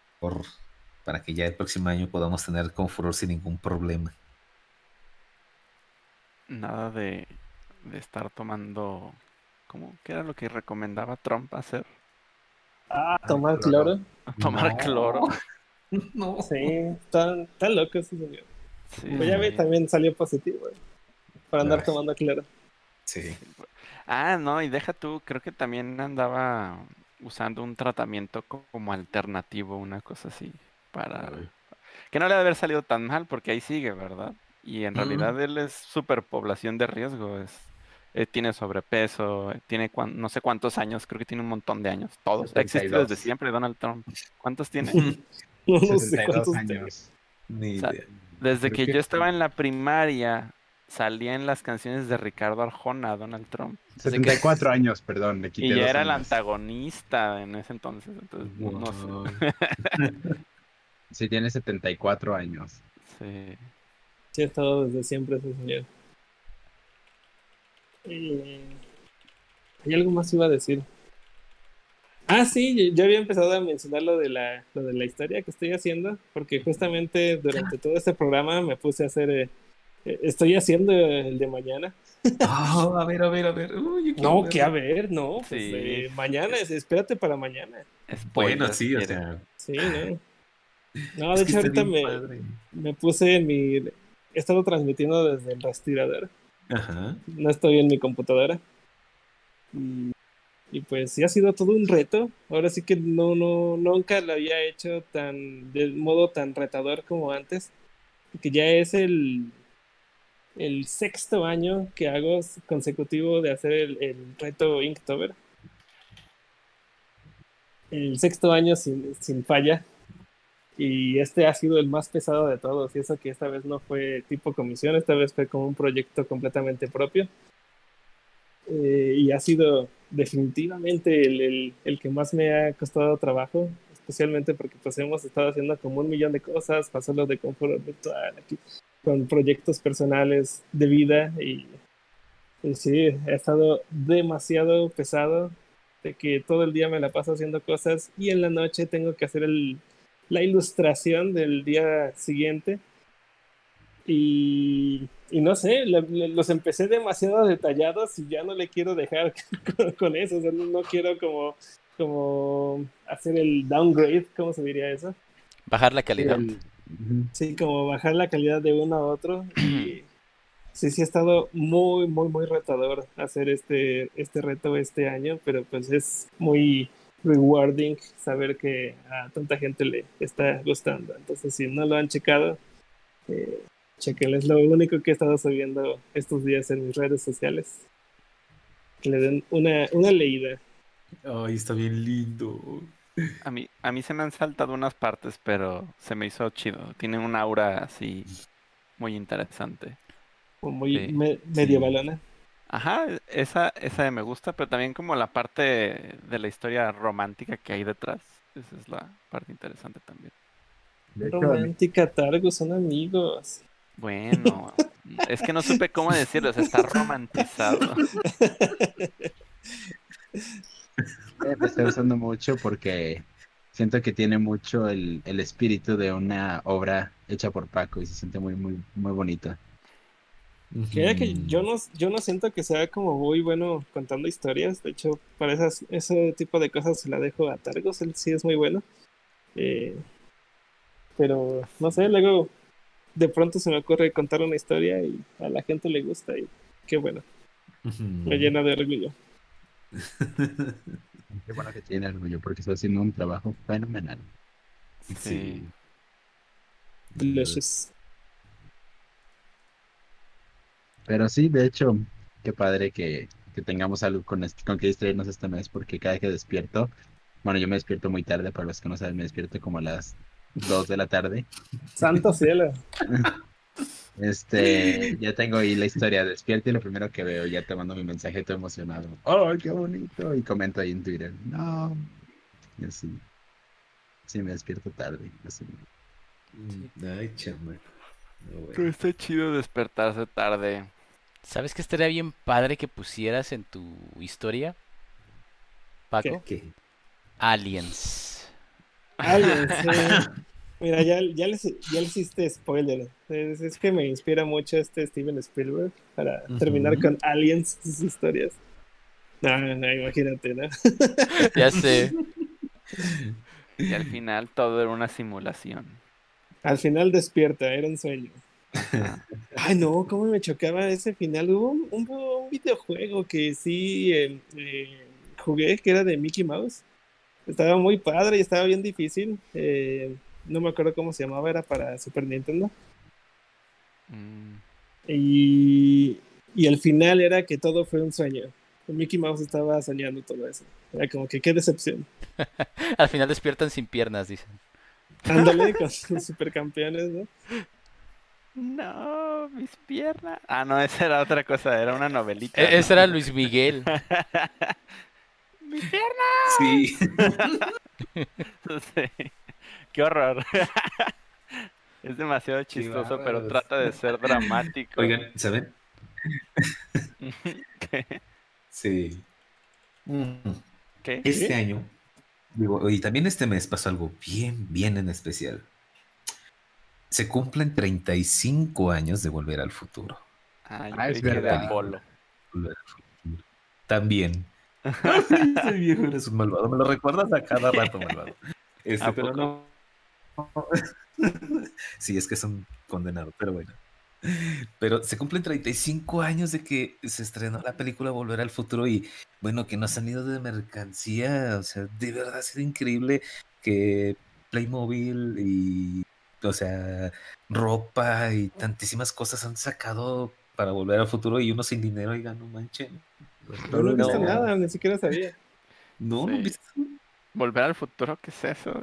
para que ya el próximo año podamos tener confort sin ningún problema. Nada de, de estar tomando. ¿Cómo? ¿Qué era lo que recomendaba Trump hacer? Ah, tomar cloro. [LAUGHS] Tomar No. cloro. [LAUGHS] No. Sí, está, está loco ese señor. Sí. Pues ya ve, también salió positivo, eh, Para andar tomando cloro. Sí. Ah, no, y deja tú, creo que también andaba usando un tratamiento co- como alternativo, una cosa así, para... Ay. Que no le debe haber salido tan mal, porque ahí sigue, ¿verdad? Y en Mm. realidad él es superpoblación de riesgo, es... eh, tiene sobrepeso, eh, tiene cuan- no sé cuántos años, creo que tiene un montón de años, todos. 72. desde siempre Donald Trump. ¿Cuántos tiene? [LAUGHS] No, sé 62 cuántos años. Ni O sea, idea. Desde Creo que que yo estaba en la primaria, salía en las canciones de Ricardo Arjona, Donald Trump. 74 años, perdón, le quité Y ya era el años. antagonista en ese entonces, entonces no sé. Wow. [LAUGHS] Sí, tiene 74 años. Sí. Sí, ha estado desde siempre ese señor. Eh, ¿Hay algo más iba a decir? Ah, sí, yo, yo había empezado a mencionar lo de, la, lo de la historia que estoy haciendo, porque justamente durante todo este programa me puse a hacer... eh, eh, estoy haciendo el de mañana. Ah, a ver, a ver, a ver. Uy, No, verlo. que a ver, no, pues Sí. eh, mañana, es- espérate para mañana. Bueno, sí, o sea. Sí, ¿no? No, de que hecho ahorita me, padre. me puse en mi... He estado transmitiendo desde el respirador. Ajá. no estoy en mi computadora. Y, y pues sí ha sido todo un reto. Ahora sí que no, no, nunca lo había hecho tan, de modo tan retador como antes. Que ya es el, el sexto año que hago consecutivo de hacer el, el reto Inktober. El sexto año sin, sin falla. Y este ha sido el más pesado de todos. Y eso que esta vez no fue tipo comisión, esta vez fue como un proyecto completamente propio. Eh, y ha sido definitivamente el, el, que más me ha costado trabajo, especialmente porque pues hemos estado haciendo como un millón de cosas, pasó lo de confort virtual aquí, con proyectos personales de vida y, y sí, ha estado demasiado pesado de que todo el día me la paso haciendo cosas y en la noche tengo que hacer el, la ilustración del día siguiente. Y, y no sé, le, le, los empecé demasiado detallados y ya no le quiero dejar [LAUGHS] con, con eso. O sea, no, no, quiero como, como hacer el downgrade, ¿cómo se diría eso? Bajar la calidad. El, sí, como bajar la calidad de uno a otro. [CLEARS THROAT] Y sí, sí ha estado muy, muy, muy retador hacer este, este reto este año, pero pues es muy rewarding saber que a tanta gente le está gustando. Entonces, si no lo han checado, eh, chequen. Es lo único que he estado subiendo estos días en mis redes sociales. Que le den una, una leída. Ay, está bien lindo. A mí, a mí se me han saltado unas partes, pero se me hizo chido. Tiene un aura así muy interesante. O muy sí. me medievalona. Sí. Ajá, esa, esa me gusta, pero también como la parte de la historia romántica que hay detrás. Esa es la parte interesante también. Romántica, Targo, son amigos. Bueno, [LAUGHS] es que no supe cómo decirlo, o sea, está romantizado. Me estoy usando mucho porque siento que tiene mucho el, el, espíritu de una obra hecha por Paco y se siente muy, muy, muy bonita. Que, que yo no, yo no siento que sea como muy bueno contando historias. De hecho, para esas, ese tipo de cosas se la dejo a Targos. Él sí es muy bueno. Eh, pero no sé, luego de pronto se me ocurre contar una historia y a la gente le gusta. Y qué bueno. Uh -huh. Me llena de orgullo. [LAUGHS] qué bueno que tiene orgullo porque está haciendo un trabajo fenomenal. Sí. Delicious. Pero sí, de hecho, qué padre que, que tengamos algo con, este, con que distraernos este mes, porque cada que despierto, bueno, yo me despierto muy tarde, para los que no saben, me despierto como a las 2 de la tarde. Santo cielo. [LAUGHS] Este, ya tengo ahí la historia, despierto y lo primero que veo, ya te mando mi mensaje todo emocionado. ¡Oh, qué bonito! Y comento ahí en Twitter, no. Y así. Sí, me despierto tarde. Así. Ay, chama. Bueno. Pero está chido despertarse tarde. ¿Sabes que estaría bien padre que pusieras en tu historia? Paco. ¿Qué? ¿Qué? Aliens, Aliens. sí. [LAUGHS] Mira, ya, ya, les, ya les hiciste spoiler. Es, es, que me inspira mucho este Steven Spielberg para uh -huh. terminar con Aliens sus historias. No, no, no, imagínate, ¿no? ya sé. [LAUGHS] Y al final todo era una simulación. Al final despierta, era un sueño. [LAUGHS] Ay, no, cómo me chocaba ese final. Hubo un, un, un videojuego que sí eh, eh, jugué, que era de Mickey Mouse. Estaba muy padre y estaba bien difícil. Eh, no me acuerdo cómo se llamaba, era para Super Nintendo. Mm. Y, y el final era que todo fue un sueño. Mickey Mouse estaba soñando todo eso. Era como que qué decepción. [LAUGHS] Al final despiertan sin piernas, dicen. Ándale, con los supercampeones, ¿no? No, mis piernas. Ah, no, esa era otra cosa, era una novelita. E ese era Luis Miguel. [LAUGHS] ¡Mis piernas! Sí. [LAUGHS] sí. Qué horror. [LAUGHS] es demasiado chistoso, pero trata de ser dramático. Oigan, ¿saben? ¿Qué? Sí. ¿Qué? Este ¿Qué? año, digo, y también este mes pasó algo bien, bien en especial. Se cumplen 35 años de Volver al Futuro. Ay, ah, es verdad. Volver al futuro. También. [LAUGHS] [LAUGHS] Ese viejo eres un malvado. Me lo recuerdas a cada rato, malvado. [LAUGHS] Este, pero no. sí, es que son condenados, pero bueno. Pero se cumplen 35 años de que se estrenó la película Volver al Futuro y bueno, que no han ido de mercancía. O sea, de verdad ha sido increíble que Playmobil y, o sea, ropa y tantísimas cosas han sacado para Volver al Futuro y uno sin dinero y no manchen. No, no he visto nada, ni siquiera sabía. No, no he Sí. visto. Volver al futuro, ¿qué es eso?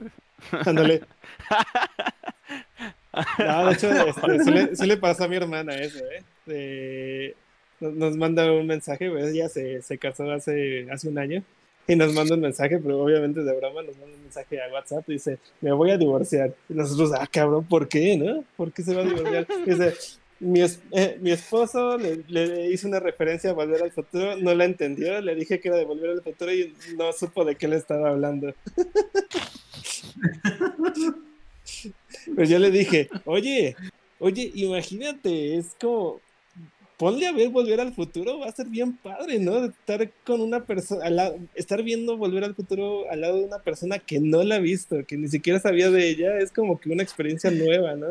Ándale. [LAUGHS] [LAUGHS] No, de hecho, [LAUGHS] este, sí, le, sí le pasó a mi hermana eso, ¿eh? Nos, nos manda un mensaje, pues ella se, se casó hace, hace un año y nos manda un mensaje, pero obviamente de broma nos manda un mensaje a WhatsApp y dice, me voy a divorciar. Y nosotros, ah, cabrón, ¿por qué, no? ¿Por qué se va a divorciar? Y dice, mi, es- eh, mi esposo le, le hizo una referencia a Volver al Futuro, no la entendió, le dije que era de Volver al Futuro y no supo de qué le estaba hablando. [LAUGHS] Pues yo le dije, oye, oye, imagínate, es como, ponle a ver Volver al Futuro, va a ser bien padre, ¿no? De Estar con una persona, estar viendo Volver al Futuro al lado de una persona que no la ha visto, que ni siquiera sabía de ella, es como que una experiencia nueva, ¿no?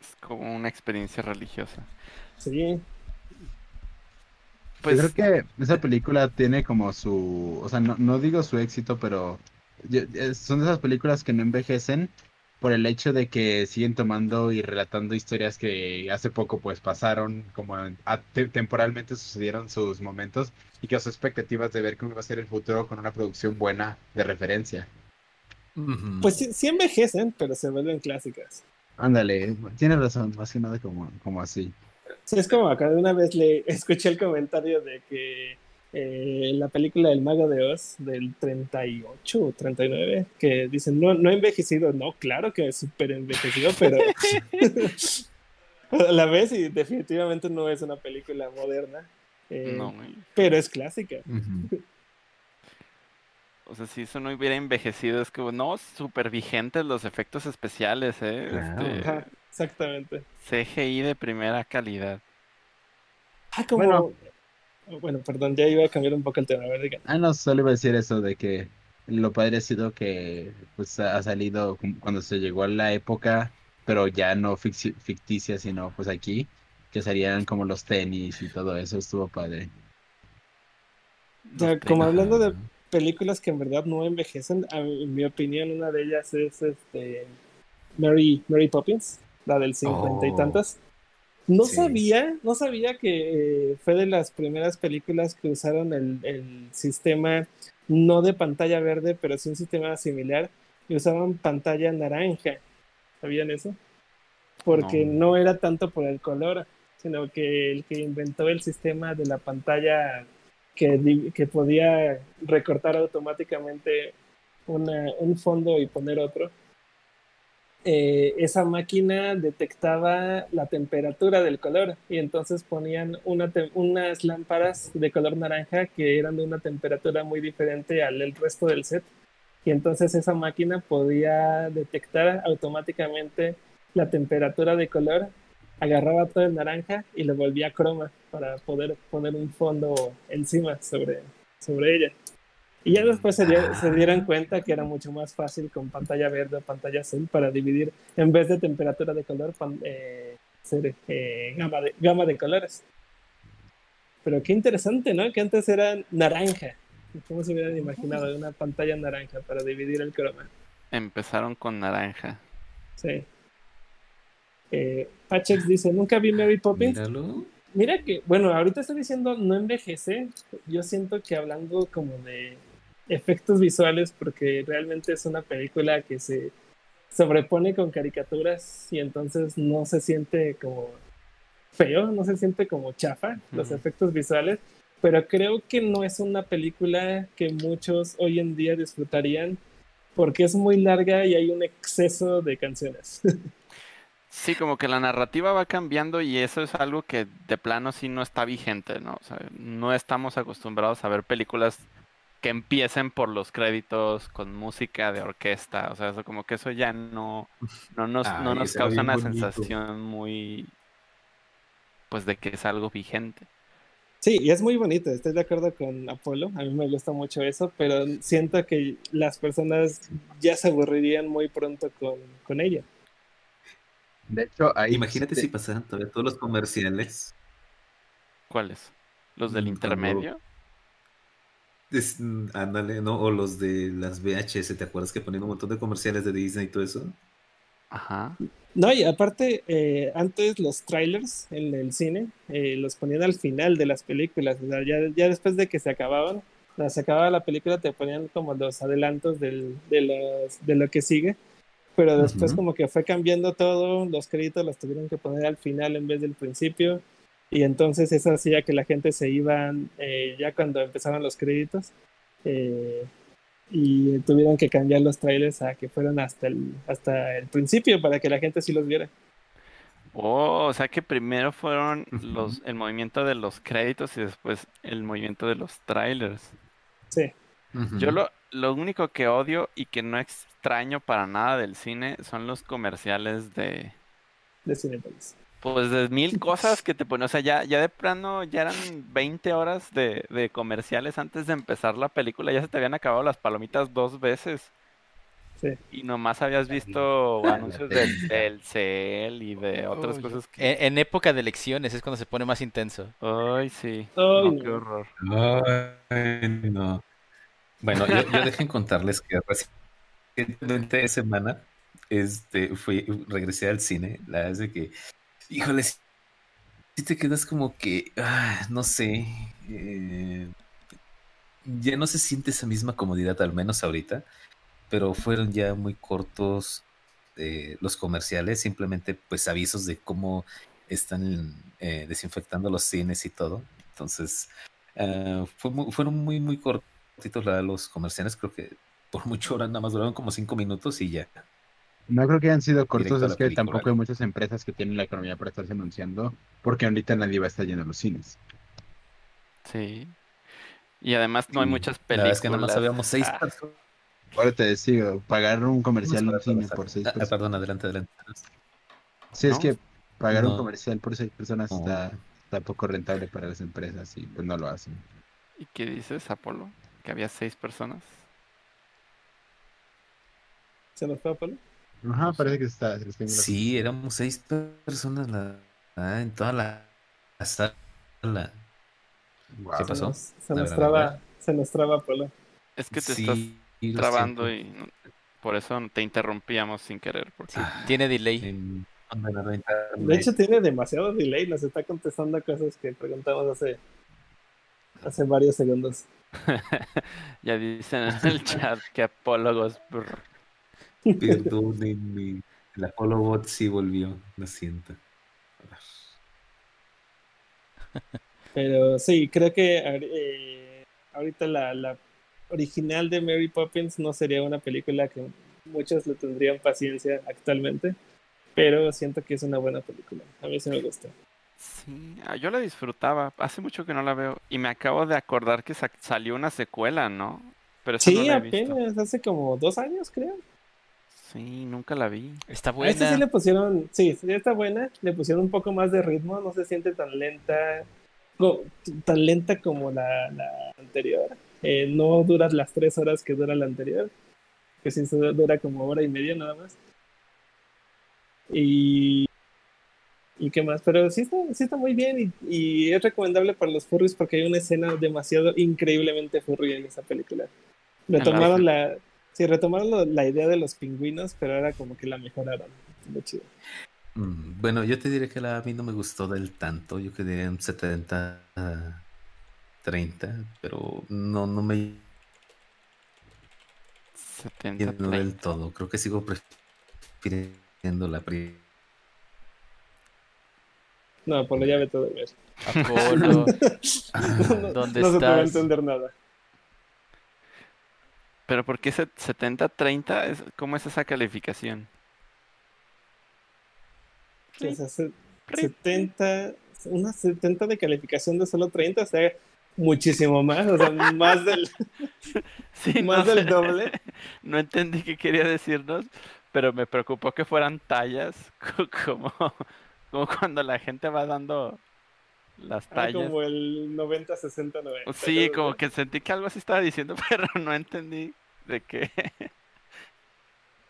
Es como una experiencia religiosa. Sí, Pues Yo creo que esa película tiene como su, o sea, no, no digo su éxito, pero yo- es- son de esas películas que no envejecen por el hecho de que siguen tomando y relatando historias que hace poco pues pasaron, como en- a- te- temporalmente sucedieron sus momentos y que sus expectativas de ver cómo va a ser el futuro con una producción buena de referencia. Pues sí, sí envejecen, pero se vuelven clásicas. Ándale, tienes razón, más que nada como, como así. Sí, es como acá de una vez le [LAUGHS] escuché el comentario de que eh, la película El Mago de Oz del 38 o 39, que dicen, no, no ha envejecido. No, claro que es súper envejecido, pero a [LAUGHS] la vez y definitivamente no es una película moderna, eh, no, güey. pero es clásica. [LAUGHS] O sea, si eso no hubiera envejecido, es que, no, súper vigentes los efectos especiales, ¿eh? Claro. Este, Ajá, exactamente. CGI de primera calidad. Ah, como... Bueno. Bueno. perdón, ya iba a cambiar un poco el tema. A ver. Ah, no, solo iba a decir eso de que lo padre ha sido que pues ha salido cuando se llegó a la época, pero ya no ficticia, sino pues aquí, que salían como los tenis y todo eso, estuvo padre. O sea, como hablando de películas que en verdad no envejecen, a mi- en mi opinión, una de ellas es este Mary, Mary Poppins, la del cincuenta y Oh. tantas. No Sí. sabía, no sabía que eh, fue de las primeras películas que usaron el, el sistema no de pantalla verde, pero sí un sistema similar, y usaban pantalla naranja. ¿Sabían eso? Porque No. no era tanto por el color, sino que el que inventó el sistema de la pantalla que, que podía recortar automáticamente una- un fondo y poner otro. Eh, esa máquina detectaba la temperatura del color y entonces ponían unas lámparas de color naranja que eran de una temperatura muy diferente al del resto del set. Y entonces esa máquina podía detectar automáticamente la temperatura de color, agarraba todo el naranja y lo volvía croma para poder poner un fondo encima sobre, sobre ella. Y ya después se, dio- se dieron cuenta que era mucho más fácil con pantalla verde o pantalla azul para dividir, en vez de temperatura de color, pan- eh, hacer eh, gama, de, gama de colores. Pero qué interesante, ¿no? Que antes era naranja. ¿Cómo se hubieran imaginado una pantalla naranja para dividir el croma? Empezaron con naranja. Sí. Eh, Pachex dice, nunca vi Mary Poppins. Míralo. Mira que, bueno, ahorita estoy diciendo no envejece. Yo siento que hablando como de efectos visuales, porque realmente es una película que se sobrepone con caricaturas y entonces no se siente como feo, no se siente como chafa los efectos visuales, pero creo que no es una película que muchos hoy en día disfrutarían porque es muy larga y hay un exceso de canciones. [LAUGHS] Sí, como que la narrativa va cambiando y eso es algo que de plano sí no está vigente, ¿no? O sea, no estamos acostumbrados a ver películas que empiecen por los créditos con música de orquesta, o sea, eso como que eso ya no, no nos, no nos causa una bonito. sensación muy, pues de que es algo vigente. Sí, y es muy bonito, estoy de acuerdo con Apolo, a mí me gusta mucho eso, pero siento que las personas ya se aburrirían muy pronto con, con ella. De hecho, ahí Imagínate si este, pasaran todavía todos los comerciales. ¿Cuáles? ¿Los del Mm, cuando- intermedio? Es- ándale, ¿no? O los de las VHS, ¿te acuerdas que ponían un montón de comerciales de Disney y todo eso? Ajá. No, y aparte, eh, antes los trailers en el cine eh, los ponían al final de las películas. O sea, ya, ya después de que se acababan, se acababa la película, te ponían como los adelantos del, de, los- de lo que sigue. Pero después como que fue cambiando todo, los créditos los tuvieron que poner al final en vez del principio. Y entonces eso hacía que la gente se iba eh, ya cuando empezaban los créditos. eh, y tuvieron que cambiar los trailers a que fueran hasta el, hasta el principio para que la gente sí los viera. Oh, o sea que primero fueron los, el movimiento de los créditos y después el movimiento de los trailers. Sí. Yo lo, lo único que odio y que no extraño para nada del cine son los comerciales de, de Cinepolis. Pues de mil cosas que te ponen, o sea, ya, ya de plano ya eran 20 horas de, de comerciales antes de empezar la película, ya se te habían acabado las palomitas dos veces Sí. y nomás habías visto anuncios del [LAUGHS] Telcel y de otras Uy, cosas que... En, en época de elecciones es cuando se pone más intenso. Ay, sí. Ay, No, no. qué horror. Ay, no. Bueno, yo, yo dejen contarles que recientemente de semana este, fui, regresé al cine. La verdad es de que, híjole, si te quedas como que, ah, no sé, eh, ya no se siente esa misma comodidad, al menos ahorita, pero fueron ya muy cortos eh, los comerciales, simplemente pues avisos de cómo están eh, desinfectando los cines y todo. Entonces, mu- fueron muy, muy cortitos los comerciales, creo que por mucho hora nada más duraron como cinco minutos y ya. No creo que hayan sido cortos, es que película. tampoco hay muchas empresas que tienen la economía para estarse anunciando, porque ahorita nadie va a estar yendo a los cines. Sí. Y además no hay Sí, muchas La películas. es que nada más habíamos seis Ah, personas. Ahora te decía, pagar un comercial en cine pasar. por seis Ah, ah, personas. perdón, adelante, adelante. Sí, es ¿no? que pagar un No. comercial por seis personas No. está, está poco rentable para las empresas y pues no lo hacen. ¿Y qué dices, Apolo? Que había seis personas. ¿Se nos fue Apolo? Ajá, parece que está. se les tengo la- Sí, éramos seis personas la, ah, en toda la, la sala. ¿Qué Se pasó? nos, se nos traba, se nos traba Apolo. Es que te Sí, estás trabando y por eso te interrumpíamos sin querer. Porque... Ah, Tiene delay. De hecho, tiene demasiado delay. Nos está contestando cosas que preguntamos hace, hace varios segundos. [LAUGHS] ya dicen en el chat que apólogos. brr. Perdónenme. El Apollo Bot sí volvió, lo siento. Pero sí, creo que eh, ahorita la, la original de Mary Poppins no sería una película que muchos le tendrían paciencia actualmente. Pero siento que es una buena película. A mí sí me gusta. Sí, ah, yo la disfrutaba. Hace mucho que no la veo. Y me acabo de acordar que sa- salió una secuela, ¿no? Pero no Sí, la he visto. apenas hace como dos años, creo. Sí, nunca la vi. Está A esta sí buena. le pusieron, sí, sí está buena, le pusieron un poco más de ritmo, no se siente tan lenta, no, tan lenta como la, la anterior. Eh, no dura las tres horas que dura la anterior, que sí se dura como hora y media nada más. Y, y qué más, pero sí está, sí está muy bien y, y es recomendable para los furries porque hay una escena demasiado increíblemente furry en esa película. Retomaron la, sí, retomaron lo- la idea de los pingüinos, pero ahora como que la mejoraron. Muy chido. Mm, Bueno, yo te diré que la, a mí no me gustó del tanto. Yo que diría un 70 a 30, pero no, no me 70, llenó del 30. todo. Creo que sigo prefiriendo la primera. No, por lo ya de ver. Apolo. [LAUGHS] No, ¿Dónde no se te va a entender nada. Pero ¿por qué 70-30? Es, ¿Cómo es esa calificación? O sea, se- 70, una 70 de calificación de solo 30, o sea, muchísimo más, o sea, [LAUGHS] más del, [LAUGHS] Sí, más no del doble. [LAUGHS] No entendí qué quería decirnos, pero me preocupó que fueran tallas, co- como, como cuando la gente va dando las Ah, tallas. como el 90, 60, 90. Sí, como que sentí que algo así estaba diciendo, [LAUGHS] pero no entendí de qué.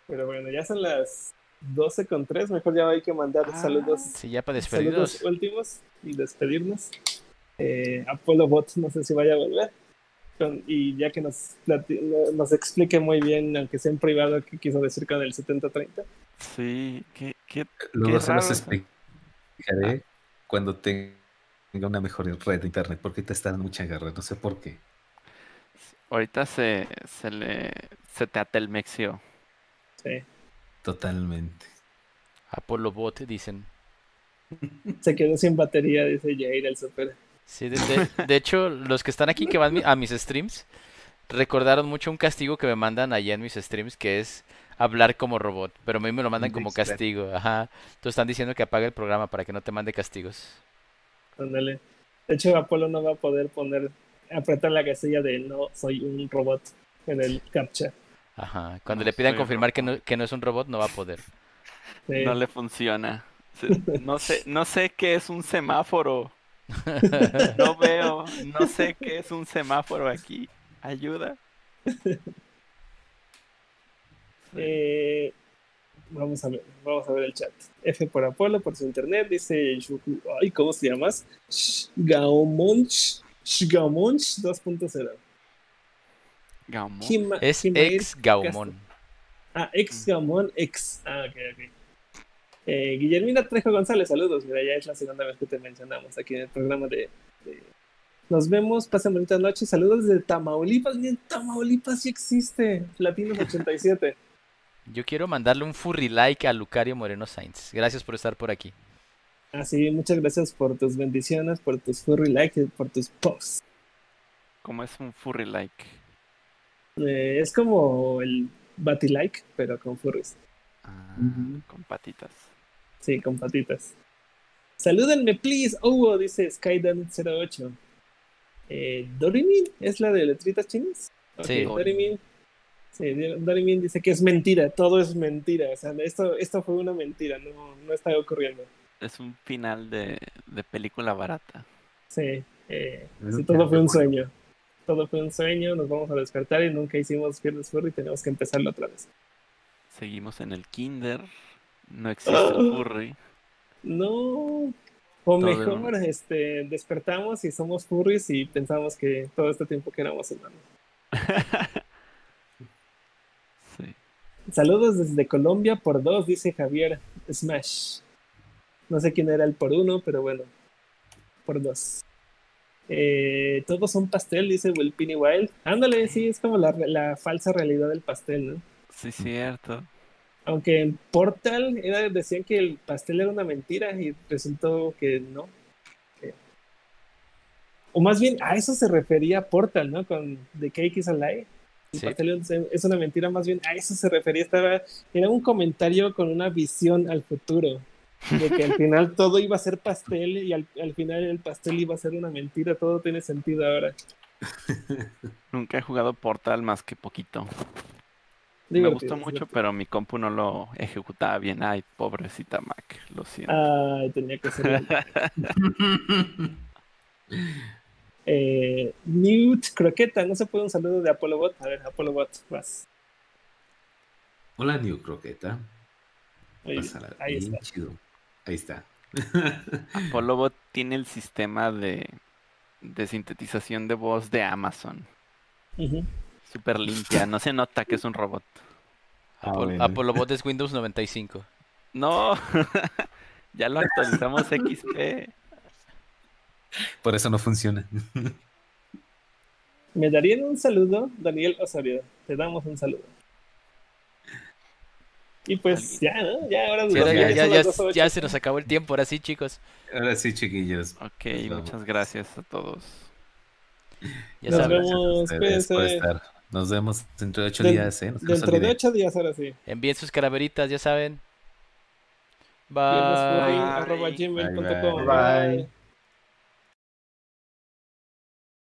Pero bueno, ya son las 12 con 3. Mejor ya hay que mandar Ah, saludos, Sí, ya para saludos despedidos. últimos y despedirnos. Eh, Apolo Bot, no sé si vaya a volver. Con- y ya que nos, nos explique muy bien, aunque sea en privado, qué quiso decir con el 70-30. Sí, qué, qué Luego Qué se los raro, explicaré cuando tenga una mejor red de internet, porque ahorita está en mucha guerra, no sé por qué. Ahorita se, se le se te atelmexió. Sí. Totalmente. Apolo Bot, dicen. [LAUGHS] Se quedó sin batería, dice Jair el super. Sí, de, de- de hecho, los que están aquí que van a mis streams recordaron mucho un castigo que me mandan allá en mis streams, que es hablar como robot, pero a mí me lo mandan como castigo, ajá. Entonces están diciendo que apague el programa para que no te mande castigos. Ándale. De hecho, Apolo no va a poder poner, apretar la casilla de no soy un robot en el captcha. Ajá. Cuando No le pidan confirmar que no, que no es un robot, no va a poder. Sí. No le funciona. No sé, no sé qué es un semáforo. [LAUGHS] No veo, no sé qué es un semáforo aquí. Ayuda. [LAUGHS] Eh, vamos a ver, vamos a ver el chat. F por Apolo, por su internet, dice Shuku- ay, ¿cómo se llamas? Shgaomonch, Shgaomonch 2.0. Gamón. Hima- Es ex Gaumon. Ah, ex Gamón, ex. Ah, ok, ok. Eh, Guillermina Trejo González, saludos. Mira, ya es la segunda vez que te mencionamos aquí en el programa de. de- Nos vemos, pasen bonitas noches. Saludos desde Tamaulipas. Miren, Tamaulipas sí existe. Latinos 87. Yo quiero mandarle un furry like a Lucario Moreno Sainz. Gracias por estar por aquí. Así, muchas gracias por tus bendiciones, por tus furry likes y por tus posts. ¿Cómo es un furry like? Eh, es como el Batilike, pero con furries. Ah. Con patitas. Sí, con patitas. Salúdenme, please. Oh, dice Skydan08. Eh, ¿Dorimin es la de letritas chinas? Ok, Sí. Dorimin. Sí, Dorimin dice que es mentira, todo es mentira. O sea, esto, esto fue una mentira, no, no está ocurriendo. Es un final de, de película barata. Sí, eh, sí, todo fue un sueño. Todo fue un sueño, nos vamos a despertar y nunca hicimos Viernes Furry y tenemos que empezarlo otra vez. Seguimos en el kinder. No existe el [GASPS] furry. No. O Todo mejor, este, despertamos y somos furries y pensamos que todo este tiempo que éramos humanos. [LAUGHS] Saludos desde Colombia por dos, dice Javier Smash. No sé quién era el por uno, pero bueno, por dos. Eh, todos son pastel, dice Will Penny Wild. Ándale, sí, es como la, la falsa realidad del pastel, ¿no? Sí, cierto. Aunque en Portal era, decían que el pastel era una mentira y resultó que no. Que- O más bien, a eso se refería Portal, ¿no? Con The Cake is a Lie. El Sí. pastel es- una mentira, más bien a eso se refería. Estaba, era un comentario con una visión al futuro. De que al final [LAUGHS] todo iba a ser pastel y al, al final el pastel iba a ser una mentira. Todo tiene sentido ahora. [LAUGHS] Nunca he jugado Portal más que poquito. Me gustó mucho, pero mi compu no lo ejecutaba bien. Ay, pobrecita Mac, lo siento. Ay, tenía que ser. [LAUGHS] Eh, Newt Croqueta, no se puede un saludo de Apollo Bot. A ver, Apollo Bot, vas. Hola, New Croqueta. Ahí, Pásala ahí bien está. chido. Ahí está. Apolobot tiene el sistema de, de sintetización de voz de Amazon. Ujú. Súper limpia, no se nota que es un robot. Ah, Apol- bueno. Apollo Bot es Windows 95. No, [LAUGHS] ya lo actualizamos XP. Por eso no funciona. [LAUGHS] Me darían un saludo, Daniel Osorio. Te damos un saludo. Y pues ya, ¿no? Ya, ahora Sí, ya, son ya, las ya- 12:08. ya se nos acabó el tiempo, ahora sí, chicos. Ahora sí, chiquillos. Ok, Nos muchas gracias a todos. Ya Nos saben, vemos. Estar. Nos vemos dentro de ocho Den- días, ¿eh? Nos Dentro de ocho días, ahora sí. envíen sus calaveritas, ya saben. Bye, bye. Bye.